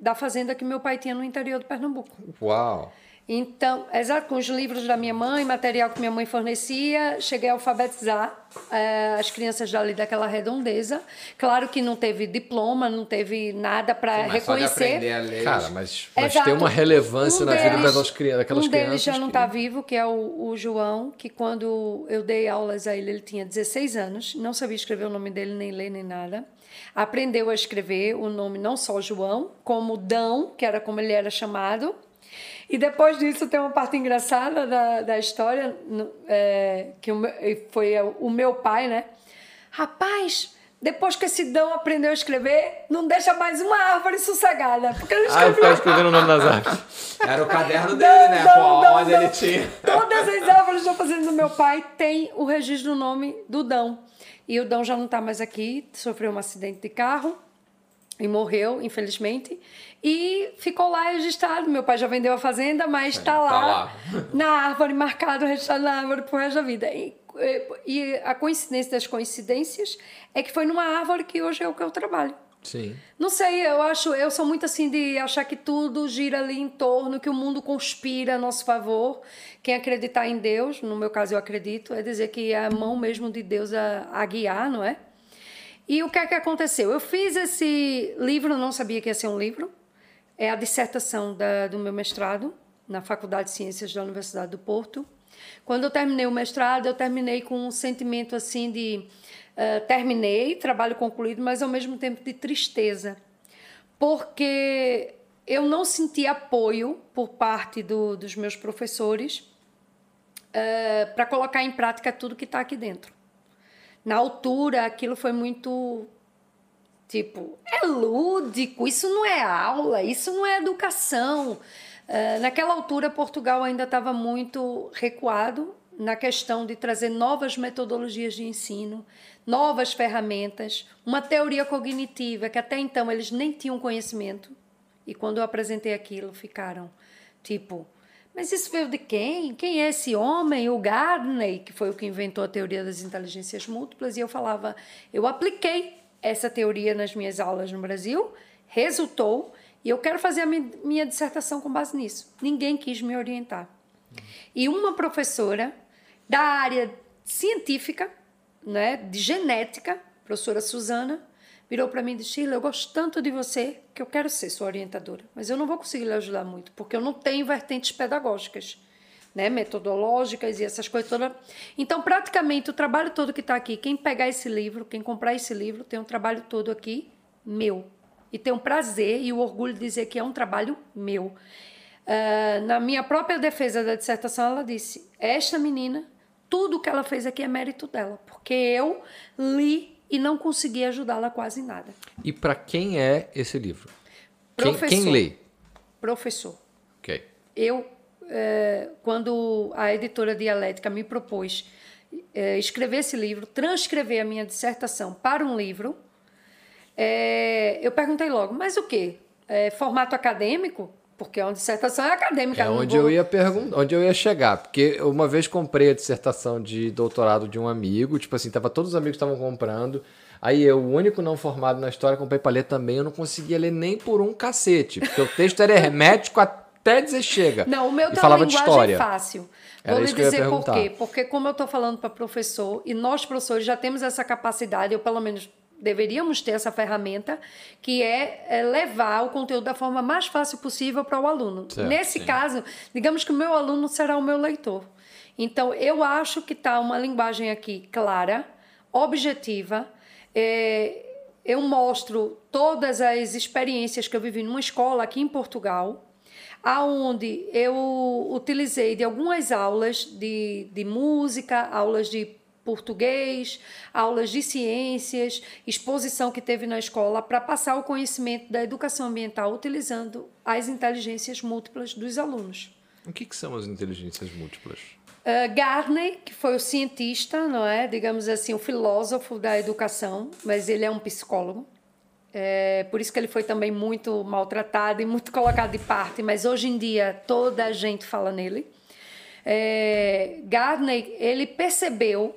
da fazenda que meu pai tinha no interior de Pernambuco. Uau. Então, exato, com os livros da minha mãe, material que minha mãe fornecia, cheguei a alfabetizar eh, as crianças dali daquela redondeza. Claro que não teve diploma, não teve nada para Mas só de reconhecer. aprender a ler. Cara, mas, mas Exato. tem uma relevância Um na vida deles- daquelas, cri- daquelas um crianças. deles já não que- está vivo, que é o, o João, que quando eu dei aulas a ele, ele tinha 16 anos, não sabia escrever o nome dele, nem ler, nem nada. Aprendeu a escrever o nome não só João, como Dão, que era como ele era chamado. E depois disso tem uma parte engraçada da, da história, é, que o meu- foi o meu pai, né? Rapaz, depois que esse Dão aprendeu a escrever, não deixa mais uma árvore sossegada. Porque ele Ah, escreveu ficar escrevendo o nome das árvores. Era o caderno Dão, dele, né? dão, Pô, dão. ele tinha. Todas as árvores da fazenda do meu pai tem o registro do nome do Dão. E o Dão já não está mais aqui, sofreu um acidente de carro e morreu, infelizmente. E ficou lá registrado. Meu pai já vendeu a fazenda, mas está tá lá, lá. na árvore, marcado, registrado na árvore pro resto da vida. E, e a coincidência das coincidências é que foi numa árvore que hoje é o que eu trabalho. Sim. Não sei, eu acho, eu sou muito assim de achar que tudo gira ali em torno, que o mundo conspira a nosso favor. Quem acreditar em Deus, no meu caso eu acredito, é dizer que é a mão mesmo de Deus a, a guiar, não é? E o que é que aconteceu? Eu fiz esse livro, não sabia que ia ser um livro. É a dissertação da, do meu mestrado na Faculdade de Ciências da Universidade do Porto. Quando eu terminei o mestrado, eu terminei com um sentimento assim de eh, terminei, trabalho concluído, mas ao mesmo tempo de tristeza, porque eu não senti apoio por parte do, dos meus professores para colocar em prática tudo que está aqui dentro. Na altura, aquilo foi muito tipo, é lúdico, isso não é aula, isso não é educação. Uh, naquela altura, Portugal ainda estava muito recuado na questão de trazer novas metodologias de ensino, novas ferramentas, uma teoria cognitiva que até então eles nem tinham conhecimento. E quando eu apresentei aquilo, ficaram tipo, mas isso veio de quem? Quem é esse homem? O Gardner, que foi o que inventou a teoria das inteligências múltiplas. E eu falava, eu apliquei essa teoria nas minhas aulas no Brasil, resultou, e eu quero fazer a minha dissertação com base nisso. Ninguém quis me orientar. E uma professora da área científica, né, de genética, professora Suzana, virou para mim e disse: Sheila, eu gosto tanto de você que eu quero ser sua orientadora, mas eu não vou conseguir lhe ajudar muito, porque eu não tenho vertentes pedagógicas, né, metodológicas e essas coisas todas. Então, praticamente, o trabalho todo que está aqui, quem pegar esse livro, quem comprar esse livro, tem um trabalho todo aqui meu. E tem um prazer e o orgulho de dizer que é um trabalho meu. Uh, na minha própria defesa da dissertação, ela disse: Esta menina, tudo que ela fez aqui é mérito dela, porque eu li e não consegui ajudá-la quase em nada. E para quem é esse livro? Quem, Professor. quem lê? Professor. Ok. Eu, eh, quando a editora Dialética me propôs eh, escrever esse livro, transcrever a minha dissertação para um livro, eh, eu perguntei logo, mas o quê? É formato acadêmico? Porque uma dissertação é acadêmica. É onde vou- eu ia perguntar, onde eu ia chegar, porque eu uma vez comprei a dissertação de doutorado de um amigo, tipo assim, tava todos os amigos estavam comprando. Aí eu, o único não formado na história, comprei para ler também, eu não conseguia ler nem por um cacete, porque o texto era hermético até dizer chega. Não, o meu uma falava de história. fácil. Era Vou lhe eu dizer por quê. Porque como eu estou falando para professor, e nós professores já temos essa capacidade, ou pelo menos deveríamos ter essa ferramenta, que é, é levar o conteúdo da forma mais fácil possível para o aluno. Certo, Nesse sim. caso, digamos que o meu aluno será o meu leitor. Então, eu acho que está uma linguagem aqui clara, objetiva. é, eu mostro todas as experiências que eu vivi numa escola aqui em Portugal, aonde eu utilizei de algumas aulas de, de música, aulas de português, aulas de ciências, exposição que teve na escola para passar o conhecimento da educação ambiental utilizando as inteligências múltiplas dos alunos. O que, que são as inteligências múltiplas? Uh, Garney, que foi o cientista, não é, digamos assim, o filósofo da educação, mas ele é um psicólogo. É, por isso que ele foi também muito maltratado e muito colocado de parte, mas hoje em dia toda a gente fala nele. É, Gardner, ele percebeu,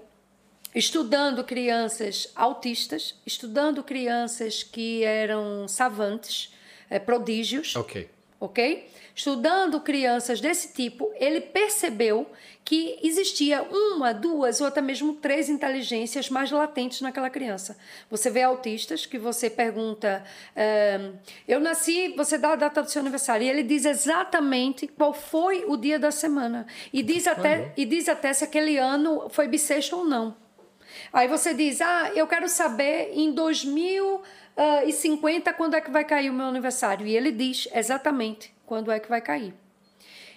estudando crianças autistas, estudando crianças que eram savantes, é, prodígios, Ok. ok? Estudando crianças desse tipo, ele percebeu que existia uma, duas ou até mesmo três inteligências mais latentes naquela criança. Você vê autistas que você pergunta, ehm, eu nasci, você dá a data do seu aniversário, e ele diz exatamente qual foi o dia da semana. E diz até, e diz até se aquele ano foi bissexto ou não. Aí você diz, ah, eu quero saber em 2050 quando é que vai cair o meu aniversário. E ele diz exatamente quando é que vai cair.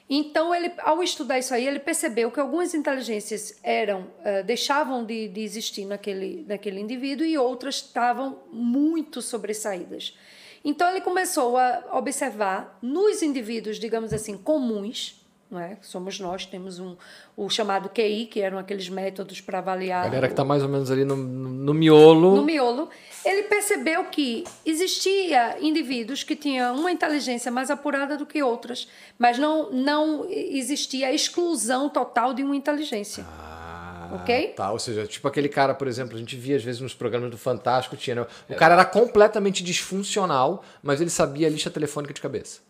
Então, ele, ao estudar isso aí, ele percebeu que algumas inteligências eram uh, deixavam de, de existir naquele, naquele indivíduo e outras estavam muito sobressaídas. Então, ele começou a observar nos indivíduos, digamos assim, comuns, é? Somos nós, temos um, o chamado QI, que eram aqueles métodos para avaliar. A galera que está mais ou menos ali no, no miolo. No miolo. Ele percebeu que existia indivíduos que tinham uma inteligência mais apurada do que outras, mas não, não existia a exclusão total de uma inteligência. Ah, ok? Tá, ou seja, tipo aquele cara, por exemplo, a gente via às vezes nos programas do Fantástico, tinha, né? o cara era completamente disfuncional, mas ele sabia a lista telefônica de cabeça.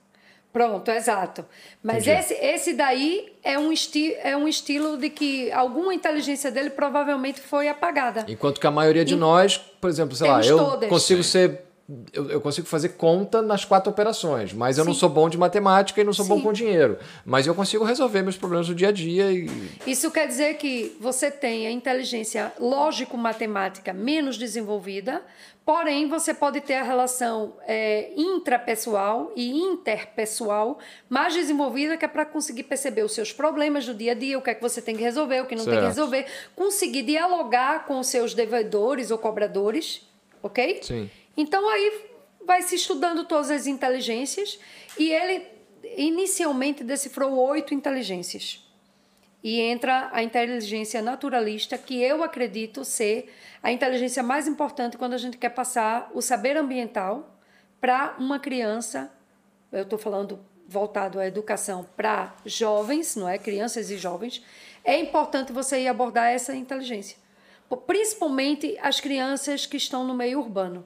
Pronto, exato. Mas esse, esse daí é um, esti é um estilo de que alguma inteligência dele provavelmente foi apagada. Enquanto que a maioria de nós, por exemplo, sei lá, eu todas. consigo ser eu, eu, consigo fazer conta nas quatro operações, mas eu Sim. não sou bom de matemática e não sou Sim. bom com dinheiro. Mas eu consigo resolver meus problemas do dia a dia. E... Isso quer dizer que você tem a inteligência lógico-matemática menos desenvolvida, porém você pode ter a relação é, intrapessoal e interpessoal mais desenvolvida, que é para conseguir perceber os seus problemas do dia a dia, o que é que você tem que resolver, o que não certo. tem que resolver, conseguir dialogar com os seus devedores ou cobradores, ok? Sim. Então aí vai se estudando todas as inteligências e ele inicialmente decifrou oito inteligências. E entra a inteligência naturalista, que eu acredito ser a inteligência mais importante quando a gente quer passar o saber ambiental para uma criança. Eu estou falando voltado à educação para jovens, não é? Crianças e jovens. É importante você ir abordar essa inteligência. Principalmente as crianças que estão no meio urbano.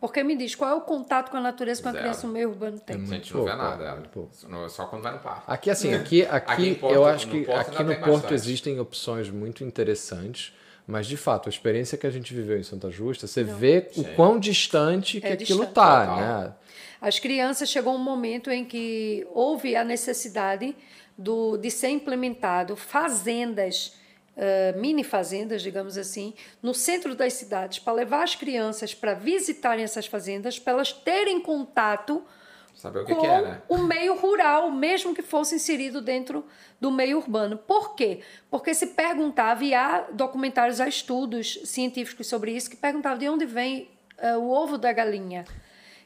Porque me diz, qual é o contato com a natureza que uma criança no meio urbano tem? É a gente não vê nada, é só quando vai no parque. Aqui, assim, aqui, aqui, aqui Porto, eu acho que Porto aqui no Porto bastante. existem opções muito interessantes, mas de fato, a experiência que a gente viveu em Santa Justa, você não. vê Sim. o quão distante que é aquilo distante. tá, né? As crianças chegou um momento em que houve a necessidade do, de ser implementado fazendas uh, mini fazendas, digamos assim, no centro das cidades, para levar as crianças para visitarem essas fazendas, para elas terem contato Saber o que, com que é, né? o meio rural, mesmo que fosse inserido dentro do meio urbano. Por quê? Porque se perguntava, e há documentários, há estudos científicos sobre isso, que perguntavam de onde vem uh, o ovo da galinha.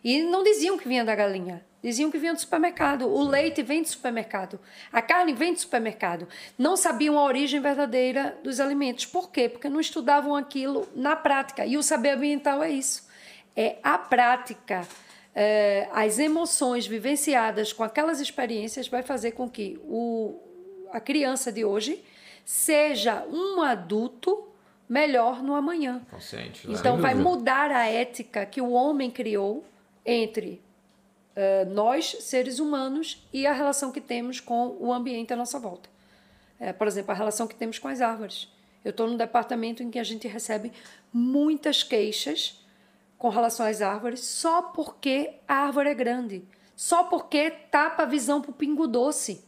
E não diziam que vinha da galinha. Diziam que vinha do supermercado. O leite vem do supermercado. A carne vem do supermercado. Não sabiam a origem verdadeira dos alimentos. Por quê? Porque não estudavam aquilo na prática. E o saber ambiental é isso. É a prática. É, as emoções vivenciadas com aquelas experiências vai fazer com que o, a criança de hoje seja um adulto melhor no amanhã. Consciente, né? Então vai mudar a ética que o homem criou entre uh, nós, seres humanos, e a relação que temos com o ambiente à nossa volta. É, por exemplo, a relação que temos com as árvores. Eu estou num departamento em que a gente recebe muitas queixas com relação às árvores só porque a árvore é grande. Só porque tapa a visão para o pingo doce.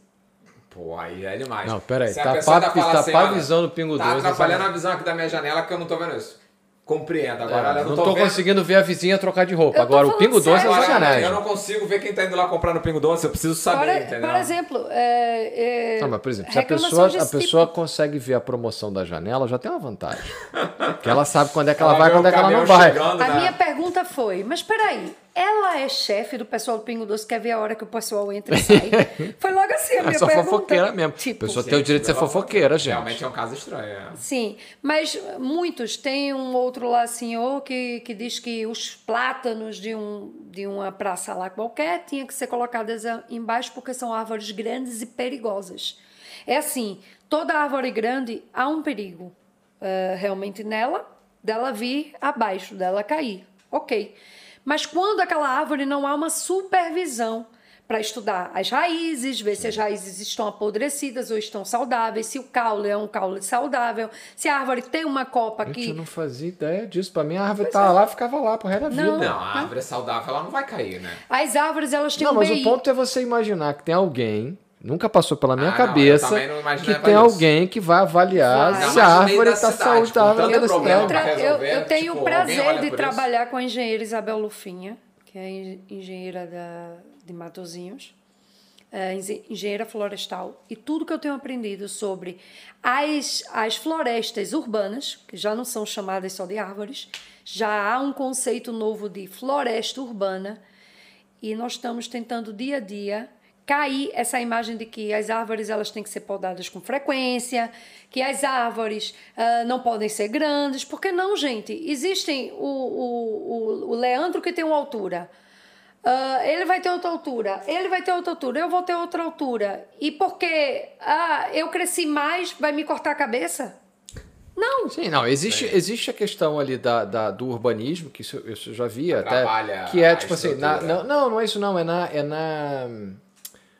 Pô, aí é demais. Não, peraí. Tapar, tá assim, a visão do pingo tá doce. Tá atrapalhando a visão aqui da minha janela que eu não tô vendo isso. Compreendo. Agora, é, não, estou conseguindo ver a vizinha trocar de roupa. Agora, o Pingo Doce é sacanagem. Eu não consigo ver quem está indo lá comprar no Pingo Doce, eu preciso saber, por, entendeu? Por exemplo, é, é, não, mas, por exemplo se a pessoa, a pessoa tipo... consegue ver a promoção da janela, já tem uma vantagem. Porque ela sabe quando é que ela, ela vai e quando é que ela não vai. Chegando, a né? minha pergunta foi, mas peraí, ela é chefe do pessoal do Pingo Doce, quer ver a hora que o pessoal entra e sai. Foi logo assim a minha é só pergunta. fofoqueira mesmo. Tipo, a pessoa tem o direito de ser fofoqueira, gente. Realmente é um caso estranho. É. Sim, mas muitos. Tem um outro lá, senhor, que, que diz que os plátanos de, um, de uma praça lá qualquer tinham que ser colocados embaixo porque são árvores grandes e perigosas. É assim, toda árvore grande há um perigo uh, realmente nela, dela vir abaixo, dela cair. Ok. Mas quando aquela árvore não há uma supervisão para estudar as raízes, ver se as raízes estão apodrecidas ou estão saudáveis, se o caule é um caule saudável, se a árvore tem uma copa que. Eu não fazia ideia disso. Para mim, a árvore estava é. lá ficava lá pro resto da vida. Não, não a árvore é saudável, ela não vai cair, né? As árvores, elas têm não, um mas o ponto é você imaginar que tem alguém Nunca passou pela minha ah, cabeça não, que tem isso. alguém que vai avaliar vai. se a árvore está saudável eu, eu, eu, eu tenho tipo, o prazer de trabalhar isso? com a engenheira Isabel Lufinha, que é engenheira da, de Matozinhos. é, engen- engenheira florestal, e tudo que eu tenho aprendido sobre as, as florestas urbanas, que já não são chamadas só de árvores, já há um conceito novo de floresta urbana, e nós estamos tentando dia a dia cair essa imagem de que as árvores elas têm que ser podadas com frequência, que as árvores ah, não podem ser grandes, porque não, gente? Existem o, o, o, o Leandro que tem uma altura. Ah, ele vai ter outra altura, ele vai ter outra altura, eu vou ter outra altura. E porque ah, eu cresci mais, vai me cortar a cabeça? Não. Sim, não, existe, existe a questão ali da, da- do urbanismo, que isso, isso eu já vi Atrapalha até, que é tipo assim, na- não, não, não é isso não, é na, é na,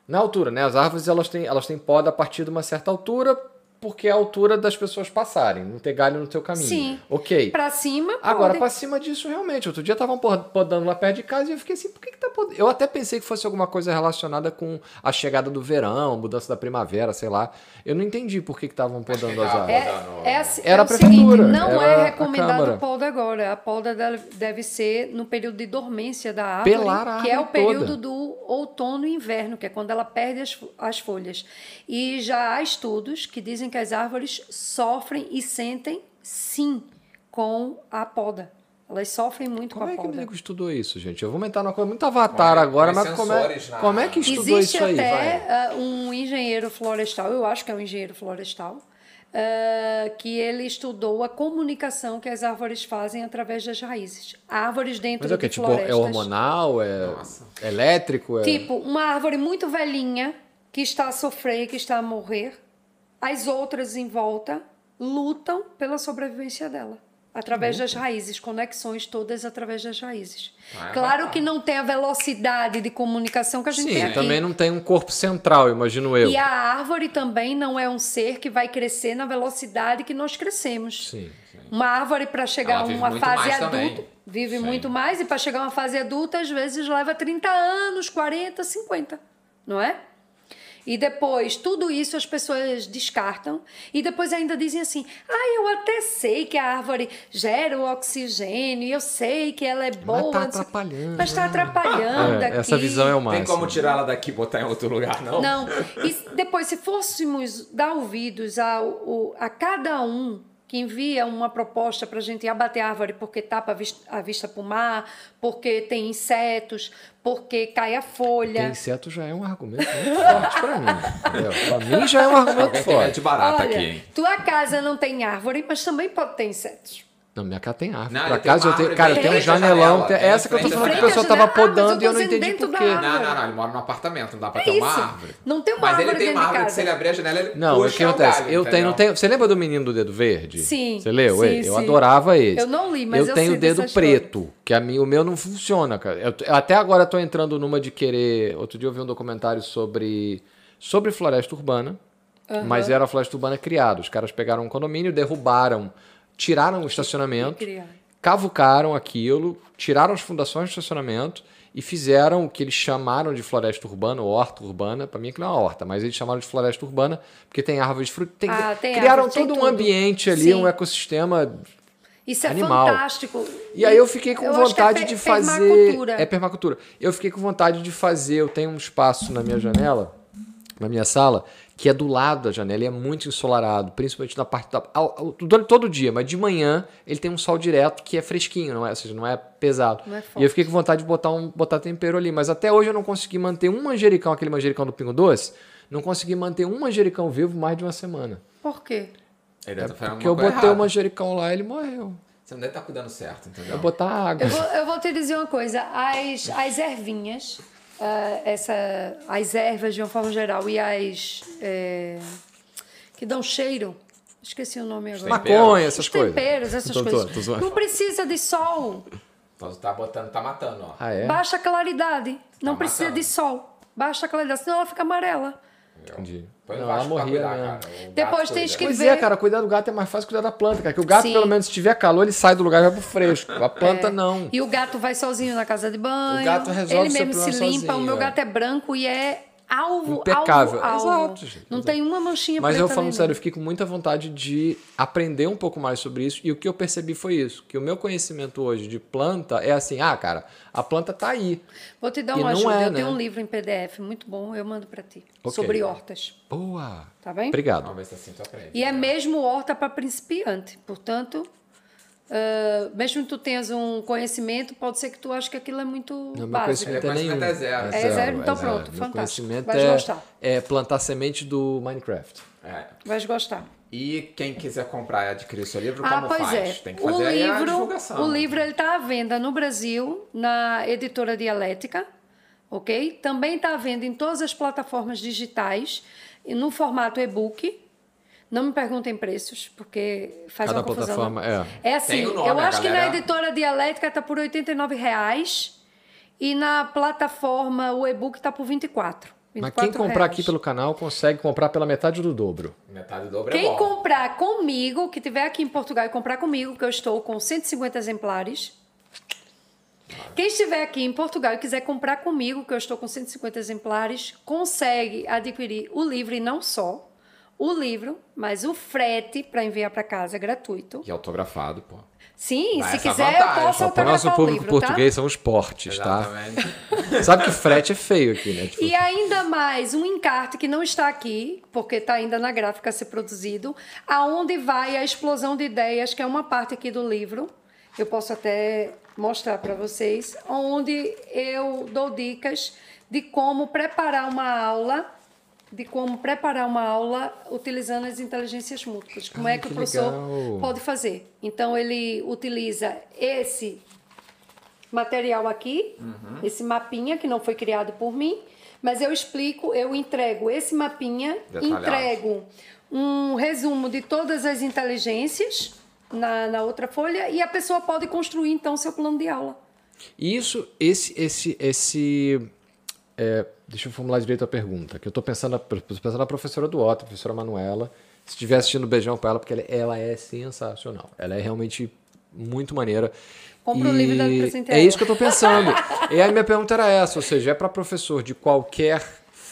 na altura, né? As árvores, elas têm, elas têm poda a partir de uma certa altura, porque é a altura das pessoas passarem, não ter galho no teu caminho. Sim. Ok. Pra cima, Agora, pode. pra cima disso, realmente. Outro dia estavam podando lá perto de casa e eu fiquei assim, por que, que tá podando? Eu até pensei que fosse alguma coisa relacionada com a chegada do verão, mudança da primavera, sei lá. Eu não entendi por que estavam podando as árvores. É, é, assim- Era é a o seguinte, prefeitura, não era é recomendado poda agora. A poda deve, ser no período de dormência da árvore, Pelar a que é o árvore período toda. do outono e inverno, que é quando ela perde as, as folhas. E já há estudos que dizem que as árvores sofrem e sentem sim com a poda. Elas sofrem muito Como com a é que o poda. nego estudou isso, gente? Eu vou aumentar numa coisa muito avatar agora, mas como é, na- como é que estudou Existe isso aí? Vai. até ah, um engenheiro florestal, eu acho que é um engenheiro florestal, ah, que ele estudou a comunicação que as árvores fazem através das raízes. Árvores dentro Mas é o de que? Tipo, florestas. é hormonal? É Nossa. elétrico? É... Tipo, uma árvore muito velhinha que está a sofrer, que está a morrer, as outras em volta lutam pela sobrevivência dela. Através das raízes, conexões todas através das raízes. Ah, é claro que não tem a velocidade de comunicação que a gente tem Sim, aqui. também não tem um corpo central, imagino eu. E a árvore também não é um ser que vai crescer na velocidade que nós crescemos. Sim. Uma árvore para chegar Ela a uma muito fase adulta vive Sim. muito mais e para chegar a uma fase adulta às vezes leva 30 anos, 40, 50, não é? E depois, tudo isso as pessoas descartam e depois ainda dizem assim: ah, eu até sei que a árvore gera o oxigênio, eu sei que ela é boa. tá não sei- atrapalhando, Mas está né? atrapalhando É, aqui. essa visão é o máximo. Tem como tirá-la daqui e botar em outro lugar, não? Não. E depois, se fôssemos dar ouvidos a, o- a cada um que envia uma proposta para a gente abater a árvore porque tapa a vista, a vista para o mar, porque tem insetos, porque cai a folha. inseto já é um argumento muito forte pra mim. Pra mim já é um argumento tem forte. de barata Olha, aqui, hein? tua casa não tem árvore, mas também pode ter insetos. Não, minha casa tem árvore. Não, eu tenho acaso eu uma tenho. Cara, eu tenho um à janelão. janela, tem- Essa que eu tô falando que o janela. pessoal tava mas eu podando e eu não entendi por quê. Não, não, não, ele mora num apartamento, não dá pra É ter uma isso. árvore. Não tem uma Mas árvore ele tem uma árvore que casa. se ele abrir a janela, ele Não, o que acontece? galho, eu tenho, não tenho. Você lembra do menino do dedo verde? Sim, Você leu? sim, ele? Eu sim. adorava esse. Eu não li, mas eu tenho sei o dedo história. preto, que a mim, o meu não funciona, cara. Eu, eu até agora tô entrando numa de querer. Outro dia eu vi um documentário sobre sobre floresta urbana, mas era a floresta urbana criada. Os caras pegaram um condomínio, derrubaram, tiraram o estacionamento, cavucaram aquilo, tiraram as fundações do estacionamento e fizeram o que eles chamaram de floresta urbana, ou horta urbana. Para mim aquilo é uma horta, mas eles chamaram de floresta urbana porque tem árvores de fruto. tem- Ah, tem criaram árvore, todo um tudo. ambiente ali, Sim. um ecossistema Isso é Animal. fantástico. e aí eu fiquei com Eu é vontade per- de fazer. permacultura. É permacultura. Eu fiquei com vontade de fazer. Eu tenho um espaço na minha janela, na minha sala, que é do lado da janela e é muito ensolarado, principalmente na parte da. ao- ao- durante todo dia, mas de manhã ele tem um sol direto que é fresquinho, não é? Ou seja, não é pesado. Não é e eu fiquei com vontade de botar, um, botar tempero ali. Mas até hoje eu não consegui manter um manjericão, aquele manjericão do Pingo Doce, não consegui manter um manjericão vivo mais de uma semana. Por quê? Ele deve tá Porque eu botei coisa o errada. manjericão lá e ele morreu. Você não deve estar cuidando certo, entendeu? Eu botar água. Eu vou, eu vou te dizer uma coisa. As, as ervinhas, ah, essa, as ervas de uma forma geral e as é, que dão cheiro, esqueci o nome agora. Maconha, essas Os coisas. temperos, essas Tô coisas. tô zoando. Não precisa de sol. Tá botando, tá matando, ó. Ah, é? Baixa claridade. Não Tá precisa matando. de sol. Baixa claridade, senão ela fica amarela. Entendi. Põe Não, ela morria cuidar, mesmo. cara. O gato Depois tens que- Pois ver- é, cara, cuidar do gato é mais fácil que cuidar da planta, cara. Que o gato, Sim. pelo menos, se tiver calor, ele sai do lugar e vai pro fresco. A planta não. E o gato vai sozinho na casa de banho. O gato resolve Ele seu mesmo se limpa. o sozinho, meu é. gato é branco e é alvo, Impecável. alvo, alvo. Exato, gente, Não exato. tem uma manchinha Mas eu falando sério, eu fiquei com muita vontade de aprender um pouco mais sobre isso. E o que eu percebi foi isso: que o meu conhecimento hoje de planta é assim, ah, cara, a planta tá aí. Vou te dar uma ajuda. é, eu tenho né? um livro em PDF muito bom, eu mando para ti. Ok. Sobre hortas. Boa! Tá bem? Obrigado. Vamos ver se assim tu aprende. E é mesmo horta para principiante. Portanto, ah, mesmo que tu tenhas um conhecimento, pode ser que tu ache que aquilo é muito Não, básico. conhecimento é Conhecimento nenhum. é zero. É zero? Então pronto, Meu fantástico. conhecimento Vais é, gostar. é plantar semente do Minecraft. É. Vais gostar. E quem quiser comprar e adquirir seu livro, Ah, como pois faz? é. Tem que O fazer aí a livro, divulgação. o livro ele está à venda no Brasil, na editora Dialética, ok? Também está à venda em todas as plataformas digitais, e no formato e-book. Não me perguntem preços, porque faz Cada uma confusão. plataforma, é. É assim, nome, eu acho que na galera- editora Dialética está por 89 reais e na plataforma o e-book está por 24. Mas quem 24 comprar reais. aqui pelo canal consegue comprar pela metade do dobro. Metade do dobro é Quem comprar comigo, que tiver aqui em Portugal e comprar comigo, que eu estou com 150 exemplares. Quem estiver aqui em Portugal e quiser comprar comigo, que eu estou com 150 exemplares, consegue adquirir o livro e não só o livro, mas o frete para enviar para casa é gratuito. E autografado, pô. Sim, Dá se quiser, vantagem. eu posso Só Para o nosso autografar o público livro, tá? português são os portes, tá? Exatamente. Sabe que frete é feio aqui, né? Tipo, E ainda mais um encarte que não está aqui, porque está ainda na gráfica a ser produzido, aonde vai a explosão de ideias, que é uma parte aqui do livro. Eu posso até mostrar para vocês, onde eu dou dicas de como preparar uma aula, de como preparar uma aula utilizando as inteligências múltiplas. Como é que, que o professor legal. pode fazer? Então ele utiliza esse material aqui, esse mapinha que não foi criado por mim, mas eu explico, eu entrego esse mapinha, Detalhado. entrego um resumo de todas as inteligências na, na outra folha e a pessoa pode construir então seu plano de aula. Isso, esse, esse, esse. é, deixa eu formular direito a pergunta. Que eu tô pensando, na- pensando na professora do Otto, a professora Manuela. Se estiver assistindo, beijão pra ela, porque ela, ela é sensacional. Ela é realmente muito maneira. Compra o livro e dá de E presente a É isso que eu tô pensando. e aí minha pergunta era essa, ou seja, é para professor de qualquer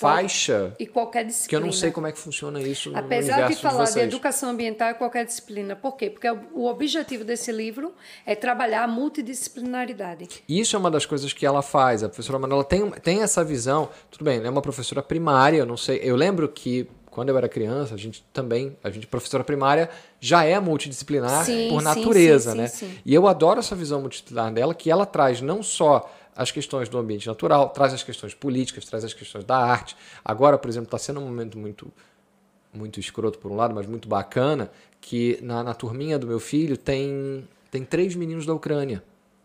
faixa, E qualquer disciplina. que eu não sei como é que funciona isso no Apesar de falar de, vocês. educação ambiental é qualquer disciplina. Por quê? Porque o objetivo desse livro é trabalhar a multidisciplinaridade. Isso é uma das coisas que ela faz. A professora Manuela tem, tem essa visão. Tudo bem, ela é uma professora primária, eu não sei. Eu lembro que quando eu era criança, a gente também, a gente, professora primária, já é multidisciplinar Sim, por natureza, sim, né? sim, sim. E eu adoro essa visão multidisciplinar dela, que ela traz não só as questões do ambiente natural, traz as questões políticas, traz as questões da arte. Agora, por exemplo, está sendo um momento muito muito escroto por um lado, mas muito bacana, que na, na turminha do meu filho tem, tem três meninos da Ucrânia,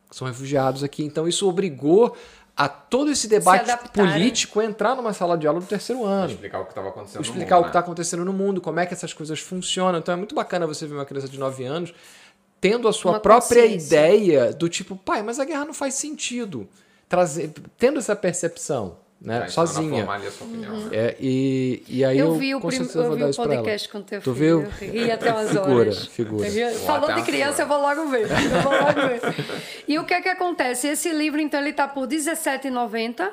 que são refugiados aqui. Então isso obrigou a todo esse debate político entrar numa sala de aula do terceiro ano. Explicar o que estava acontecendo no Explicar mundo, o que está né? acontecendo no mundo, como é que essas coisas funcionam. Então é muito bacana você ver uma criança de 9 anos tendo a sua Uma própria ideia do tipo, pai, mas a guerra não faz sentido. Trazer, tendo essa percepção, né, a sozinha. né? É, e, e aí eu, eu vi o, com prim... eu vou vi dar o podcast com teu Tu filho. viu? Eu ri até umas Figura, horas. figura. Ri- até de criança, eu vou logo ver. Eu vou logo ver. E o que é que acontece? Esse livro, então, ele está por R$17,90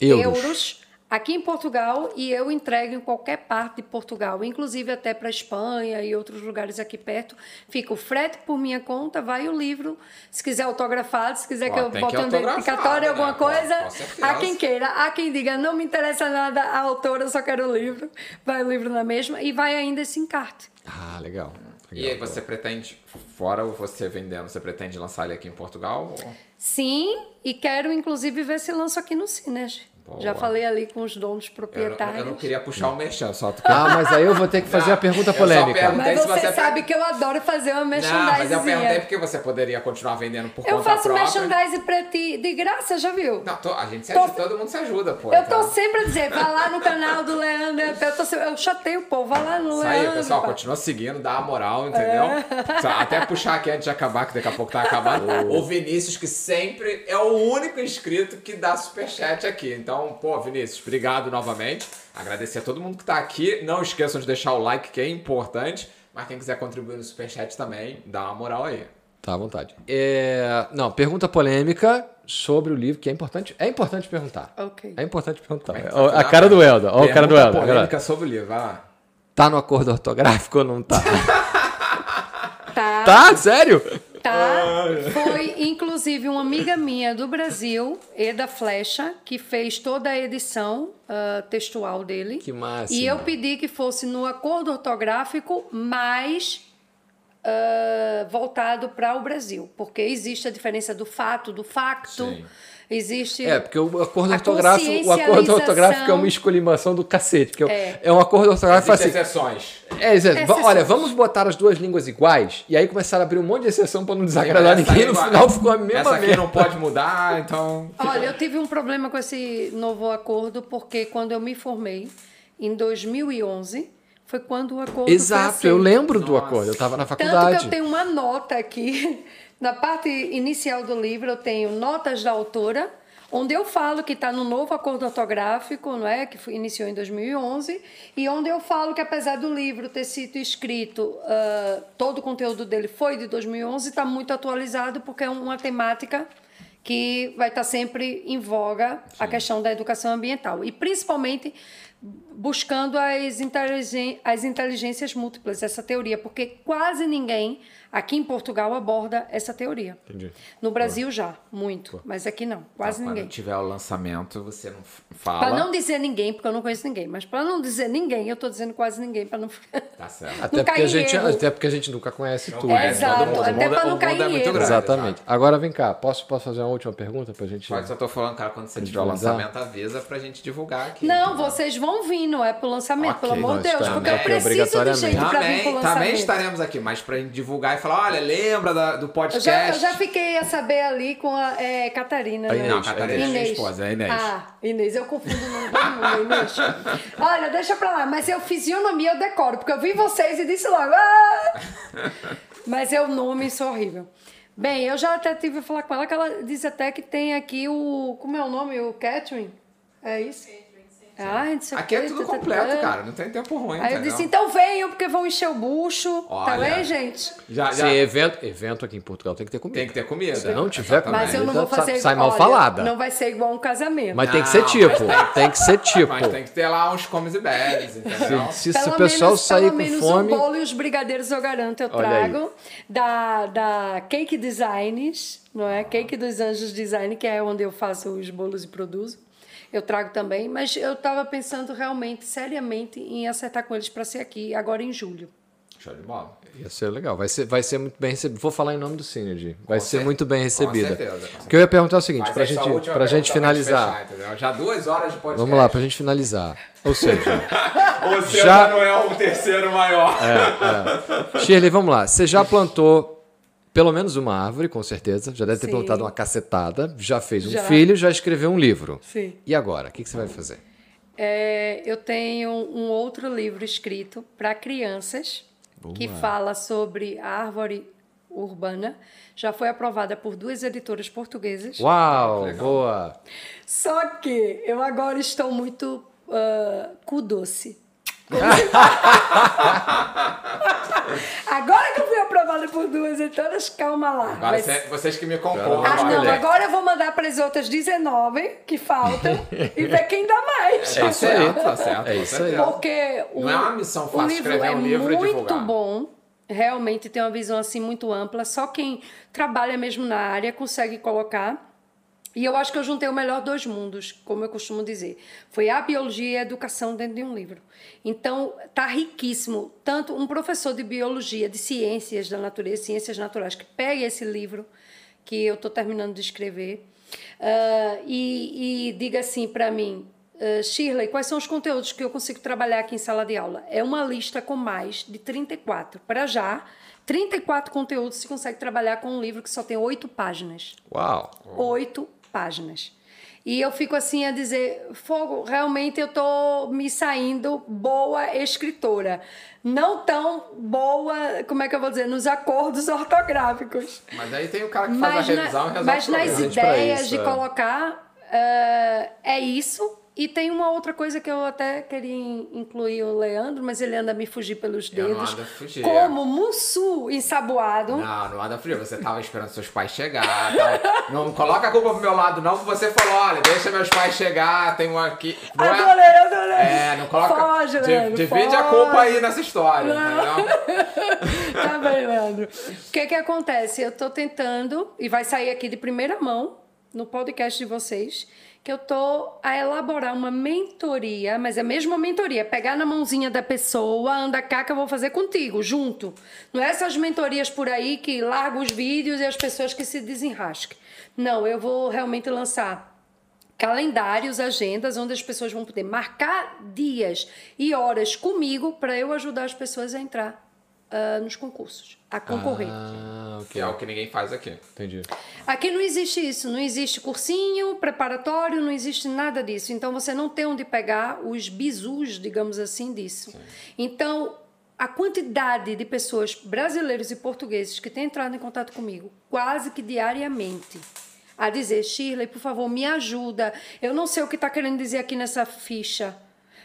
Euros. euros aqui em Portugal e eu entrego em qualquer parte de Portugal, inclusive até para Espanha e outros lugares aqui perto. Fica o frete por minha conta, vai o livro. Se quiser autografado, se quiser Ó, que eu bote um dedicatório, né? alguma Pô, coisa, há quem queira, há quem diga, não me interessa nada a autora, eu só quero o livro. Vai o livro na mesma e vai ainda esse encarte. Ah, legal. E aí você pretende, fora você vendendo, você pretende lançar ele aqui em Portugal? ou- Sim, e quero inclusive ver se lanço aqui no Cines. Boa. Já falei ali com os donos Eu não, proprietários. eu não queria puxar o merchan, só tu Ah, mas aí eu vou ter que fazer Não, a pergunta eu polêmica. Mas você, você- sabe que eu adoro fazer uma Não, mas eu perguntei merchandising. porque você poderia continuar vendendo por Eu conta faço própria. merchandising pra ti de graça, já viu? Não, tô- a gente se Tô- ajuda, todo mundo se ajuda, pô. Eu tô então. sempre a dizer, vai lá no canal do Leandro. Eu, tô eu chateio o povo, vai lá no Isso aí, Leandro. pessoal, pá. continua seguindo, dá a moral, entendeu? Só Até puxar aqui antes de acabar, que daqui a pouco tá acabando. o Vinícius, que sempre é o único inscrito que dá superchat aqui. Então, pô, Vinícius, obrigado novamente. Agradecer a todo mundo que tá aqui. Não esqueçam de deixar o like, que é importante. Mas quem quiser contribuir no superchat também, dá uma moral aí. Tá à vontade. É, Não, pergunta polêmica. sobre o livro, que é importante. É importante perguntar. Ok. É importante perguntar. É vai a cara do Helder. Ó, o cara do Pergunta Helder. polêmica galera. sobre o livro, vai lá. Tá no acordo ortográfico ou não tá? Tá. tá? Sério? Tá. Foi, inclusive, uma amiga minha do Brasil, Eda Flecha, que fez toda a edição ah, textual dele. Que máximo. E eu pedi que fosse no acordo ortográfico, mas ah, voltado para o Brasil. Porque existe a diferença do fato, do facto. Sim. Existe. É, porque o acordo A ortográfico, o acordo ortográfico é uma escolimação do cacete. Porque é. É. um acordo ortográfico Existem assim. exceções. É, Exceções. Olha, vamos botar as duas línguas iguais. E aí começaram a abrir um monte de exceção pra não desagradar ninguém. No língua- final ficou a mesma Essa aqui merda. não pode mudar, então... Olha, eu tive um problema com esse novo acordo, porque quando eu me formei, em 2011, foi quando o acordo foi Exato, aceito. eu lembro do Nossa. acordo. Eu tava na Tanto que faculdade. eu tenho uma nota aqui, na parte inicial do livro, eu tenho notas da autora, onde eu falo que está no novo acordo ortográfico, não é, que foi- iniciou em 2011, e onde eu falo que apesar do livro ter sido escrito, ah, todo o conteúdo dele foi de 2011, está muito atualizado porque é uma temática que vai estar sempre em voga a questão da educação ambiental. E principalmente buscando as, inteligen- as inteligências múltiplas, essa teoria, porque quase ninguém aqui em Portugal aborda essa teoria. Entendi. No Brasil já, muito, mas aqui não, quase Quando ninguém. tiver o lançamento, você não fala. Para não dizer ninguém, porque eu não conheço ninguém, mas para não dizer ninguém, eu estou dizendo quase ninguém, para não Tá certo. Até não porque, cair a gente, erro. até porque a gente nunca conhece tudo. É, né? exato, mundo- até pra não cair é em erro. Exatamente. Agora vem cá, posso, posso fazer uma última pergunta pra gente? Mas eu tô falando, cara, quando você tiver o lançamento, avisa pra gente divulgar aqui. Não, entendeu? vocês vão vir, não é pro lançamento, Ok, pelo amor de Deus, porque eu aqui preciso de gente para vir pro Também, lançamento. também estaremos aqui, mas pra gente divulgar e falar, olha, lembra da- do Eu podcast. já, eu já fiquei a saber ali com a é, Catarina. A né? Inês, Não, Catarina é minha esposa, é a Inês. Ah, Inês, eu confundo o nome do mundo, Inês. Olha, deixa pra lá, mas eu fisionomia eu decoro, porque eu vi vocês e disse logo. Ah! Mas é o nome, sou horrível. Bem, eu já até tive que falar com ela, que ela diz até que tem aqui o. Como é o nome? O Catherine? É isso? Ah, não sei o Aqui é tudo tá, tá, completo, tá. cara. Não tem tempo ruim, Aí eu disse, então venham, porque vão encher o bucho. Tá Olha. bem, gente? Já, Se já evento, evento aqui em Portugal tem que ter comida. tem que ter comida. Se não tiver comida, Mas eu não vou fazer sai mal olha, falada. Não vai ser igual um casamento. Mas tem que Não, ser tipo. Tem que ser tipo. Mas tem que ter lá uns comes e bebes, entendeu? Se, se Pelo o pessoal menos, sair pelo com menos fome. o bolo e os brigadeiros eu garanto, eu Olha aí. trago. Da, da Cake Designs, não é? Cake dos Anjos Design, que é onde eu faço os bolos e produzo. Eu trago também, mas eu estava pensando realmente, seriamente, em acertar com eles para ser aqui, agora em julho. Show de bola. Ia ser legal. Vai ser, vai ser muito bem recebido. Vou falar em nome do Synergy. Vai Com ser cer- muito bem com recebida. certeza, com certeza. O que eu ia perguntar é o seguinte, essa gente, pra gente pra finalizar. fechar? Já duas horas de podcast. Vamos lá, pra gente finalizar. Ou seja, O seu Já- já não é o terceiro maior. Shirley, vamos lá. Você já plantou pelo menos uma árvore, com certeza. Já deve ter Sim. plantado uma cacetada. Já fez um Já. filho, já escreveu um livro. Sim. E agora? O que, que você vai fazer? É, eu tenho um outro livro escrito para crianças que Boa. fala sobre a árvore urbana. Já foi aprovada por duas editoras portuguesas. Uau, legal. boa. Só que eu agora estou muito ah, cu doce. agora que eu fui aprovada por duas editoras, calma lá. Agora Mas- cê- vocês que me compõem. Ah, não, agora eu vou mandar para as outras 19 que faltam e ver quem dá mais. Tá certo, tá certo. É com isso aí. Porque o, Não é uma missão fácil o livro escrever é um livro e muito divulgar. bom. Realmente tem uma visão assim muito ampla. Só quem trabalha mesmo na área consegue colocar. E eu acho que eu juntei o melhor dos mundos, como eu costumo dizer. Foi a biologia e a educação dentro de um livro. Então, tá riquíssimo. Tanto um professor de biologia, de ciências da natureza, ciências naturais, que pega esse livro que eu estou terminando de escrever ah, e, e diga assim para mim, ah, Shirley, quais são os conteúdos que eu consigo trabalhar aqui em sala de aula? É uma lista com mais de 34. Para já, 34 conteúdos se consegue trabalhar com um livro que só tem oito páginas Uau. oito páginas. E eu fico assim a dizer, fogo, realmente eu tô me saindo boa escritora. Não tão boa, como é que eu vou dizer, nos acordos ortográficos. Mas aí tem o cara que faz Mas, a na- revisão e resolve mas nas ideias isso, de é. colocar, eh, é isso. E tem uma outra coisa que eu até queria in- incluir o Leandro, mas ele anda a me fugir pelos dedos. a fugir. Como mussu ensaboado. Não, não anda frio. Você tava esperando seus pais chegar. tal. Não coloca a culpa pro meu lado, não, você falou, olha, deixa meus pais chegar, tem um aqui. Não é- Adorei, adorei. É, não coloca. Foge, Leandro, divide a foge. culpa aí nessa história, Não. entendeu? tá bem, Leandro. O que que acontece? Eu tô tentando, e vai sair aqui de primeira mão, no podcast de vocês, que eu tô a elaborar uma mentoria, mas é mesmo uma mentoria, pegar na mãozinha da pessoa, anda cá que eu vou fazer contigo, junto. Não é essas mentorias por aí que largam os vídeos e as pessoas que se desenrasquem. Não, eu vou realmente lançar calendários, agendas, onde as pessoas vão poder marcar dias e horas comigo para eu ajudar as pessoas a entrar ah, nos concursos, a concorrer. Ah, Que ok. é o que ninguém faz aqui. Entendi. Aqui não existe isso, não existe cursinho preparatório, não existe nada disso. Então você não tem onde pegar os bizus, digamos assim, disso. Então, a quantidade de pessoas brasileiros e portugueses que têm entrado em contato comigo, quase que diariamente, a dizer: Shirley, por favor, me ajuda. Eu não sei o que está querendo dizer aqui nessa ficha.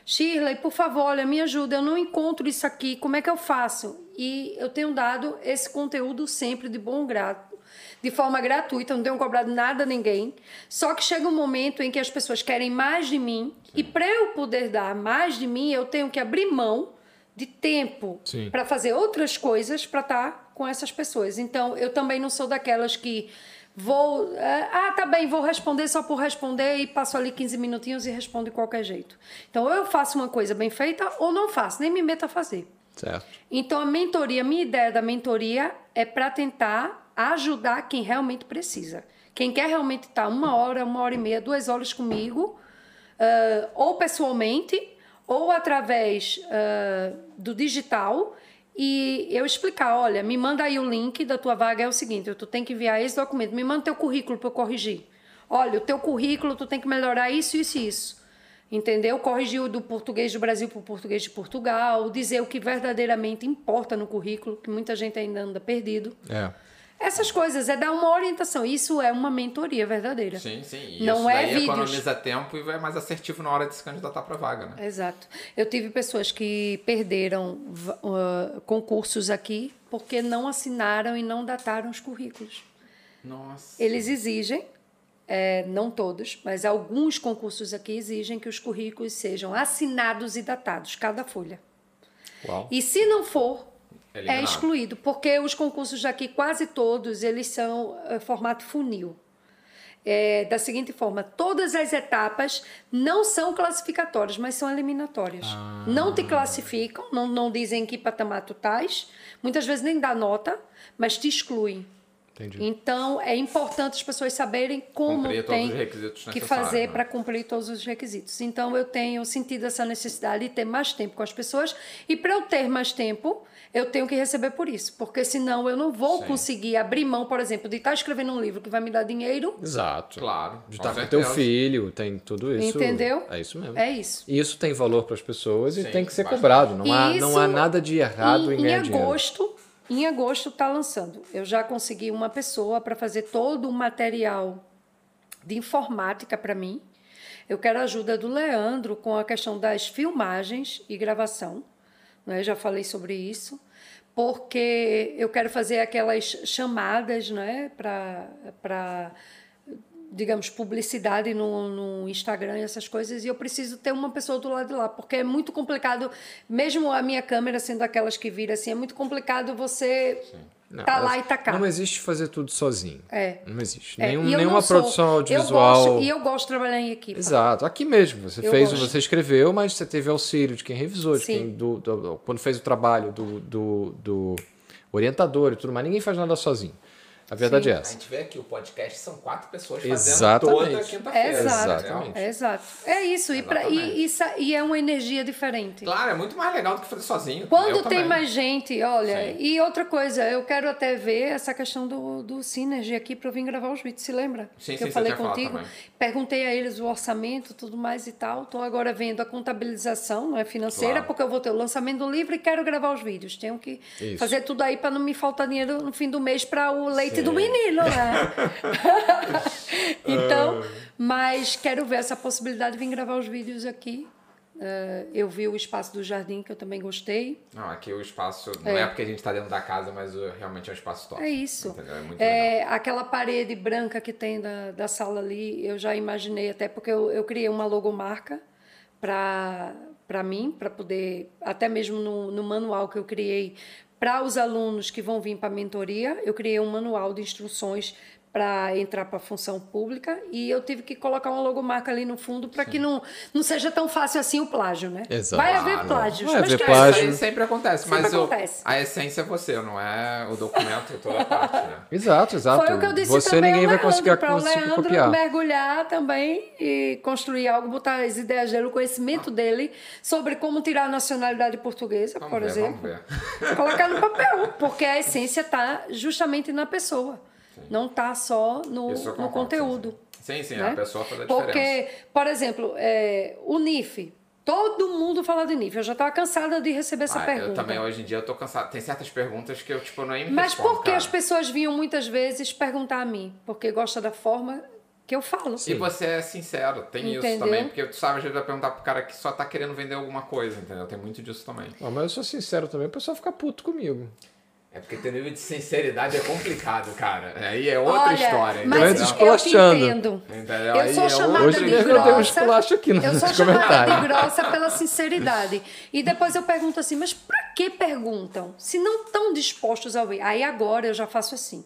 Shirley, por favor, olha, me ajuda. Eu não encontro isso aqui. Como é que eu faço? E eu tenho dado esse conteúdo sempre de bom grado, de forma gratuita, não tenho cobrado nada a ninguém. Só que chega um momento em que as pessoas querem mais de mim, e para eu poder dar mais de mim, eu tenho que abrir mão de tempo Sim. para fazer outras coisas para estar com essas pessoas. Então, eu também não sou daquelas que vou. eh, Ah, tá bem, vou responder só por responder e passo ali 15 minutinhos e respondo de qualquer jeito. Então, ou eu faço uma coisa bem feita ou não faço, nem me meto a fazer. Certo. Então, a mentoria, minha ideia da mentoria é para tentar ajudar quem realmente precisa. Quem quer realmente estar uma hora, uma hora e meia, duas horas comigo, ah, ou pessoalmente, ou através ah, do digital, e eu explicar: olha, me manda aí o link da tua vaga, é o seguinte, tu tem que enviar esse documento, me manda teu currículo para eu corrigir. Olha, o teu currículo, tu tem que melhorar isso, isso e isso. Entendeu? Corrigir o do português do Brasil para o português de Portugal, dizer o que verdadeiramente importa no currículo, que muita gente ainda anda perdido. É. Essas coisas, é dar uma orientação. Isso é uma mentoria verdadeira. Sim, sim. E Não isso é daí vídeos. economiza tempo e é mais assertivo na hora de se candidatar pra vaga, né? Exato. Eu tive pessoas que perderam uh, concursos aqui porque não assinaram e não dataram os currículos. Nossa. Eles exigem, é, não todos, mas alguns concursos aqui exigem que os currículos sejam assinados e datados, cada folha. Uau. E se não for, é Eliminado. excluído, porque os concursos daqui, quase todos, eles são eh, formato funil. É, da seguinte forma, todas as etapas não são classificatórias, mas são eliminatórias. Não te classificam, não, não dizem que patamar tu estás, muitas vezes nem dá nota, mas te excluem. Entendi. Então, é importante as pessoas saberem como tem que fazer né? para cumprir todos os requisitos. Então, eu tenho sentido essa necessidade de ter mais tempo com as pessoas. E para eu ter mais tempo, eu tenho que receber por isso. Porque senão eu não vou Sim. conseguir abrir mão, por exemplo, de estar escrevendo um livro que vai me dar dinheiro. Exato. Claro. De estar com teu filho, tem tudo isso. Entendeu? É isso mesmo. É isso. E isso tem valor para as pessoas e Sim, tem que ser bastante. cobrado. Não há, não há nada de errado em, em, ganhar em dinheiro. Em agosto está lançando. Eu já consegui uma pessoa para fazer todo o material de informática para mim. Eu quero a ajuda do Leandro com a questão das filmagens e gravação. Né? Já falei sobre isso. Porque eu quero fazer aquelas chamadas né? para digamos, publicidade no, no Instagram e essas coisas, e eu preciso ter uma pessoa do lado de lá, porque é muito complicado, mesmo a minha câmera sendo aquelas que vira assim, é muito complicado você Não, tá lá e tacar. Não existe fazer tudo sozinho. É. Não existe. É, Nenhum- eu nenhuma produção Eu audiovisual. gosto, e eu gosto de trabalhar em equipe. Exato. Aqui mesmo. Você Eu fez, gosto. você escreveu, mas você teve auxílio de quem revisou, de Sim. quem do, do- quando fez o trabalho do, do, do orientador e tudo mais. Ninguém faz nada sozinho. A verdade é A essa. gente vê aqui o podcast são quatro pessoas fazendo Exatamente. toda quinta-feira. Exato, Exatamente. é exato. É isso, e, pra, e, e e é uma energia diferente. Claro, é muito mais legal do que fazer sozinho. Quando Eu tem também. mais gente, olha, Sim. e outra coisa, eu quero até ver essa questão do, do Synergy aqui para eu vir gravar os vídeos, se lembra? Sim, que sim, eu falei contigo. Perguntei a eles o orçamento, tudo mais e tal. Estou agora vendo a contabilização não é financeira, Claro. porque eu vou ter o lançamento do livro e quero gravar os vídeos. Tenho que Isso. fazer tudo aí para não me faltar dinheiro no fim do mês para o leite do menino, né? então, Mas quero ver essa possibilidade de vir gravar os vídeos aqui. Eh, eu vi o espaço do jardim, que eu também gostei. Não, aqui o espaço. Não é, porque a gente tá dentro da casa, mas uh, realmente é um espaço top. É isso. É. É, aquela parede branca que tem da, da sala ali, eu já imaginei, até porque eu, eu criei uma logomarca para mim, para poder, até mesmo no, no manual que eu criei para os alunos que vão vir para a mentoria, eu criei um manual de instruções para entrar para a função pública e eu tive que colocar uma logomarca ali no fundo para que não, não seja tão fácil assim o plágio, né? Exato. Vai haver Claro. plágios, Vai mas haver que- plágio. Isso aí sempre acontece, Sempre mas o- acontece. a essência é você, não é o documento e toda a parte, né? Exato, exato. Foi o que eu disse Você também ninguém vai conseguir, para o Leandro copiar. mergulhar também e construir algo, botar as ideias dele, o conhecimento dele sobre como tirar a nacionalidade portuguesa, Vamos por ver, exemplo. vamos ver. Colocar no papel, porque a essência está justamente na pessoa. Não está só no, Isso no conteúdo. Sim, sim, né? a pessoa faz a diferença. Porque, por exemplo, é, o NIF. Todo mundo fala de NIF. Eu já estava cansada de receber essa Ah, pergunta. eu também, hoje em dia, eu tô cansado. Tem certas perguntas que eu, tipo, nem me Mas respondo, por que cara. as pessoas vinham muitas vezes perguntar a mim? Porque gosta da forma que eu falo. E você é sincero, tem isso Entendeu? também, porque tu sabe, às vezes vai perguntar pro cara que só tá querendo vender alguma coisa, entendeu? Tem muito disso também. Não, mas eu sou sincero também, o pessoal fica puto comigo. É porque teu nível de sinceridade é complicado, cara. Aí é outra Olha, história. mas entendeu? tô eu te entendo. Entendeu? Eu Aí sou é chamada outra de eu um grossa. esculacho aqui nos eu sou chamada de grossa pela sinceridade. E depois eu pergunto assim, mas pra que perguntam? Se não estão dispostos a ouvir. Aí agora eu já faço assim.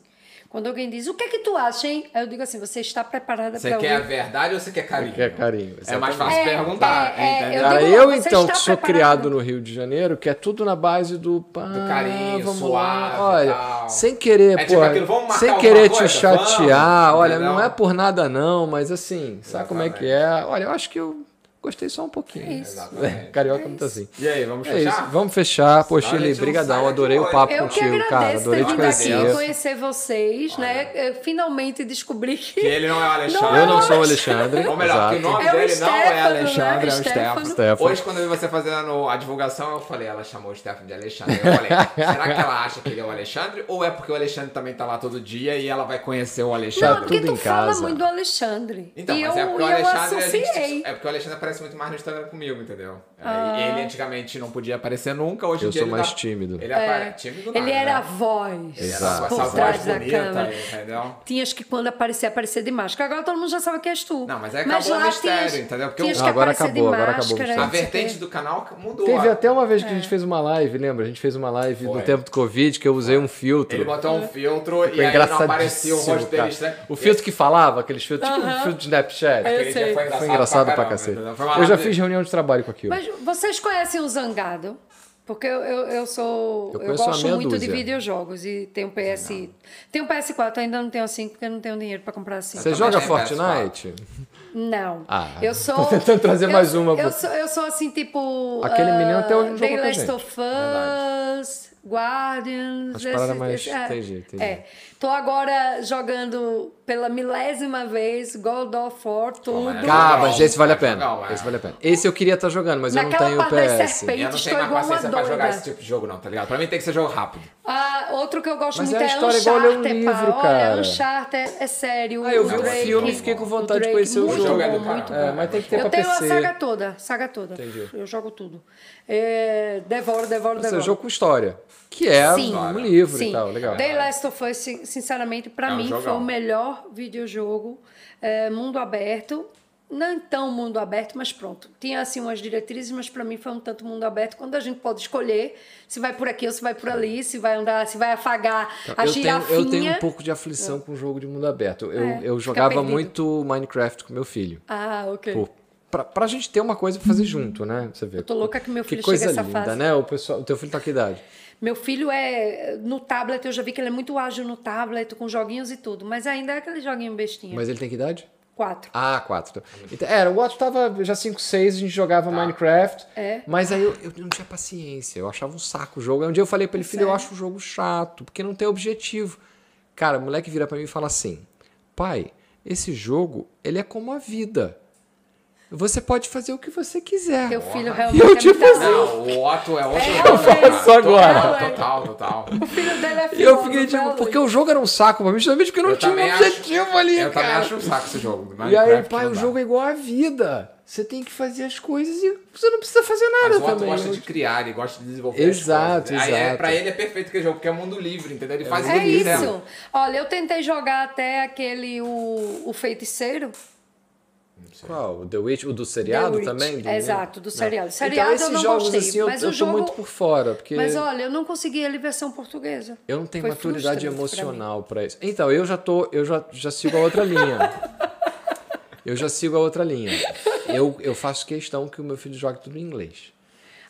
Quando alguém diz, o que é que tu acha, hein? Aí eu digo assim, você está preparada Você para quer a verdade ou você quer carinho? Quer carinho, É mais exatamente. fácil É, perguntar, é, é, entendeu? eu Cara, digo, eu você então, que sou criado no Rio de Janeiro, que é tudo na base do, pá, Do carinho, vamos suave lá. Olha, tal. sem querer, É pô, tipo aquilo, vamos marcar sem querer coisa? te chatear, Vamos, olha, entendeu? não é por nada não, mas assim, sabe como é que é? Olha, eu acho que eu gostei só um pouquinho. É isso. Exatamente. Carioca é muito assim. E aí, vamos É fechar? isso, vamos fechar. Pô, Senão a Chile, gente não brigadão, adorei o papo. Eu que contigo, cara, adorei te vindo aqui conhecer. conhecer vocês, né? Eu finalmente descobri que... Que ele não é o Alexandre. Não Eu não é sou o Alexandre, Ou melhor, que o exato. nome É o dele não é Stefano, Alexandre, né? é o Stefano. Stefano. Stefano. Hoje, quando eu vi você fazendo a divulgação, eu falei, ela chamou o Stefano de Alexandre. Eu falei, será que ela acha que ele é o Alexandre? Ou é porque o Alexandre também tá lá todo dia e ela vai conhecer o Não, é Alexandre? porque tudo tu em fala casa. muito do Alexandre. Então, e mas eu, é porque o Alexandre. É porque o Alexandre aparece muito mais no Instagram comigo, entendeu? É, Ah. Ele antigamente não podia aparecer nunca, hoje em Eu dia sou ele mais dá- tímido. Ele aparece tímido Ele nada, era a né? voz Ele era Exato. com por essa trás voz da bonita, câmera. entendeu? Tinhas que, quando aparecer, aparecer de máscara. Agora todo mundo já sabe que és tu. Não, mas aí acabou o lá mistério, tinhas- entendeu? Porque tinhas o- que Agora acabou, de agora acabou o máscara, mistério. A vertente do canal mudou. Teve até uma vez que É. a gente fez uma live, lembra? A gente fez uma live no Foi. tempo do Covid que eu usei um filtro. Ele botou um filtro e aí não aparecia o rosto dele. O filtro que falava, aqueles filtros, tipo um filtro de Snapchat. Eu Aquele dia sei. foi engraçado, Foi engraçado pra, caramba, cacete. Eu já fiz reunião de trabalho com aquilo. Mas vocês conhecem o Zangado? Porque eu, eu, eu sou. Eu Eu, gosto muito de dúzia. videojogos e tenho PS. Tenho PS4, ainda não tenho 5 porque eu não tenho dinheiro pra comprar 5. Você joga Fortnite? Não. Ah, eu sou. tô tentando trazer eu- mais uma, Eu sou, eu sou assim, tipo. Aquele ah, menino até hoje não The jogou Last of Us, Guardians. As paradas mais- entendi, entendi. É. Tô agora jogando pela milésima vez God of War, tudo. é mas esse vale a É pena. legal, é. Esse vale a pena. Esse eu queria estar jogando, mas eu Naquela não parte tenho das PS. serpentes. Eu não tenho mais paciência pra jogar esse tipo de jogo, não, tá ligado? Pra mim tem que ser jogo rápido. Ah, outro que eu gosto Mas muito é a é, história igual um Uncharted, livro, pá. cara. Olha, Uncharted é sério. Ah, eu vi o Drake, filme e fiquei com vontade de conhecer o jogo. jogo é do muito É, mas tem que ter Eu pra tenho PC. a saga toda, saga toda. Entendi. Eu jogo tudo. É, devoro, devoro, Ou seja, devoro. jogo com história. Que é Sim. um livro Sim. e tal, legal. The Last of Us, sin- sinceramente, pra É um mim, foi jogão. o melhor videojogo é, mundo aberto. Não tão mundo aberto, mas pronto. Tinha assim umas diretrizes, mas pra mim foi um tanto mundo aberto. Quando a gente pode escolher se vai por aqui ou se vai por ali, se vai andar, se vai afagar a eu, tenho, girafinha. eu tenho um pouco de aflição com o jogo de mundo aberto. Eu, É, eu jogava muito Minecraft com meu filho. Ah, ok. Pô, pra, pra gente ter uma coisa pra fazer junto, né? Você vê. Eu tô louca que meu filho Que coisa linda, fase. né? O, pessoal, o teu filho tá com que idade? Meu filho é no tablet, eu já vi que ele é muito ágil no tablet, com joguinhos e tudo, mas ainda é aquele joguinho bestinha. Mas ele tem que idade? Quatro. Ah, quatro. Então, era, o Otto tava já 5, 6, a gente jogava Minecraft. É. Mas aí eu, eu não tinha paciência, eu achava um saco o jogo. Aí um dia eu falei pra ele, filho, eu sério? acho o jogo chato, porque não tem objetivo. Cara, o moleque vira pra mim e fala assim: pai, esse jogo, ele é como a vida. Você pode fazer o que você quiser. Teu filho Eu, realmente é tipo assim. Não, o Otto é outro É, eu faço agora. Total, total. O filho dele é E eu fiquei tipo, né, porque o jogo era um saco pra mim, justamente porque não Eu tinha um objetivo ali, Eu cara. também acho um saco esse jogo. E aí, pai, não o jogo é igual a vida. Você tem que fazer as coisas e você não precisa fazer nada Mas o Otto também. gosta de criar, ele gosta de desenvolver Exato, as coisas. Aí é, exato. pra ele é perfeito aquele jogo, porque é mundo livre, entendeu? Ele faz É quiser. isso. Olha, eu tentei jogar até aquele, o, o Feiticeiro. Qual? O The Witch? O do seriado The também? Do- Exato, do Não. seriado. Então, Seriado esses eu não jogos gostei, assim, eu, mas eu jogo... muito por fora, porque Mas olha, eu não consegui ele versão portuguesa. eu não tenho Foi maturidade emocional pra isso. Então, eu já tô, eu já, já sigo a outra linha. eu já sigo a outra linha. Eu, eu faço questão que o meu filho jogue tudo em inglês.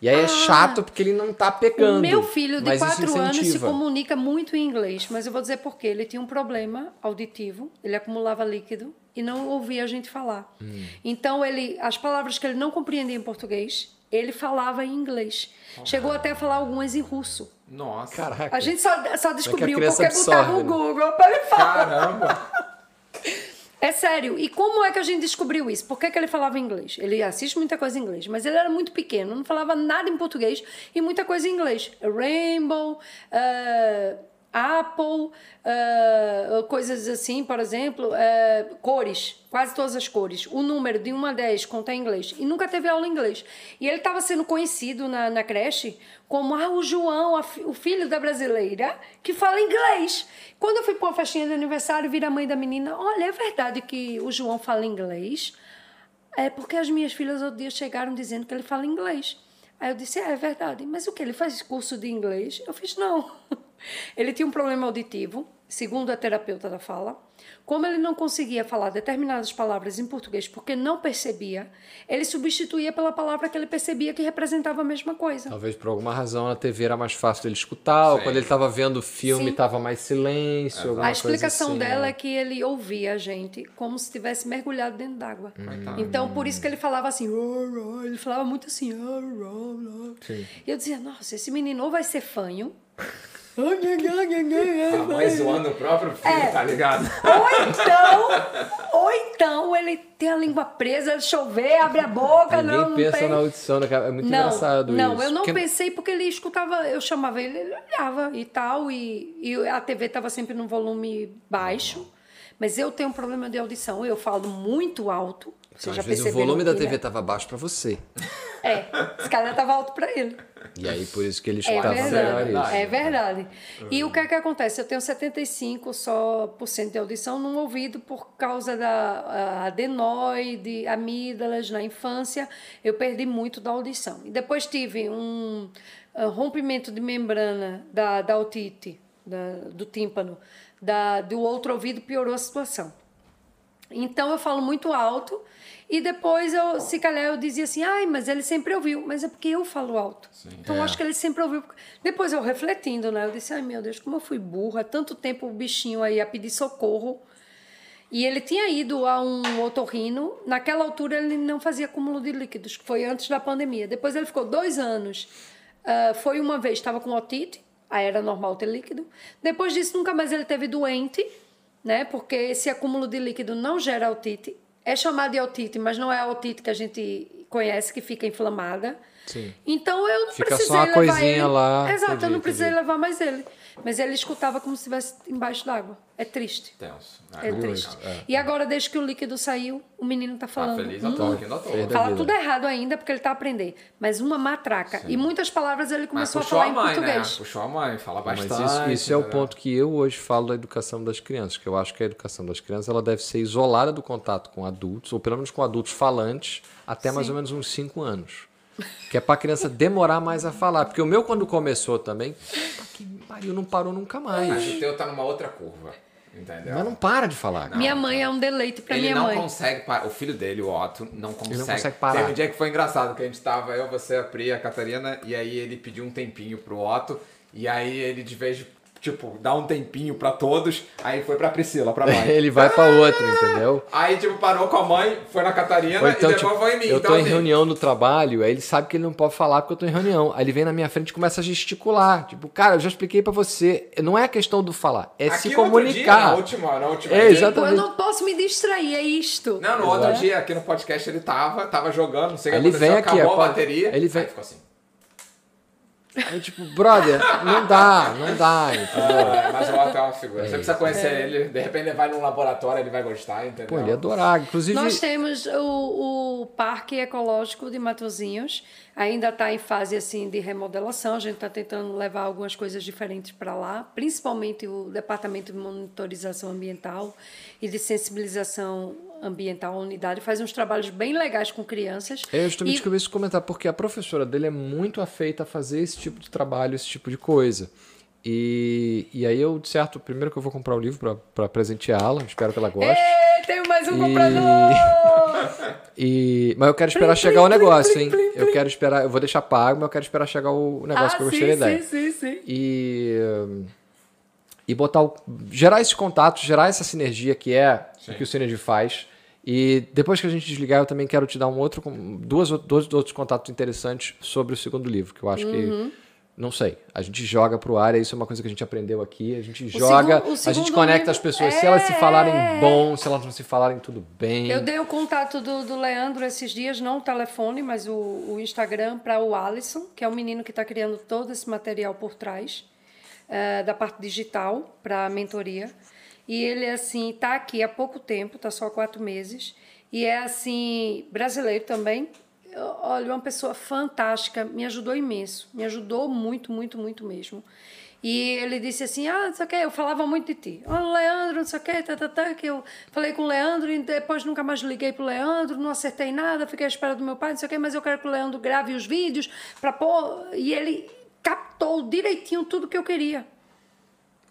E aí é chato porque ele não tá pegando. O meu filho de mas isso 4 anos se comunica muito em inglês, mas eu vou dizer por quê. Ele tinha um problema auditivo, ele acumulava líquido e não ouvia a gente falar. Hum. Então, ele, as palavras que ele não compreendia em português, ele falava em inglês. Chegou até a falar algumas em russo. Nossa. Caraca. A gente só, só descobriu criança porque botava o né? Google para ele falar. Caramba. É sério. E como é que a gente descobriu isso? Por que, que ele falava inglês? Ele assiste muita coisa em inglês, mas ele era muito pequeno, não falava nada em português e muita coisa em inglês. Rainbow, eh, Apple, eh, coisas assim, por exemplo, eh, cores, quase todas as cores. O número de 1 a 10 conta em inglês. E nunca teve aula em inglês. E ele estava sendo conhecido na, na creche como ah, o João, o filho da brasileira, que fala inglês. Quando eu fui para uma festinha de aniversário, vira a mãe da menina, olha, é verdade que o João fala inglês? É porque as minhas filhas outro dia chegaram dizendo que ele fala inglês. Aí eu disse, é, é verdade. Mas o que? Ele faz curso de inglês? Eu fiz, não. Ele tinha um problema auditivo, segundo a terapeuta da fala. Como ele não conseguia falar determinadas palavras em português porque não percebia, ele substituía pela palavra que ele percebia que representava a mesma coisa. Talvez por alguma razão na TV era mais fácil dele escutar, ou Sim. quando ele estava vendo filme Sim. tava mais silêncio, alguma A explicação coisa assim, dela né? é que ele ouvia a gente como se tivesse mergulhado dentro d'água. Coitado. Então, por isso que ele falava assim, ele falava muito assim. E eu dizia, nossa, esse menino ou vai ser fanho, A mãe zoando o próprio filho, É. tá ligado? ou então, ou então ele tem a língua presa, chover, abre a boca, Ninguém não, não pensa tem. na audição, né? É muito não, engraçado não, isso. eu não Porque- pensei porque ele escutava, eu chamava ele, ele olhava e tal, e, e a TV estava sempre num volume baixo. Mas eu tenho um problema de audição, eu falo muito alto. Você Então, já às vezes o volume da TV né? tava baixo pra você. É, esse cara estava alto para ele. E aí por isso que ele É escutava melhor verdade, isso. é verdade. E o que é que acontece? Eu tenho 75 só por cento de audição no ouvido por causa da adenoide, amígdalas na infância. Eu perdi muito da audição. E depois tive um rompimento de membrana da, da otite, da, do tímpano, da, do outro ouvido piorou a situação. Então eu falo muito alto e depois eu, se calhar eu dizia assim, ai, mas ele sempre ouviu, mas é porque eu falo alto. então eu É. acho que ele sempre ouviu. Depois eu refletindo, né? Eu disse, ai meu Deus, como eu fui burra, tanto tempo o bichinho aí a pedir socorro. E ele tinha ido a um otorrino, naquela altura ele não fazia acúmulo de líquidos, que foi antes da pandemia. Depois ele ficou dois anos. ah, foi uma vez, estava com otite, aí era normal ter líquido. Depois disso, nunca mais ele teve doente, né? Porque esse acúmulo de líquido não gera otite. É chamado de otite, mas não é a otite que a gente conhece, que fica inflamada. Sim. Então eu não Fica precisei só uma levar coisinha ele. lá, Exato, entendi, eu não precisei entendi. levar mais ele. Mas ele escutava como se estivesse embaixo d'água. É triste. Tenso. É muito triste. legal. E agora, desde que o líquido saiu, o menino tá Tá falando. feliz hum, toa. Feliz da Fala tudo errado ainda, porque ele tá aprendendo. Mas uma matraca. E muitas palavras ele Mas começou a falar a em mãe, né? português. Puxou a mãe, fala Mas bastante. isso, isso é o né? ponto que eu hoje falo da educação das crianças, que eu acho que a educação das crianças ela deve ser isolada do contato com adultos, ou pelo menos com adultos falantes, até mais ou menos uns 5 anos. Que é pra criança demorar mais a falar. Porque o meu, quando começou também, que pariu, não parou nunca Mas mais. o teu tá numa outra curva. Entendeu? Mas não para de falar. cara. Minha mãe é um deleite pra ele minha não mãe. consegue parar. O filho dele, o Otto, não consegue. não consegue parar. Teve um dia que foi engraçado, que a gente tava, eu, você, a Pri, a Catarina, e aí ele pediu um tempinho pro Otto, e aí ele, de vez de tipo, dar um tempinho pra todos. Aí foi pra Priscila, pra mãe. Ele vai pra outro, entendeu? Aí, tipo, parou com a mãe, foi na Catarina Ou então, e depois tipo, foi em mim. eu então, tô em assim, reunião no trabalho, aí ele sabe que ele não pode falar porque eu tô em reunião. Aí ele vem na minha frente e começa a gesticular. Tipo, cara, eu já expliquei pra você. Não é a questão do falar, é aqui se no outro dia, comunicar. na última, na última É, vez- exatamente. eu não posso me distrair, é isto. Não, no outro dia, aqui no podcast, ele tava, tava jogando, não sei o que ele aconteceu, vem aqui, acabou ó, a bateria. ele vem- Aí ficou assim. Aí, tipo, brother, não dá, não dá, entendeu? Mas o Otto é uma figura. Você isso. precisa conhecer ele, de repente ele vai num laboratório, ele vai gostar, entendeu? Pô, ele é adorável. Inclusive, Nós temos o, o Parque Ecológico de Matozinhos, ainda está em fase assim de remodelação. A gente está tentando levar algumas coisas diferentes para lá, principalmente o Departamento de Monitorização Ambiental e de Sensibilização Ambiental, a unidade, faz uns trabalhos bem legais com crianças. É justamente E- isso que eu ia comentar, porque a professora dele é muito afeita a fazer esse tipo de trabalho, esse tipo de coisa. E, e aí eu, certo, primeiro que eu vou comprar o livro para presenteá-la, espero que ela goste. Ei, Tenho mais um E- comprador! E, mas eu quero esperar Plim, chegar o plim, negócio, plim, hein? plim, Eu quero esperar, eu vou deixar pago, mas eu quero esperar chegar o negócio que eu gostei da ideia. Ah, sim, sim, sim. E, e botar o, gerar esses contatos, gerar essa sinergia que é Sim. o que o Synergy faz. E depois que a gente desligar, eu também quero te dar um outro, duas, ou- dois outros contatos interessantes sobre o segundo livro, que eu acho Uhum. que. Não sei. A gente joga pro ar, isso é uma coisa que a gente aprendeu aqui. A gente joga, segundo- o a gente segundo conecta livro- as pessoas. Se elas se É. falarem bom, se elas não se falarem tudo bem. Eu dei o contato do, do Leandro esses dias, não o telefone, mas o, o Instagram, para o Alisson, que é o menino que está criando todo esse material por trás, eh, da parte digital, para a mentoria. E ele, assim, está aqui há pouco tempo, está só quatro meses. E é, assim, brasileiro também. Olha, uma pessoa fantástica, me ajudou imenso. Me ajudou muito, muito, muito mesmo. E ele disse assim: Ah, não sei o que, eu falava muito de ti. Olha, Leandro, não sei o que, tá, tá, tá, que eu falei com o Leandro e depois nunca mais liguei pro Leandro, não acertei nada, fiquei à espera do meu pai, não sei o que, mas eu quero que o Leandro grave os vídeos para pôr. E ele captou direitinho tudo que eu queria.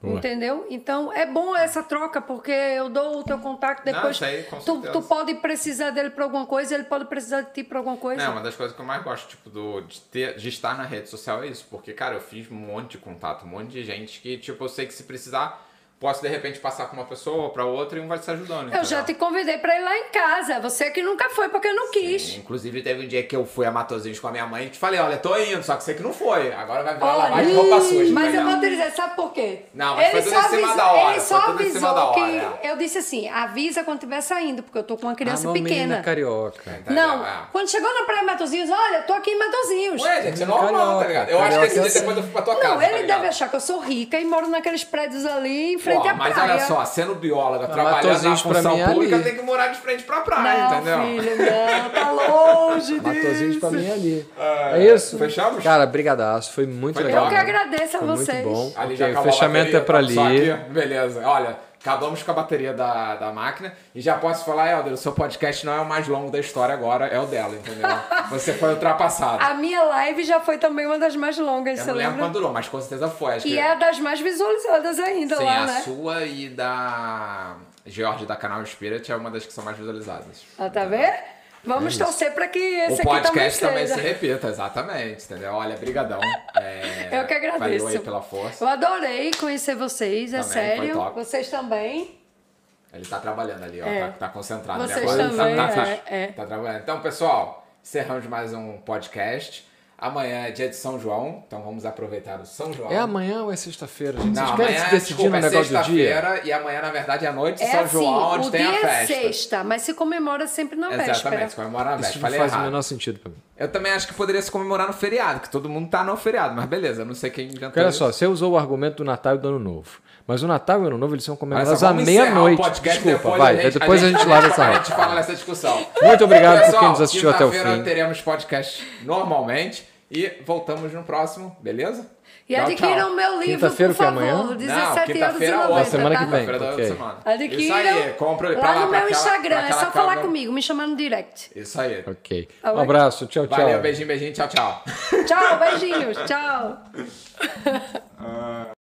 Boa. Entendeu? Então é bom essa troca, porque eu dou o teu contato Não, depois. sei, com tu, tu pode precisar dele para alguma coisa, ele pode precisar de ti para alguma coisa. Não, uma das coisas que eu mais gosto, tipo, do, de, ter, de estar na rede social é isso. Porque, cara, eu fiz um monte de contato, um monte de gente que, tipo, eu sei que se precisar, posso de repente passar com uma pessoa ou pra outra e um vai se ajudando. eu já te convidei para ir lá em casa. Você que nunca foi porque não quis. Inclusive, teve um dia que eu fui a Matozinhos com a minha mãe e te falei, olha, tô indo, só que você que não foi. Agora vai virar Olha, lavagem de roupa suja. Mas eu entendeu? vou te dizer, sabe por quê? Não, mas foi tudo em cima da hora, Ele só avisou da hora, que. Eu disse assim: avisa quando estiver saindo, porque eu tô com uma criança não, menina pequena. carioca. Tá Não? É. quando chegou na Praia Matozinhos, olha, tô aqui em Matozinhos. Ué, gente, é normal, tá ligado? Eu acho que esse dia depois eu fui pra tua casa. Não, ele tá deve achar que eu sou rica e moro naqueles prédios ali em frente Pô, à mas praia. olha só, sendo bióloga, trabalhando na Matosinhos função é pública, ali. tem que morar de frente pra praia, Não, entendeu? filho, não, tá longe disso. Matozinhos pra mim é ali. É isso? Fechamos? Cara, brigadaço. Foi muito Foi legal. Eu que agradeço a Foi muito vocês. bom. Ali Ok, já o acabou a fechamento bateria, é pra tá ali. aqui. Beleza, olha, acabamos com a bateria da, da máquina e já posso falar, Helder, o seu podcast não é o mais longo da história agora, é o dela, entendeu? Você foi ultrapassado. A minha live já foi também uma das mais longas, Eu você não lembro lembra? quando durou, mas com certeza foi. Acho E que... é das mais visualizadas ainda Sim, lá, a né? sua e da George da canal Spirit é uma das que são mais visualizadas. Ah, tá vendo? Vamos torcer para que esse o aqui podcast também também seja. se repita, exatamente, entendeu? Olha, brigadão. É, Eu que agradeço. Valeu aí pela força. Eu adorei conhecer vocês, é Também, sério. Vocês também. Ele tá trabalhando ali, ó. É. Tá, tá concentrado Vocês ali agora. também, tá, tá, é, é. tá trabalhando. Então, pessoal, encerramos mais um podcast. Amanhã é dia de São João, então vamos aproveitar o São João. É amanhã ou é sexta-feira, gente? Não, Vocês querem amanhã, se decidir desculpa, no é negócio do dia? sexta-feira e amanhã, na verdade, é a noite de É São assim, João, onde o tem dia a é festa. sexta, mas se comemora sempre na véspera. Exatamente, comemora na Isso véspera. não Falei faz o errado. menor sentido pra mim. Eu também acho que poderia se comemorar no feriado, que todo mundo tá no feriado, mas beleza, não sei quem inventou olha isso. só, você usou o argumento do Natal e do Ano Novo. Mas o Natal e o Ano Novo eles são Olha comemorados à meia-noite. Desculpa, vai. Depois a gente, lava essa A roda. gente fala nessa discussão. Muito obrigado por Pessoal, quem nos assistiu até o quinta-feira fim. teremos podcast normalmente e voltamos no próximo, beleza? E Tchau, adquiram o meu livro, Quinta-feira, por que é favor. amanhã? 17 Não, euros e quinta-feira é 90, outra, semana tá? que vem. Quinta-feira da outra ok. semana. Adquiram Isso aí, compra pra lá lá, no pra meu aquela- Instagram. É só falar comigo, me chamar no direct. Isso aí. Ok. Tá Um abraço, tchau, tchau. Valeu, beijinho, beijinho, tchau, tchau. Tchau, beijinhos. Tchau.